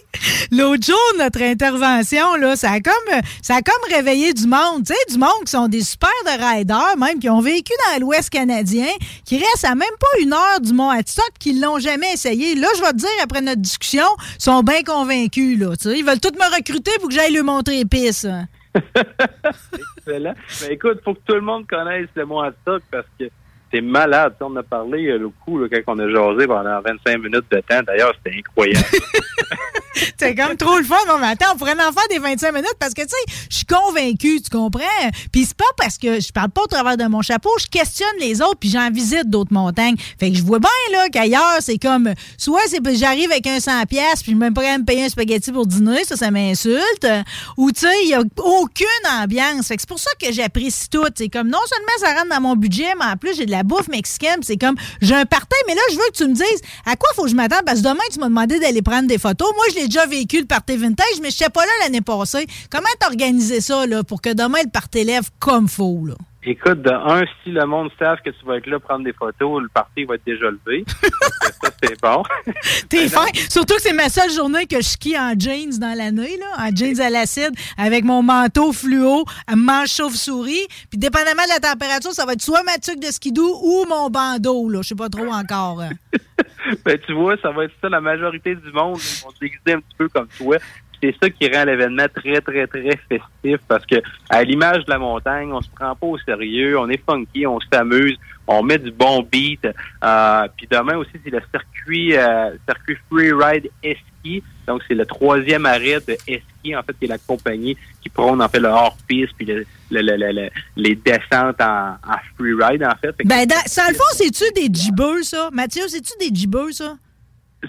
L'autre jour, notre intervention, là, ça a comme ça a comme réveillé du monde, tu sais, du monde qui sont des super de riders, même qui ont vécu dans l'Ouest canadien, qui restent à même pas une heure du Mont Adstock, qui l'ont jamais essayé. Là, je vais te dire, après notre discussion, ils sont bien convaincus, là, tu sais. Ils veulent tous me recruter pour que j'aille lui montrer les pistes. hein. Excellent. Ben, écoute, faut que tout le monde connaisse le mot stock parce que c'est malade. On a parlé euh, le coup quand on a jasé pendant 25 minutes de temps. D'ailleurs, c'était incroyable. C'est comme trop le fun. Non, mais attends, on pourrait en faire des 25 minutes parce que, tu sais, je suis convaincue, tu comprends? Puis c'est pas parce que je parle pas au travers de mon chapeau, je questionne les autres puis j'en visite d'autres montagnes. Fait que je vois bien, là, qu'ailleurs, c'est comme, soit c'est j'arrive avec un 100 pièces puis je pas capable de me payer un spaghetti pour dîner, ça, ça m'insulte. Ou, tu sais, il y a aucune ambiance. Fait que c'est pour ça que j'apprécie tout. C'est comme, non seulement ça rentre dans mon budget, mais en plus, j'ai de la bouffe mexicaine. C'est comme, j'ai un party, mais là, je veux que tu me dises à quoi faut que je m'attende? Parce que demain, tu m'as demandé d'aller prendre des photos. Moi, je l'ai déjà vécu, le party vintage, mais je sais pas là l'année passée. Comment t'as organisé ça, pour que demain, le party lève comme faut, là? Écoute, de un, si le monde savent que tu vas être là prendre des photos, le parti va être déjà levé. ça, c'est bon. T'es fin. Surtout que c'est ma seule journée que je skie en jeans dans l'année, là, en jeans à l'acide, avec mon manteau fluo, manche chauve-souris. Puis, dépendamment de la température, ça va être soit ma tuque de skidoo ou mon bandeau, là. Je sais pas trop encore. hein. Ben, tu vois, ça va être ça. La majorité du monde ils vont se déguiser un petit peu comme toi. C'est ça qui rend l'événement très, très, très festif parce que, à l'image de la montagne, on se prend pas au sérieux, on est funky, on s'amuse, on met du bon beat. Euh, puis demain aussi, c'est le circuit, euh, circuit Freeride Eski. Donc, c'est le troisième arrêt de Eski, en fait, qui est la compagnie qui prône, en fait, le hors-piste puis le, le- le- le- le- les descentes en, en freeride, en fait. Ben, dans, le c'est-tu des jibbers, ça? Mathieu, c'est-tu des jibbers, ça?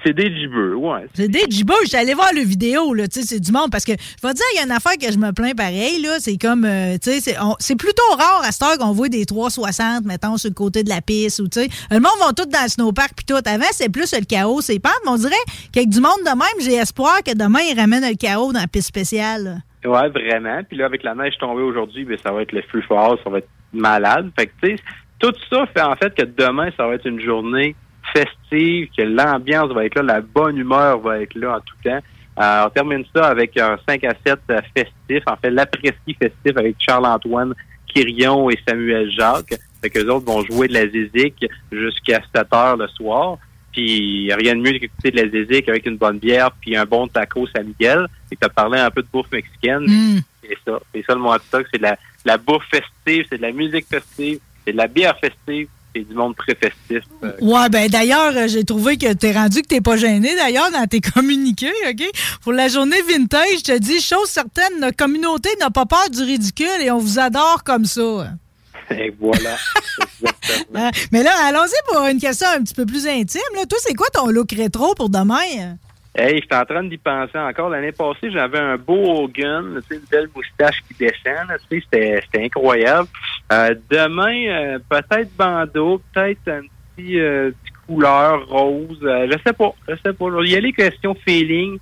C'est des gibbeux, ouais. C'est des gibbeux. Je suis allé voir le vidéo, là. Tu sais, c'est du monde. Parce que, je vais te dire, il y a une affaire que je me plains pareil, là. C'est comme, euh, tu sais, c'est- plutôt rare à cette heure qu'on voit des 360, mettons, sur le côté de la piste, ou tu sais. Le monde va tout dans le snowpark, puis tout. Avant, c'est plus le chaos, c'est pente. Mais on dirait qu'avec du monde de même, j'ai espoir que demain, ils ramènent le chaos dans la piste spéciale. là. Ouais, vraiment. Puis là, avec la neige tombée aujourd'hui, ben, ça va être le feu fort, ça va être malade. Fait que, tu sais, tout ça fait en fait que demain, ça va être une journée festive, que l'ambiance va être là, la bonne humeur va être là en tout temps. Euh, on termine ça avec un 5 à 7 euh, festif, en fait, l'après-ski festif avec Charles-Antoine Quirion et Samuel Jacques. Fait que les autres vont jouer de la zizik jusqu'à 7 heures le soir. Puis rien de mieux qu'écouter de la zizik avec une bonne bière puis un bon taco San Miguel. Et tu as parlé un peu de bouffe mexicaine. C'est ça. C'est ça le mot stock. C'est de la, la bouffe festive, c'est de la musique festive, c'est de la bière festive, c'est du monde très festif. Euh, Ouais, ben d'ailleurs, euh, j'ai trouvé que t'es rendu que t'es pas gêné d'ailleurs dans tes communiqués, OK? Pour la journée vintage, je te dis, chose certaine, notre communauté n'a pas peur du ridicule et on vous adore comme ça. Et voilà. Hein? Mais là, allons-y pour une question un petit peu plus intime. Là. Toi, c'est quoi ton look rétro pour demain? Hey, j'étais en train d'y penser encore. L'année passée, j'avais un beau Hogan, une belle moustache qui descend. c'était, incroyable. Euh, demain, euh, peut-être bandeau, peut-être un petit, euh, petit couleur rose. euh, je sais pas, je sais pas. Vais y aller question feeling,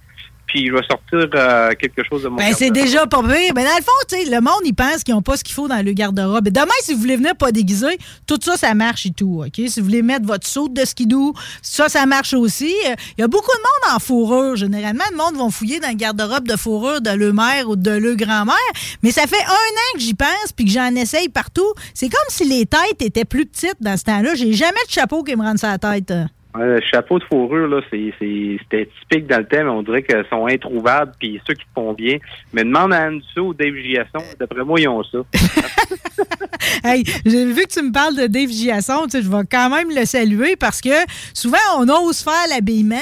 puis je vais sortir euh, quelque chose de mon Ben, c'est déjà pas pire. Ben, dans le fond, tu sais, le monde, il pense qu'ils n'ont pas ce qu'il faut dans le garde-robe. Et Demain, si vous voulez venir pas déguisé, tout ça, ça marche et tout, OK? Si vous voulez mettre votre saute de skidoo, ça, ça marche aussi. Euh, Il y a beaucoup de monde en fourrure. Généralement, le monde va fouiller dans le garde-robe de fourrure de le mère ou de le grand-mère. Mais ça fait un an que j'y pense puis que j'en essaye partout. C'est comme si les têtes étaient plus petites dans ce temps-là. J'ai jamais de chapeau qui me rende sa tête. Euh. Chapeau de fourrure, là, c'est, c'est, c'était typique dans le thème, mais on dirait qu'elles sont introuvables, puis ceux qui te font bien. Mais demande à Dussault ou Dave Giasson, d'après moi, ils ont ça. Hey, j'ai vu que tu me parles de Dave Giasson, je vais quand même le saluer parce que souvent on ose faire l'habillement,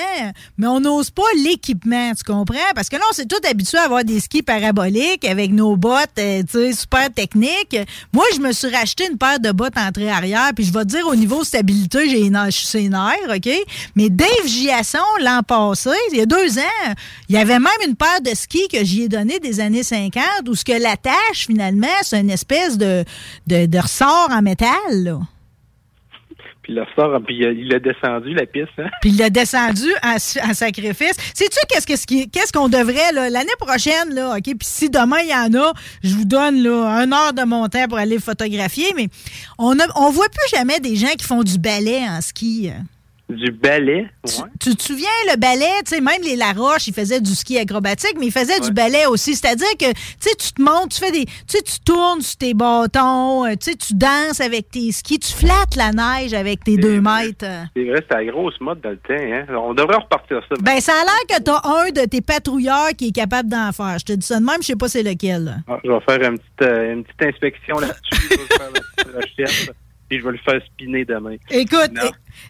mais on n'ose pas l'équipement, tu comprends? Parce que là, on s'est tous habitués à avoir des skis paraboliques avec nos bottes, euh, tu sais, super techniques. Moi, je me suis racheté une paire de bottes entrée-arrière, puis je vais te dire au niveau stabilité, j'ai une je suis ses nerfs, OK? Mais Dave Giasson, l'an passé, il y a deux ans, il y avait même une paire de skis que j'y ai donné des années 50, où ce que l'attache, finalement, c'est une espèce de, de, de ressort en métal, là. Puis le sort, puis il a descendu la piste. Hein? Puis il l'a descendu en, en sacrifice. Sais-tu qu'est-ce qu'on devrait l'année prochaine là, OK, puis si demain il y en a, je vous donne là une heure de mon temps pour aller photographier, mais on on voit plus jamais des gens qui font du ballet en ski. euh. Du ballet, ouais. Tu te souviens, le ballet, tu sais, même les Laroche, ils faisaient du ski acrobatique, mais ils faisaient du ballet aussi. C'est-à-dire que, tu sais, tu te montes, tu fais des. Tu sais, tu tournes sur tes bâtons, euh, tu sais, tu danses avec tes skis, tu flattes la neige avec tes deux mètres. C'est vrai, c'était la grosse mode dans le temps. Hein? On devrait repartir ça. Ben, ça a l'air que t'as un de tes patrouilleurs qui est capable d'en faire. Je te dis ça de même, je sais pas c'est lequel. Ah, je vais faire une petite, euh, une petite inspection là-dessus. Je vais. Puis je le faire spinner demain. Écoute,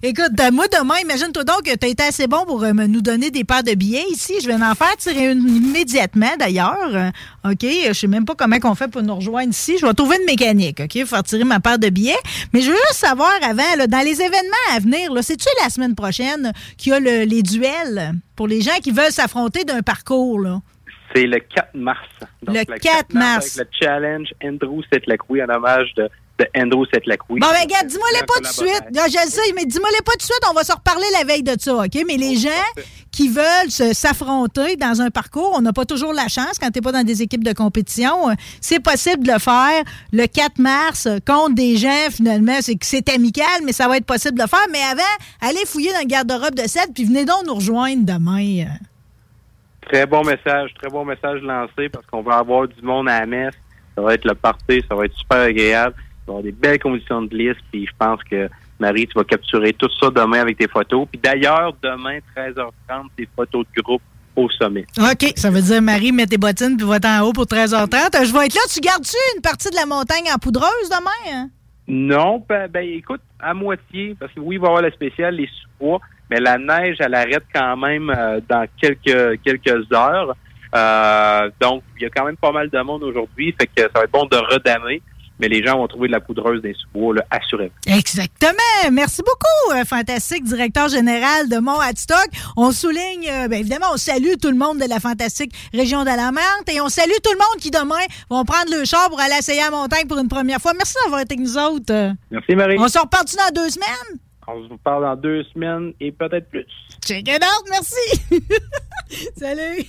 écoute, euh, moi demain, imagine-toi donc que tu as été assez bon pour euh, nous donner des paires de billets ici. Je vais en faire tirer une immédiatement d'ailleurs. Euh, OK, je sais même pas comment on fait pour nous rejoindre ici. Je vais trouver une mécanique, OK, faire tirer ma paire de billets. Mais je veux juste savoir avant, là, dans les événements à venir, c'est-tu la semaine prochaine qu'il y a le- les duels pour les gens qui veulent s'affronter d'un parcours, là? C'est le 4 mars. Donc, Le 4 mars. Avec le challenge Andrew Setlakoui en hommage de, de Andrew Setlakoui. Bon, ben, regarde, dis-moi les pas tout de suite. Non, je le sais, mais dis-moi les pas tout de suite. On va se reparler la veille de ça, OK? Mais les gens qui veulent s'affronter dans un parcours, on n'a pas toujours la chance quand tu n'es pas dans des équipes de compétition. C'est possible de le faire le 4 mars contre des gens, finalement. C'est amical, mais ça va être possible de le faire. Mais avant, allez fouiller dans le garde-robe de 7, puis venez donc nous rejoindre demain. Très bon message, très bon message lancé parce qu'on va avoir du monde à la messe. Ça va être le party, ça va être super agréable. Avoir des belles conditions de liste, puis je pense que Marie, tu vas capturer tout ça demain avec tes photos. Puis d'ailleurs, demain, 13h30, tes photos de groupe au sommet. OK, ça veut dire, Marie, mets tes bottines puis va-t'en en haut pour 13h30. Euh, Je vais être là. Tu gardes-tu une partie de la montagne en poudreuse demain? hein? Non, ben, ben, écoute, à moitié, parce que oui, il va y avoir le spécial, les sous-bois, mais la neige, elle arrête quand même euh, dans quelques quelques heures. Euh, donc, il y a quand même pas mal de monde aujourd'hui, fait que ça va être bon de redamer. Mais les gens vont trouver de la poudreuse des sous-bois, là, assurément. Exactement. Merci beaucoup, euh, fantastique directeur général de Mont Hadstock. On souligne, euh, bien évidemment, on salue tout le monde de la fantastique région d'Alamante et on salue tout le monde qui demain vont prendre le char pour aller essayer la montagne pour une première fois. Merci d'avoir été avec nous autres. Merci, Marie. On se repartit dans deux semaines? On se parle dans deux semaines et peut-être plus. Check it out, merci. Salut.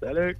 Salut.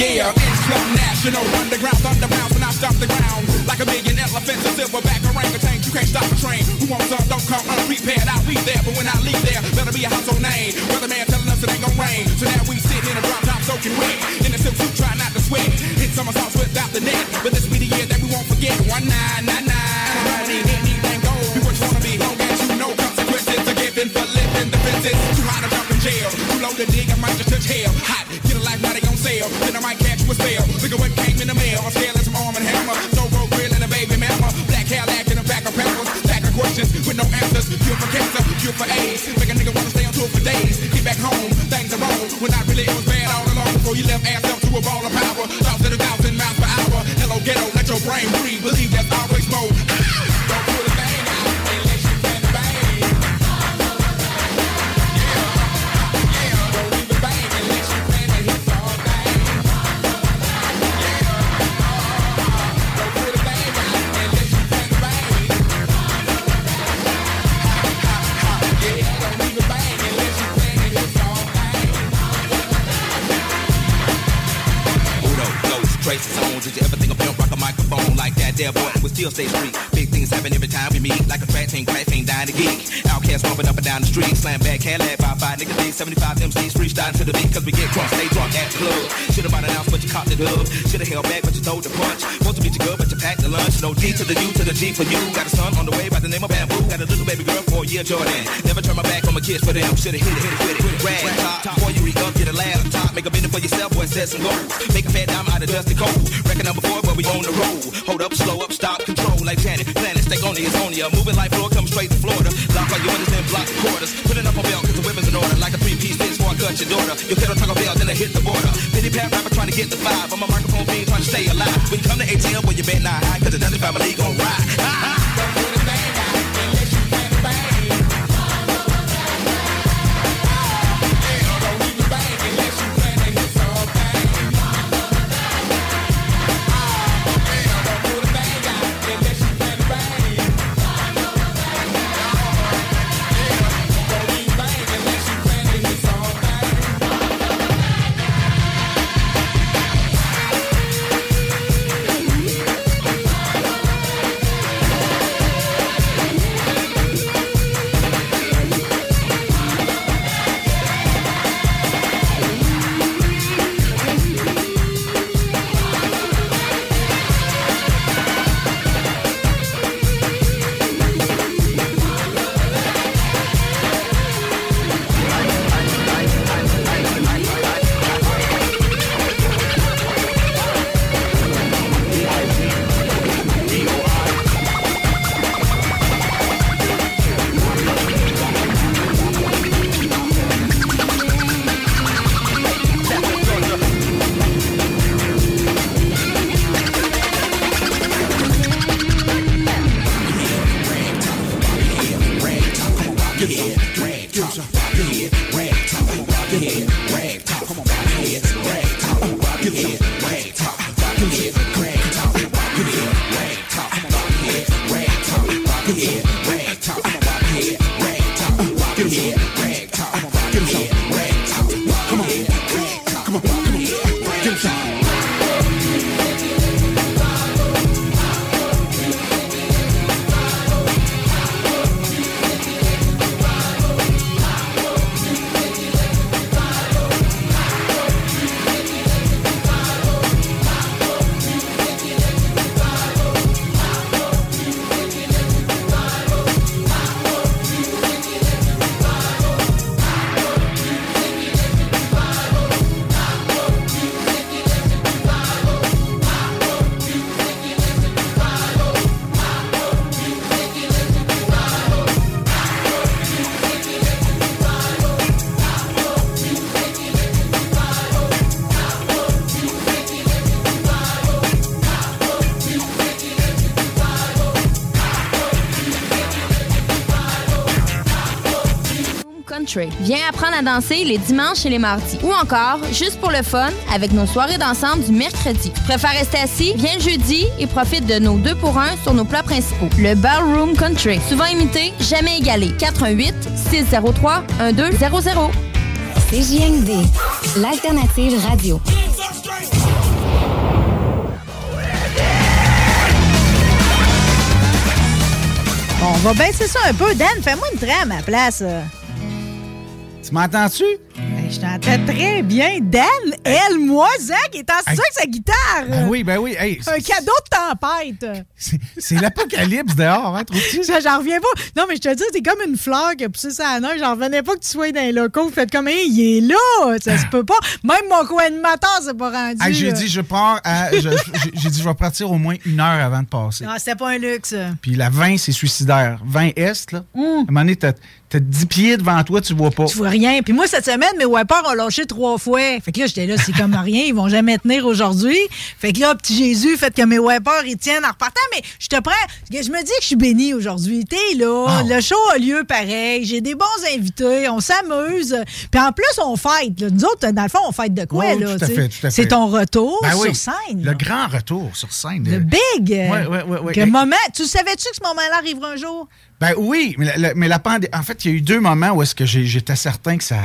Yeah, it's your national underground thunder bounce when I stop the ground. Like a million elephants, a silverback orangutan. You can't stop the train. Who wants some? Don't come unprepared. I'll be there, but when I leave there, better be a household name. Weatherman telling us it ain't gonna rain. So now we sitting in a drop top soaking wet. In a silk suit, try not to sweat. Hit somersaults without the net. But this be the year that we won't forget. One nine nine nine. Anything goes. Be what you wanna be. Long as you know consequences for living the fences. Too high to jump in jail. Too low to dig. I might just touch hell. Hot. Get a life they on sale. Then I might catch you a spell. Look at what came in the mail. I'm scaling some arm and hammer. So road grill and a baby mama. Black Cadillac in a back of peppers. Back of questions with no answers. Cure for cancer, cure for AIDS. Make a nigga wanna stay on tour for days. Get back home, things are wrong. When I really it was bad all along. Before you left ass up to a ball of power. Thoughts at a thousand miles per hour. Hello ghetto, let your brain breathe. Believe there's always more. Rock a microphone like that? There, boy, we still stay street. Big things happen every time we meet. Like a fat team, crack team, dying to geek. Outcast bumping up and down the street. Slam back, Cadillac, 5 5 nigga D, 75 MCs, freestyle to the beat. Cause we get drunk, stay drunk at the club. Should've bought an ounce, but you caught the dub. Should've held back, but you throw the punch. Want to beat you good, but you packed the lunch. No D to the U to the G for you. Got a son on the way by the name of Bamboo. Got a little baby girl for a year, Jordan. Never turn my back on my kids for them. Should've hit it, hit it, hit it, hit it. Rag top, before you re-up, get a lab top. Make a minute for yourself, boy, set some goals. Make a fat dime out of dusty cold. Record number four, but we on the road. Hold up, slow up, stop, control like Janet. Planet, stay on it's on ya. Moving like floor, come straight to Florida. Lock all windows and block quarters. Putting up a belt, cause the weapons in order. Like a three-piece bitch before I cut your daughter. Your pedal talk a bell, then I hit the border. Penny pat rapper trying to get the five. I'm a microphone fiend trying to stay alive. When you come to ATL, well, you bet not high, cause the Dundee family gon' ride. Country. Viens apprendre à danser les dimanches et les mardis. Ou encore, juste pour le fun, avec nos soirées dansante du mercredi. Tu préfères rester assis? Viens le jeudi et profite de nos deux pour un sur nos plats principaux. Le Ballroom Country. Souvent imité, jamais égalé. 88 603 1200. CJMD, l'alternative radio. Bon, on va baisser ça un peu. Dan, fais-moi une trame à ma place. Tu m'entends-tu? Ben, je t'entends très bien. Dan, elle, moi, Zach, est en studio avec sa guitare. Ben oui, ben oui. Hey, Un cadeau de tempête. c'est l'apocalypse dehors, hein, trouves-tu? J'en reviens pas. Non, mais je te dis, c'est comme une fleur qui a poussé ça neige. J'en revenais pas que tu sois dans les locaux. Faites comme, hey, il est là. Ça se peut pas. Même mon co-animateur s'est pas rendu. J'ai dit, je pars à- je- j'ai- dit, je vais partir au moins une heure avant de passer. Non, c'était pas un luxe. Puis la 20, c'est suicidaire. 20 Est, là. Mm. À un moment donné, t'as t'as 10 pieds devant toi, tu vois pas. Tu vois rien. Puis moi, cette semaine, mes wipers ont lâché trois fois. Fait que là, j'étais là, c'est comme rien. Ils vont jamais tenir aujourd'hui. Fait que là, petit Jésus, fait que mes wipers, ils tiennent en repartant. Mais je te prends. Je me dis que je suis béni aujourd'hui. T'es là. Ah. Le show a lieu pareil. J'ai des bons invités. On s'amuse. Puis en plus, on fête. là. Nous autres, dans le fond, on fête de quoi, Ouais, là? tout à tu fait, sais? tout à C'est ton retour Ben oui, sur scène. Le grand retour sur scène. Le big. Ouais, ouais, ouais. Que moment. Tu savais-tu que ce moment-là arrivera un jour? Ben oui, mais la, la- mais la pandémie. En fait, il y a eu deux moments où est-ce que j'étais certain que ça.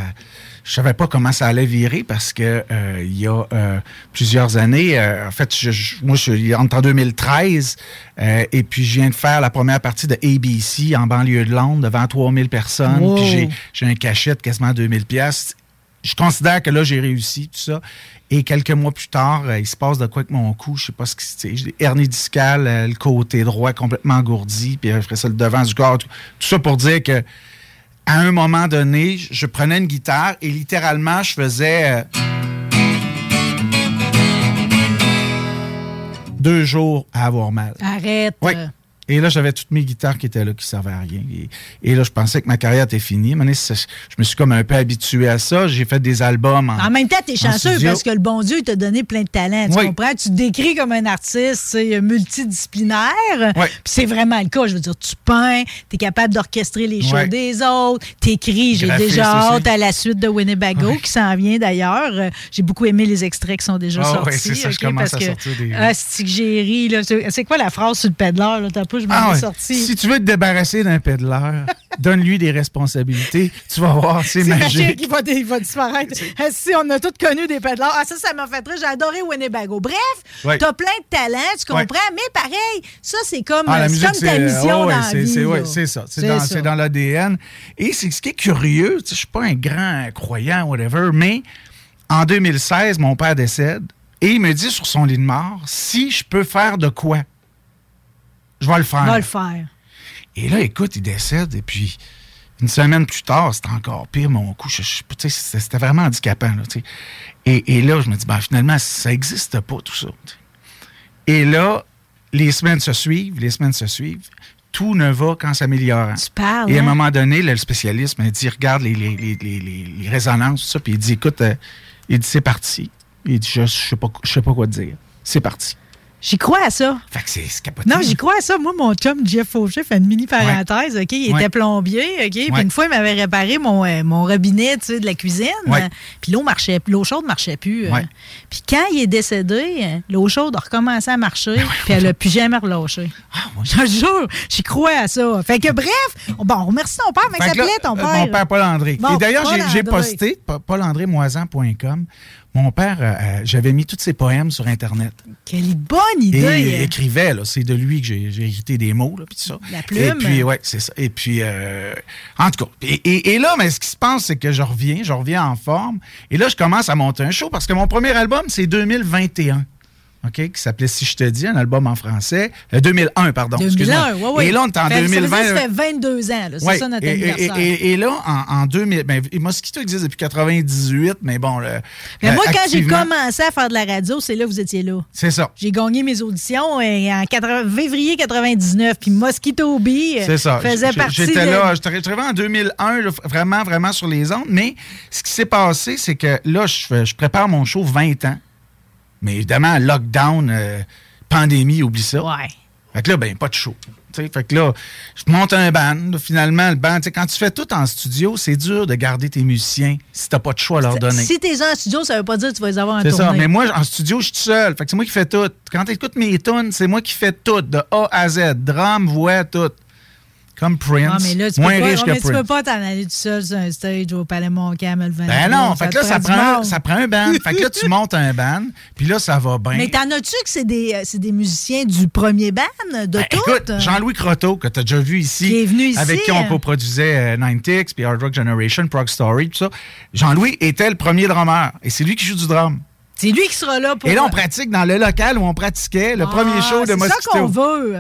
Je savais pas comment ça allait virer parce que euh, il y a euh, plusieurs années, euh, en fait, je, je- moi, je suis entre en 2013 euh, et puis je viens de faire la première partie de ABC en banlieue de Londres devant 3000 personnes. Wow. Puis j'ai- un cachet de quasiment 2000 pièces. Je considère que là, j'ai réussi, tout ça. Et quelques mois plus tard, euh, il se passe de quoi avec mon cou? Je sais pas ce qui c'est. J'ai des hernies discales, euh, le côté droit complètement engourdi, puis après ça, le devant du corps. Tout, tout ça pour dire que à un moment donné, je- prenais une guitare et littéralement, je faisais euh, deux jours à avoir mal. Arrête. Oui. Et là, j'avais toutes mes guitares qui étaient là, qui servaient à rien. Et, et là, je pensais que ma carrière était finie. Ça- je me suis comme un peu habitué à ça. J'ai fait des albums en, En même temps, t'es chanceux parce que le bon Dieu il t'a donné plein de talents. Tu Oui. comprends? Tu te décris comme un artiste sais, multidisciplinaire. Oui. Puis c'est vraiment le cas. Je veux dire, tu peins, t'es capable d'orchestrer les shows Oui. des autres, t'écris. J'ai déjà hâte à la suite de Winnebago qui s'en vient d'ailleurs. Euh, J'ai beaucoup aimé les extraits qui sont déjà Ah sortis. oui, c'est ça, je ok, commence parce à que, sortir des- Ah, c'est que j'ai ri. C'est c'est quoi la phrase sur le pédaleur? Là? Pas, je m'en Ah ai ouais. sorti. Si tu veux te débarrasser d'un pédaleur, donne-lui des responsabilités. Tu vas voir, c'est C'est magique, magique. il va, il va disparaître. Ah, si, on a tous connu des pédaleurs. Ah, ça, ça m'a fait très. J'ai adoré Winnebago. Bref, Ouais. t'as plein de talents, tu Ouais. comprends, mais pareil, ça, c'est comme, Ah, musique, comme ta mission oh, dans la vie. c'est- ça. C'est dans, dans l'ADN. Et c'est ce qui est curieux, je suis pas un grand croyant, whatever, mais en 2016, mon père décède et il me dit sur son lit de mort si je peux faire de quoi, je vais le faire. Va le faire. Et là, écoute, il décède, et puis une semaine plus tard, c'était encore pire, mon coup. je- je- C'était vraiment handicapant. Là, et, et là, je me dis, ben, finalement, ça n'existe pas, tout ça. Et là, les semaines se suivent, les semaines se suivent. Tout ne va qu'en s'améliorant. Tu parles, Et à un hein? moment donné, là, le spécialiste m'a dit, regarde les, les, les, les, les- les résonances, tout ça, puis il dit, écoute, euh, il dit, c'est parti. Il dit, je ne sais, pas- je sais pas quoi te dire. C'est parti. J'y crois à ça. Fait que c'est capoté. Non, j'y crois à ça. Moi, mon chum Jeff Fauché fait une mini parenthèse. OK? Il Ouais. était plombier. OK? Puis une fois, il m'avait réparé mon, euh, mon robinet tu sais, de la cuisine. Puis l'eau marchait, l'eau chaude marchait plus. euh. Puis quand il est décédé, l'eau chaude a recommencé à marcher. Puis elle a plus jamais relâché. Ah, Je te jure, j'y crois à ça. Fait que bref, on- bon, on remercie ton père. Mais ça s'appelait ton euh, père? Mon père, Paul-André. Bon, Et d'ailleurs, j'ai- posté, pa- paulandrémoisan.com, mon père, euh, euh, j'avais mis tous ses poèmes sur Internet. Quelle bonne Et idée. il hein. écrivait, là, c'est de lui que j'ai hérité des mots, là, puis ça. La plume. Et puis, ouais, c'est ça. Et puis, euh, en tout cas, et, et- et là, mais ce qui se passe, c'est que je reviens, je reviens en forme. Et là, je commence à monter un show parce que mon premier album, c'est 2021. OK, qui s'appelait Si je te dis, un album en français. Euh, 2001, pardon. 2001, excuse-moi. ouais, ouais. Et là, on est en Fait- ça veut dire 2020. que Ça fait 22 ans. C'est Ouais, ça notre et, et- anniversaire. Et, et là, en, en 2000, ben, Mosquito existe depuis 98, mais bon. le- Mais euh, moi, quand j'ai commencé à faire de la radio, c'est là que vous étiez là. C'est ça. J'ai gagné mes auditions euh, en 80 février 99, puis Mosquito Bee euh, C'est ça. faisait partie J'étais de... là, j'étais arrivé en 2001, là, vraiment, vraiment sur les ondes. Mais ce qui s'est passé, c'est que là, je, je prépare mon show 20 ans. Mais évidemment, lockdown, euh, pandémie, oublie ça. Ouais. Fait que là, ben, pas de show. Fait que là, je monte un band. finalement, le band, quand tu fais tout en studio, c'est dur de garder tes musiciens si t'as pas de choix à leur donner. Si t'es en studio, ça veut pas dire que tu vas les avoir en C'est tournée. ça. Mais moi, en studio, je suis tout seul. Fait que c'est moi qui fais tout. Quand t'écoutes mes tunes, c'est moi qui fais tout, de A à Z. Drum, voix, tout. Comme Prince. Mais là, tu peux moins pas, riche ah, que mais tu peux Prince. pas t'en aller tout seul sur un stage au Palais Montcalm le 20 Ben non, fait que là, ça prend, ça prend un band. fait que là, tu montes un band, puis là, ça va bien. Mais t'en as-tu que c'est des, euh, c'est des musiciens du premier band, de Ben, tout? écoute, Jean-Louis Croteau, que tu as déjà vu ici, Qui est venu ici, avec qui on hein? coproduisait euh, 90X, puis Hard Rock Generation, Prog Story, tout ça. Jean-Louis était le premier drummer, et c'est lui qui joue du drum. C'est lui qui sera là pour... Et là, on pratique dans le local où on pratiquait le premier Ah, show de C'est Mosquito. ça qu'on veut.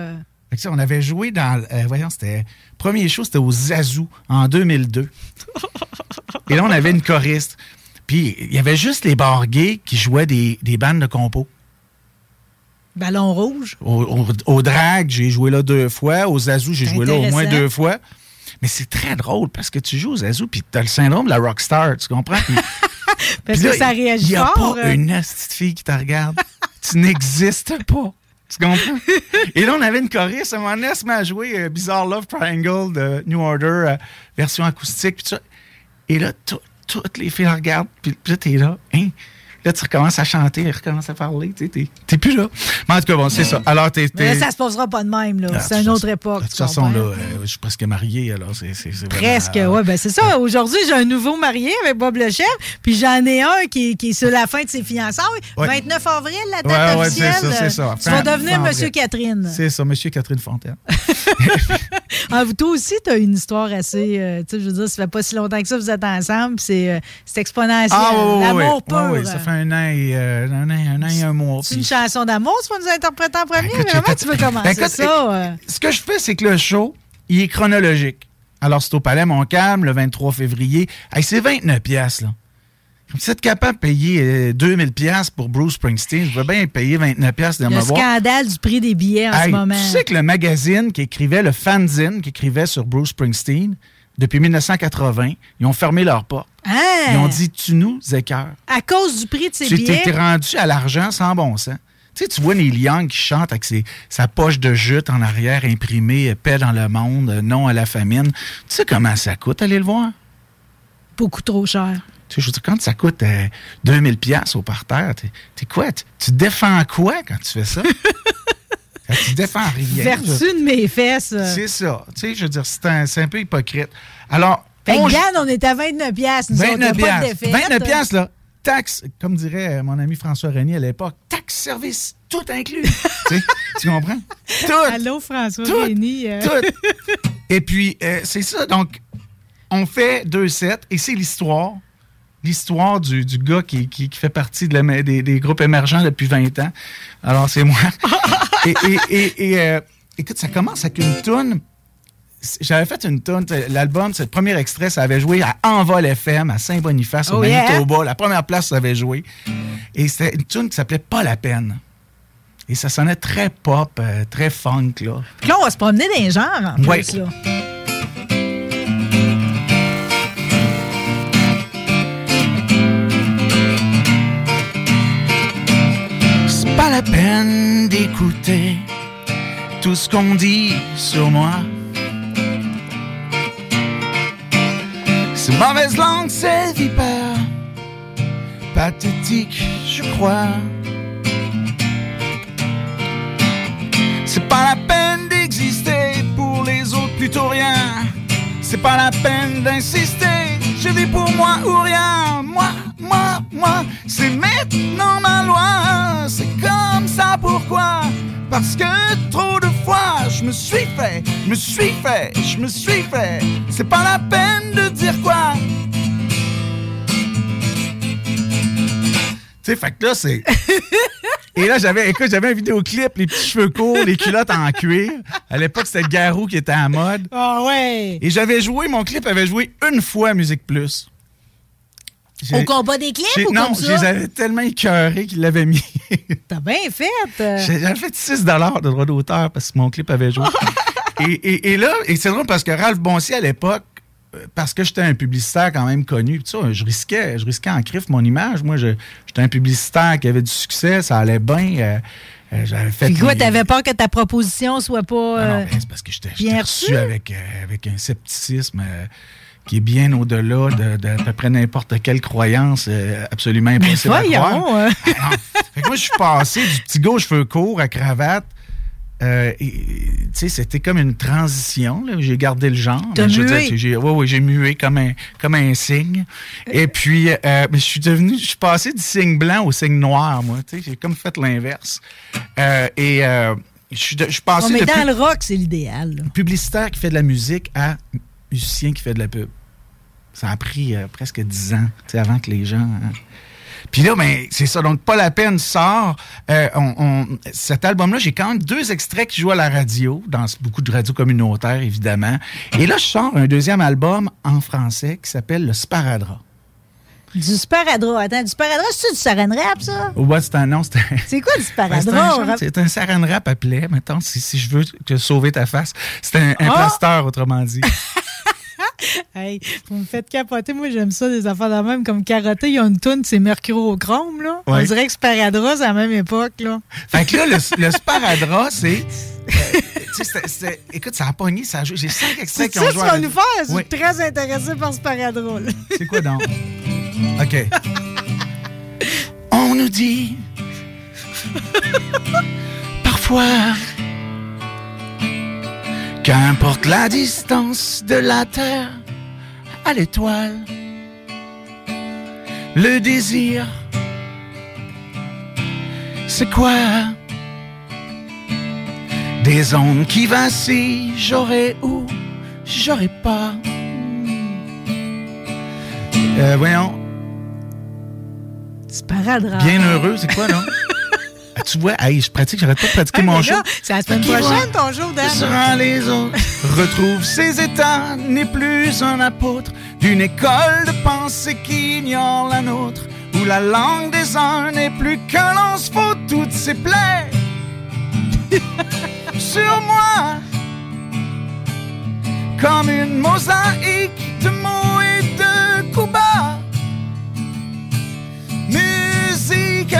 Fait que ça, on avait joué dans. euh, voyons, c'était. Premier show, c'était au Zazou en 2002. Et là, on avait une choriste. Puis, il y avait juste les bars gays qui jouaient des, des bandes de compo. Ballon rouge? Au, au- au drag, j'ai joué là deux fois. Au Zazou, j'ai joué là au moins deux fois. Mais c'est très drôle parce que tu joues au Zazou puis t'as le syndrome de la rockstar, tu comprends? Puis- Parce puis que ça réagit Il n'y a fort, pas hein. une petite fille qui te regarde. tu n'existes pas. Tu comprends? Et là, on avait une choriste. À un moment donné, elle jouer euh, Bizarre Love Triangle de New Order, euh, version acoustique. Puis tout ça. Et là, tout- toutes les filles regardent. Puis là, t'es là. Hein? Là, tu recommences à chanter, elle recommence à parler. Tu sais, t'es- t'es plus là. Mais en tout cas, bon, c'est ça. Alors, t'es. Mais là, t'es- ça se passera pas de même. là. Ah, c'est une autre époque. de toute tu façon, là, euh, je suis presque marié, alors c'est c'est- c'est vraiment- Presque, ouais, ben c'est ça. Aujourd'hui, j'ai un nouveau marié avec Bob le chef, puis j'en ai un qui, qui est sur la fin de ses fiançailles. Ouais. 29 avril, la date Ouais, ouais, c'est officielle. ça, c'est ça. Tu vas devenir Monsieur. Catherine. C'est ça, Monsieur Catherine Fontaine. Ah, vous- toi aussi, tu as une histoire assez. euh, tu sais, je veux dire, ça fait pas si longtemps que ça, vous êtes ensemble, c'est euh, c'est exponentiel. Ah, oui, oui, L'amour oui. pur. Ouais, oui, ça fait un an et, euh, un, an, un an et un mois. C'est puis- une chanson d'amour, tu vas nous interpréter en premier. Écoute, Comment j'ai tu veux commencer Ben, écoute, ça? Ce que je fais, c'est que le show, il est chronologique. Alors, c'est au Palais Montcalm, le 23 février. Hey, c'est 29 piastres, là. Si êtes capable de payer euh, 2000 piastres pour Bruce Springsteen, je veux bien payer 29 piastres de Le me voir. scandale du prix des billets en Hey, ce moment. Tu sais que le magazine qui écrivait, le fanzine qui écrivait sur Bruce Springsteen, depuis 1980, ils ont fermé leurs portes. Hein? Ils ont dit, tu nous écœures. À cause du prix de ces Tu billets? t'es rendu à l'argent sans bon sens. Tu sais, tu vois Neil Young qui chante avec ses- sa poche de jute en arrière imprimée euh, Paix dans le monde, euh, non à la famine. Tu sais comment ça coûte aller le voir? Beaucoup trop cher. Tu sais, je veux dire, quand ça coûte euh, 2000 pièces au parterre, t'es quoi? Tu, défends quoi quand tu fais ça? Tu défends rien. Vertu de mes fesses. euh. C'est ça. Tu sais, je veux dire, c'est un, c'est un peu hypocrite. Alors, Fait on Yann, on est à 29 piastres. Nous autres, 29 on a pas de piastres. défaite. 29 piastres, là. Taxe, comme dirait euh, mon ami François Renier à l'époque, taxe service, tout inclus. tu, sais, tu comprends? Tout. Allô, François Tout. Euh. Tout. Et puis, euh, c'est ça. Donc, on fait deux sets et c'est l'histoire. L'histoire du, du gars qui, qui- qui fait partie de la- des, des groupes émergents depuis 20 ans. Alors, c'est moi. et et- et- et, euh, écoute, ça commence avec une toune. J'avais fait une toune. L'album, c'est le premier extrait, ça avait joué à Envol FM, à Saint-Boniface, au Oh, yeah. Manitoba. La première place, ça avait joué. Et c'était une tune qui s'appelait Pas la peine. Et ça sonnait très pop, euh, très funk, là. Puis là, on va se promener dans les genres, en Ouais. plus, là. La peine d'écouter tout ce qu'on dit sur moi. C'est mauvaise langue, c'est vipère. Pathétique, je crois. C'est pas la peine d'exister pour les autres, plutôt rien. C'est pas la peine d'insister, je vis pour moi ou rien. Moi, moi, moi, c'est maintenant ma loi. C'est comme ça, pourquoi? Parce que trop de fois, je me suis fait, je me suis fait, je me suis fait. C'est pas la peine de dire quoi. Tu sais, fait que là, c'est. Et là, j'avais, écoute, j'avais un vidéoclip, les petits cheveux courts, les culottes en cuir. À l'époque, c'était le Garou qui était à mode. Ah ouais! Et j'avais joué, mon clip avait joué une fois à Musique Plus. Au combat des clips ou Non, comme je ça? les avais tellement écœurés qu'ils l'avaient mis. T'as bien fait. euh. J'avais fait 6 de droit d'auteur parce que mon clip avait joué. et, et- et là, et c'est drôle parce que Ralph Boncier, à l'époque, euh, parce que j'étais un publicitaire quand même connu, ça, je risquais, je risquais en crif mon image. Moi, je- j'étais un publicitaire qui avait du succès, ça allait bien. euh, J'avais fait. Puis quoi, t'avais peur que ta proposition soit pas. Ah non, euh, ben, c'est parce que j'étais reçu avec, euh, avec un scepticisme qui est bien au-delà de, de à peu près n'importe quelle croyance euh, absolument impossible à croire. Ben, euh. Fait que moi, je suis passé du petit gars aux cheveux courts à cravate. euh, et, tu sais, c'était comme une transition. J'ai gardé le genre. T'as mué. j'ai- ouais, ouais, mué comme un, comme un signe. Et puis, euh, mais je suis devenu, je suis passé du signe blanc au signe noir, moi. Tu sais, j'ai comme fait l'inverse. Euh, et euh, je suis passé Oh, mais de dans le rock, c'est l'idéal. publicitaire qui fait de la musique à musicien qui fait de la pub. Ça a pris euh, presque 10 ans, avant que les gens. hein. Puis là, ben, c'est ça. Donc, pas la peine sort. Euh, cet album-là, j'ai quand même deux extraits qui jouent à la radio, dans beaucoup de radios communautaires, évidemment. Et là, je sors un deuxième album en français qui s'appelle Le Sparadrap. Du sparadrap. Attends, du sparadrap, c'est-tu du saran wrap, ça? Ouais, c'est un nom, c'est quoi du Ben, c'est un, sparadrap? c'est un saran wrap appelé, mettons, si, si je veux te sauver ta face. C'est un, un Ah! plaster, autrement dit. Hey, vous me faites capoter. Moi, j'aime ça, des affaires de même. Comme Caroté, il y a une toune, c'est Mercurochrome, là. On dirait que Sparadrap, c'est à la même époque, là. Fait que là, le, le sparadrap, c'est. euh, écoute, ça a pogné, ça a joué. J'ai cinq extraits C'est qui ont ça joué. à vas la- nous faire? Je suis Oui. très intéressé par Sparadrap, là. C'est quoi donc? OK. On nous dit. Parfois. Qu'importe la distance de la Terre à l'étoile, le désir, c'est quoi? Des ondes qui vacillent, j'aurais ou j'aurais pas. Euh, voyons, Sparadrap. bien heureux, c'est quoi, non? Ah, tu vois, hey, je pratique, j'arrête pas de pratiquer mon show. C'est la semaine prochaine, ton jour. Sera les autres. Retrouve ses états, n'est plus un apôtre d'une école de pensée qui ignore la nôtre, où la langue des uns n'est plus qu'un lance-faux toutes ses plaies. Sur moi, comme une mosaïque de mots et de coups bas. Musique,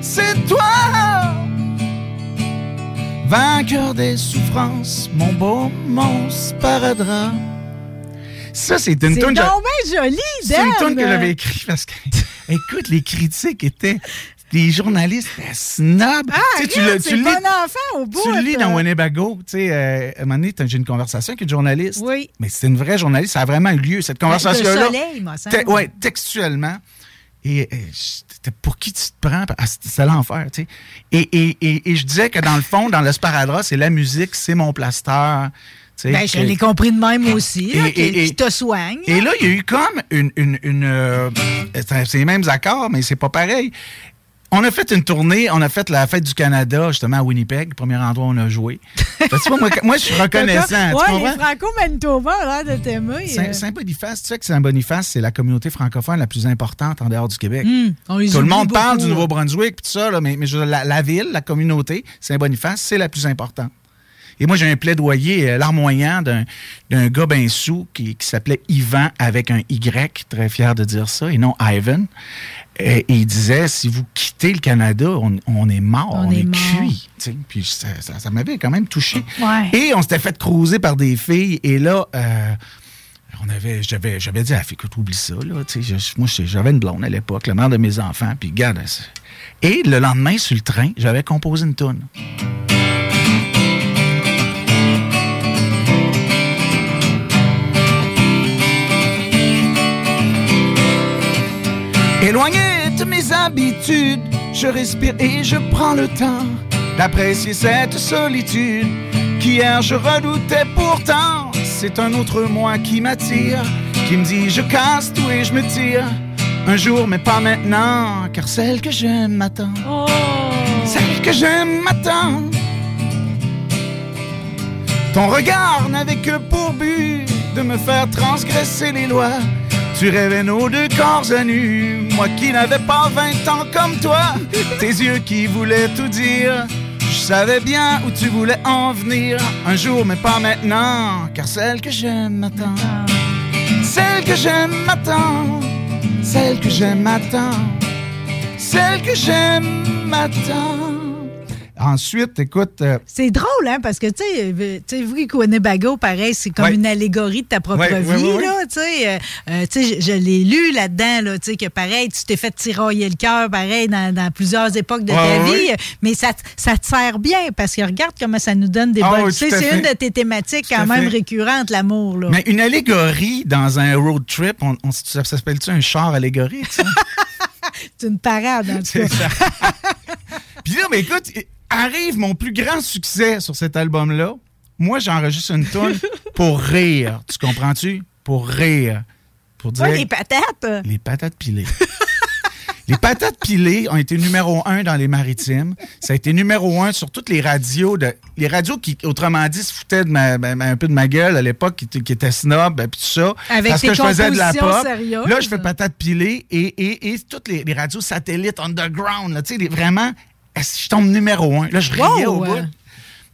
c'est toi. Vainqueur des souffrances, mon beau monstre paradra. Ça, c'est une C'est joli, C'est une tune que j'avais écrite parce que, écoute, les critiques étaient. Les journalistes étaient snob. Ah, Tu sais, tu le- c'est tu le bon lis- enfant au bout. tu le lis dans euh. Winnebago. Tu sais, euh, à un moment donné, j'ai une conversation avec une journaliste. Oui. Mais c'était une vraie journaliste. Ça a vraiment eu lieu, cette conversation-là. Te- ouais, textuellement. Et, euh, pour qui tu te prends? Ah, C'était l'enfer, tu sais. Et, et, et, je disais que dans le fond, dans le sparadrap, c'est la musique, c'est mon sais, Ben, je l'ai compris de même aussi, là, Et- qui, te soigne. et là, il y a eu comme une. une, une, euh, c'est c'est les mêmes accords, mais c'est pas pareil. On a fait une tournée, on a fait la fête du Canada, justement, à Winnipeg, premier endroit où on a joué. Fait que moi, moi, je suis reconnaissant. les Franco-Manitoba ont l'air de t'aimer. Saint- euh. Saint-Boniface, tu sais que Saint-Boniface, c'est la communauté francophone la plus importante en dehors du Québec. On les Tout le monde parle du. Nouveau-Brunswick et tout ça, là, mais, la, la ville, la communauté, Saint-Boniface, c'est la plus importante. Et moi, j'ai un plaidoyer euh, larmoyant d'un d'un gars ben sous qui, qui s'appelait Yvan avec un Y, très fier de dire ça, et non Ivan. Et, et il disait, si vous quittez le Canada, on, on est mort, On on, est est, mort. cuit. Puis ça, ça- ça m'avait quand même touché. Ouais. Et on s'était fait cruiser par des filles. Et là, euh, on avait, j'avais, j'avais dit à la fille, écoute, oublie ça. Là, je- moi, je- j'avais une blonde à l'époque, la mère de mes enfants. Puis, regarde. Et le lendemain, sur le train, j'avais composé une toune. Éloigné de mes habitudes, je respire et je prends le temps d'apprécier cette solitude qu'hier je redoutais pourtant. C'est un autre moi qui m'attire, qui me dit je casse tout et je me tire. Un jour, mais pas maintenant, car celle que j'aime m'attend. Celle que j'aime m'attend. Ton regard n'avait que pour but de me faire transgresser les lois. Tu rêvais nos deux corps à nu, moi qui n'avais pas 20 ans comme toi. Tes yeux qui voulaient tout dire, je savais bien où tu voulais en venir. Un jour, mais pas maintenant, car celle que j'aime m'attend. Celle que j'aime m'attend. Celle que j'aime m'attend. Celle que j'aime matin. Ensuite, écoute, euh, C'est drôle, hein, parce que, tu sais, euh, que Winnebago, pareil, c'est comme Ouais. une allégorie de ta propre Ouais, vie, ouais, là, tu sais. euh, euh, tu sais, je, je l'ai lu là-dedans, là, tu sais, que pareil, tu t'es fait tirailler le cœur, pareil, dans, dans plusieurs époques de ta vie, mais ça, te- ça te sert bien, parce que regarde comment ça nous donne des Ah bonnes... oui, c'est une de tes thématiques Tout quand même fait. récurrentes, l'amour, là. mais une allégorie dans un road trip, on, on- ça s'appelle-tu un char allégorique? C'est une parade, en tout cas. Puis là, mais écoute, arrive mon plus grand succès sur cet album-là. Moi, j'enregistre une tune pour rire. Tu comprends-tu? Pour rire. Pour dire Ouais, les patates. les patates pilées. Les patates pilées ont été numéro un dans les maritimes. Ça a été numéro un sur toutes les radios. De, les radios qui, autrement dit, se foutaient de ma- un peu de ma gueule à l'époque, qui, étaient- qui étaient snob, et tout ça. Avec parce que je faisais de la pop. sérieuses. Là, je fais patates pilées et, et, et toutes les, les radios satellites underground, là, tu sais, les- vraiment, je tombe numéro un? Là, je riais Wow! au bout.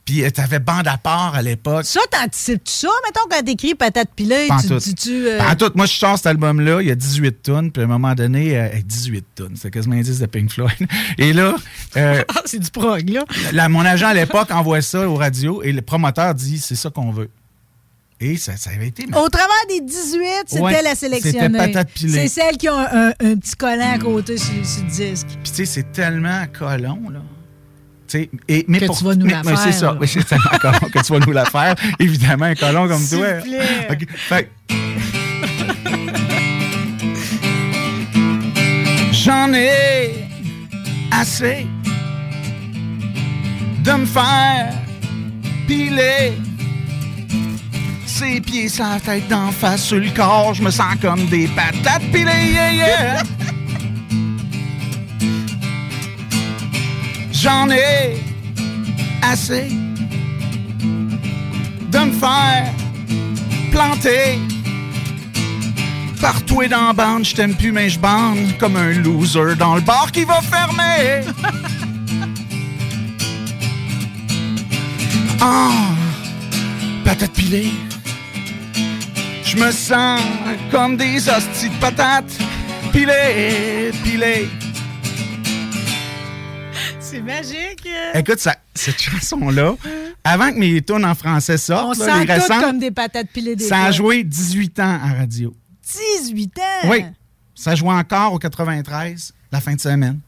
Puis euh, t'avais bande à part à l'époque. Ça, t'anticipes-tu ça? Mettons, quand t'écris patate pilée, tu Pantoute. dis-tu... euh, Pantoute. Moi, je sors cet album-là, il y a 18 tonnes, puis à un moment donné, euh, 18 tonnes, c'est quasiment un indice de Pink Floyd. Et là, euh, Ah, c'est du prog, là. la- mon agent à l'époque envoie ça aux radios et le promoteur dit c'est ça qu'on veut. Et ça, ça avait été. Au travers des 18, c'était Ouais, la sélectionnée. C'est celle qui a un, un- un petit collant à côté sur, sur le disque. Puis tu sais, c'est tellement colon, là. Tu sais, et, mais Que pour- tu vas nous mais- la mais faire, C'est ça, oui, c'est tellement colon que tu vas nous la faire. Évidemment, un colon comme toi. vous plaît. Ok, fait- J'en ai assez de me faire piler ses pieds, sa tête d'en face sur le corps. Je me sens comme des patates pilées, yeah, yeah. J'en ai assez de me faire planter partout et dans bande. Je t'aime plus, mais je bande comme un loser dans le bar qui va fermer. Ah, patate pilée. Je me sens comme des hosties de patates pilées, pilées. C'est magique. Écoute, ça, cette chanson-là, avant que mes tunes en français On sortent, là, les récentes, comme des patates pilées des ça a joué 18 ans à radio. 18 ans? Oui, ça joue encore au 93, la fin de semaine.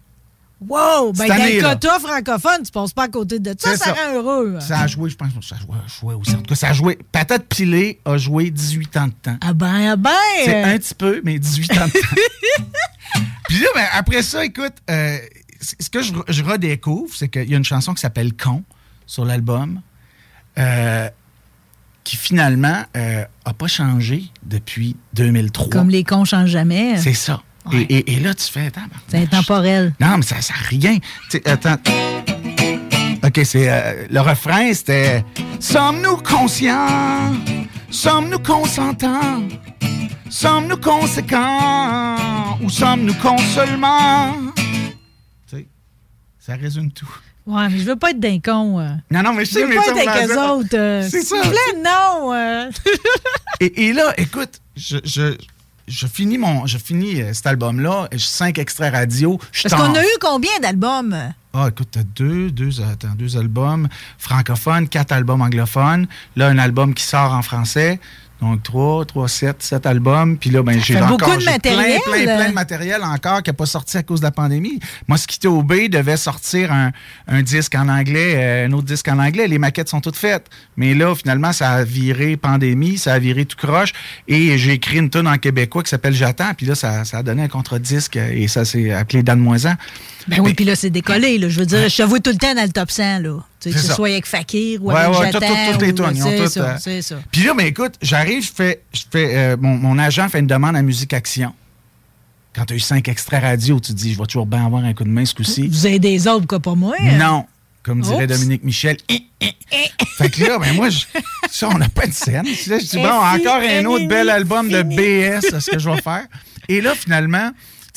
Wow! Ben, dans le quota francophone, tu passes pas à côté de ça. Ça, ça. rend heureux. Ça a joué, je pense, ça a joué, joué aussi. En tout cas, ça a joué. Patate Pilée a joué 18 ans de temps. Ah ben, ah ben! C'est un petit peu, mais 18 ans de temps. Puis là, ben, après ça, écoute, euh, ce que je, re- je redécouvre, c'est qu'il y a une chanson qui s'appelle Con sur l'album, euh, qui finalement euh, a pas changé depuis 2003. Comme les cons changent jamais. C'est ça. Et, et- et là, tu fais, attends, C'est intemporel. non, mais ça sert à rien. Attends. OK, c'est euh, le refrain, c'était Sommes-nous conscients? Sommes-nous consentants? Sommes-nous conséquents? Ou sommes-nous cons seulement? Tu sais, ça résume tout. Ouais, mais je veux pas être d'un con. euh. Non, non, mais je sais, je veux mais pas être avec eux autres. euh. C'est S'il ça. vous plaît, non. Et, et là, écoute, je, je, je finis, mon, je finis euh, cet album-là, j'ai cinq extraits radio. je Parce qu'on a eu combien d'albums? Ah, écoute, t'as deux, deux, attends, deux albums francophones, quatre albums anglophones. Là, un album qui sort en français. Donc, trois, trois, sept, sept albums. Puis là, ben, j'ai encore beaucoup de matériel. plein, plein, plein de matériel encore qui n'a pas sorti à cause de la pandémie. Moi, ce qui était au B devait sortir un, un disque en anglais, euh, un autre disque en anglais. Les maquettes sont toutes faites. Mais là, finalement, ça a viré pandémie, ça a viré tout croche. Et j'ai écrit une tune en québécois qui s'appelle J'attends. Puis là, ça, ça a donné un contre-disque et ça s'est appelé Dan Moisan. Ben oui, puis là, c'est décollé. Là. Je veux dire, je te vois tout le temps dans le top 100. Là. Tu sais, que ce soit avec Fakir ou Ouais, avec ouais, tout- tout- toutes les C'est ça, euh, c'est ça. Puis là, ben écoute, j'arrive, je fais, je fais euh, mon, mon agent fait une demande à Musique Action. Quand tu as eu cinq extraits radio, tu te dis, je vais toujours bien avoir un coup de main ce coup-ci. Vous avez des autres, quoi, pas moi. hein? Non, comme dirait. Dominique Michel. Hi, hi. fait que là, ben moi, je- ça, on n'a pas de scène. Là, je dis, bon, encore un autre bel album de. BS, c'est ce que je vais faire. Et là, finalement,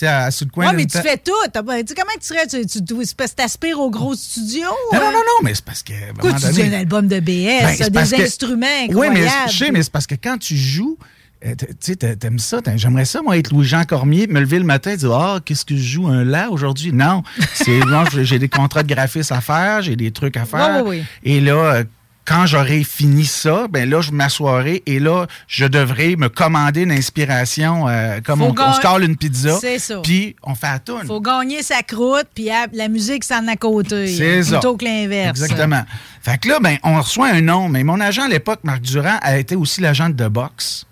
à- le coin d'une mais tu fais tout. Tu comment tu serais? Tu, tu, tu- c'est parce que t'aspires au gros studio? Non, non, hein? non, non, mais c'est parce que. moment tu dis donné- un album de BS? Ben, des que- instruments Oui, mais je sais, mais c'est parce que quand tu joues, euh, tu sais, t'a- t'aimes ça? J'aimerais ça, moi, être Louis-Jean Cormier, me lever le matin et dire Ah, qu'est-ce que je joue un là aujourd'hui? Non. C'est j'ai des contrats de graphisme à faire, j'ai des trucs à faire. Oui, oui, oui. Et là, euh, quand j'aurai fini ça, ben là, je m'assoirai et là, je devrais me commander une inspiration euh, comme on, on se colle une pizza. C'est ça. Puis on fait la toune. Faut gagner sa croûte, puis la musique s'en à côté. C'est ça. Plutôt que l'inverse. Exactement. Fait que là, ben, on reçoit un nom, mais mon agent à l'époque, Marc Durand, a été aussi l'agent de boxe.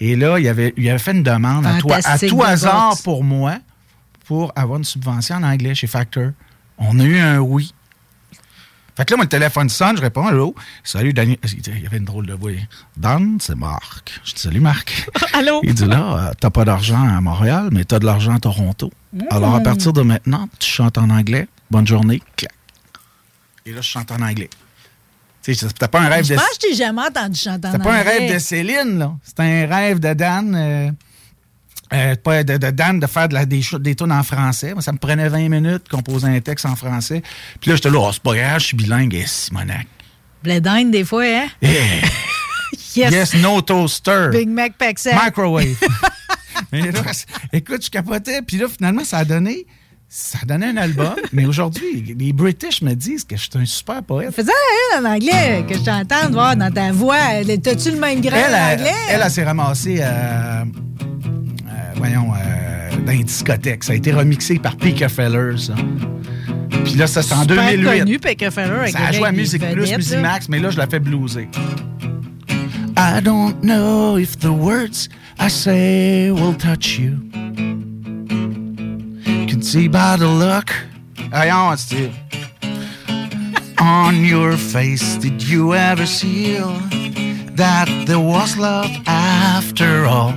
Et là, il avait, il avait fait une demande à, toi, à tout hasard boxe. pour moi pour avoir une subvention en anglais chez Factor. On a eu un oui. Fait que là, mon téléphone sonne, je réponds Allô? Salut, Daniel. Il y avait une drôle de voix. Dan, c'est Marc. Je dis Salut, Marc. Allô? Il dit là, euh, t'as pas d'argent à Montréal, mais t'as de l'argent à Toronto. Alors, à partir de maintenant, tu chantes en anglais. Bonne journée. Clac. Et là, je chante en anglais. C'était pas un rêve Je de. pense que je t'ai jamais entendu chanter en C'était pas un anglais. rêve de Céline, là. C'était un rêve de Dan. euh, euh, pas de, de Dan de faire de la- des, des tunes en français. Moi, ça me prenait 20 minutes de composer un texte en français. Puis là, j'étais là, oh, c'est pas grave, je suis bilingue. Et Simonac. Blé d'Inde, des fois, hein? Yes. Yes. no toaster. Big Mac Sack. Microwave. Mais là, c- écoute, je capotais. Puis là, finalement, ça a donné. Ça a donné un album. mais aujourd'hui, les British me disent que je suis un super poète. Faisais en anglais que je t'entende voir dans ta voix. T'as-tu le même grain en elle, anglais? elle, elle s'est ramassée, euh, euh, voyons, euh, dans les discothèques. Ça a été remixé par Pika Fellers. ça. Puis là, ça, c'est en Super 2008. connu, Ça a joué à est Plus, là. Max, mais là, je la fais blueser. I don't know if the words I say will touch you. Can see by the look. Voyons, c'est... On your face, did you ever feel that there was love after all?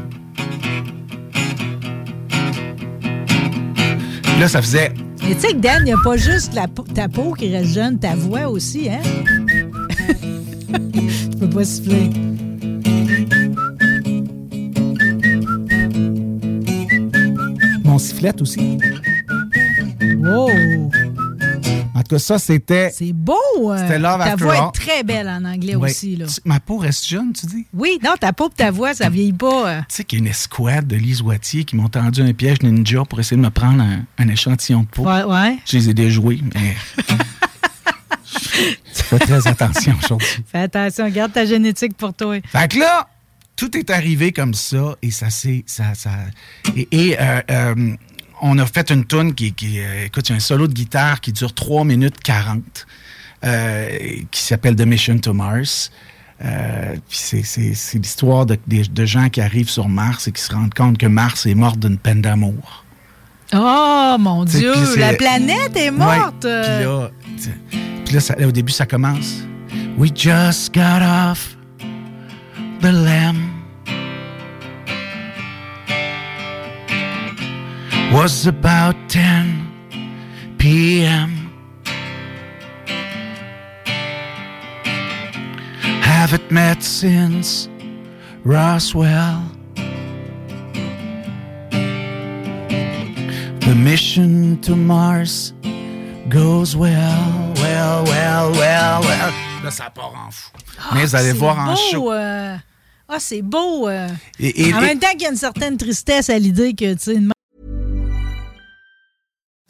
Là, ça faisait Mais tu sais que Dan, il n'y a pas juste la ta peau qui reste jeune, ta voix aussi, hein? tu peux pas siffler. mon sifflet aussi. Wow! En tout cas, ça, c'était. C'est beau! euh, C'était Love Ta After voix All. est très belle en anglais aussi, là. Tu- Ma peau reste jeune, tu dis? Oui, non, ta peau et ta voix, ça vieillit pas. euh. Tu sais qu'il y a une escouade de Lise Wattier qui m'ont tendu un piège ninja pour essayer de me prendre un, un échantillon de peau. Ouais, ouais. Je les ai déjoués, mais. tu fais très attention aujourd'hui. Fais attention, garde ta génétique pour toi. Fait que là, tout est arrivé comme ça et ça s'est. Ça, ça, et et, euh, euh, on a fait une tune qui. qui euh, écoute, il y a un solo de guitare qui dure 3 minutes 40 euh, qui s'appelle The Mission to Mars. Euh, puis c'est, l'histoire de, gens qui arrivent sur Mars et qui se rendent compte que Mars est morte d'une peine d'amour. Oh, mon Dieu, la planète est morte! Puis là, ça- là, au début, ça commence. We just got off the lamb. Was about 10 p.m. Haven't met since Roswell. The mission to Mars goes well, well, well, well, well. Là, ça part en fou. Mais vous allez voir en beau, show. euh. Ah, c'est beau. euh. Et- et- en et- même temps qu'il y a une certaine tristesse à l'idée que, tu sais, une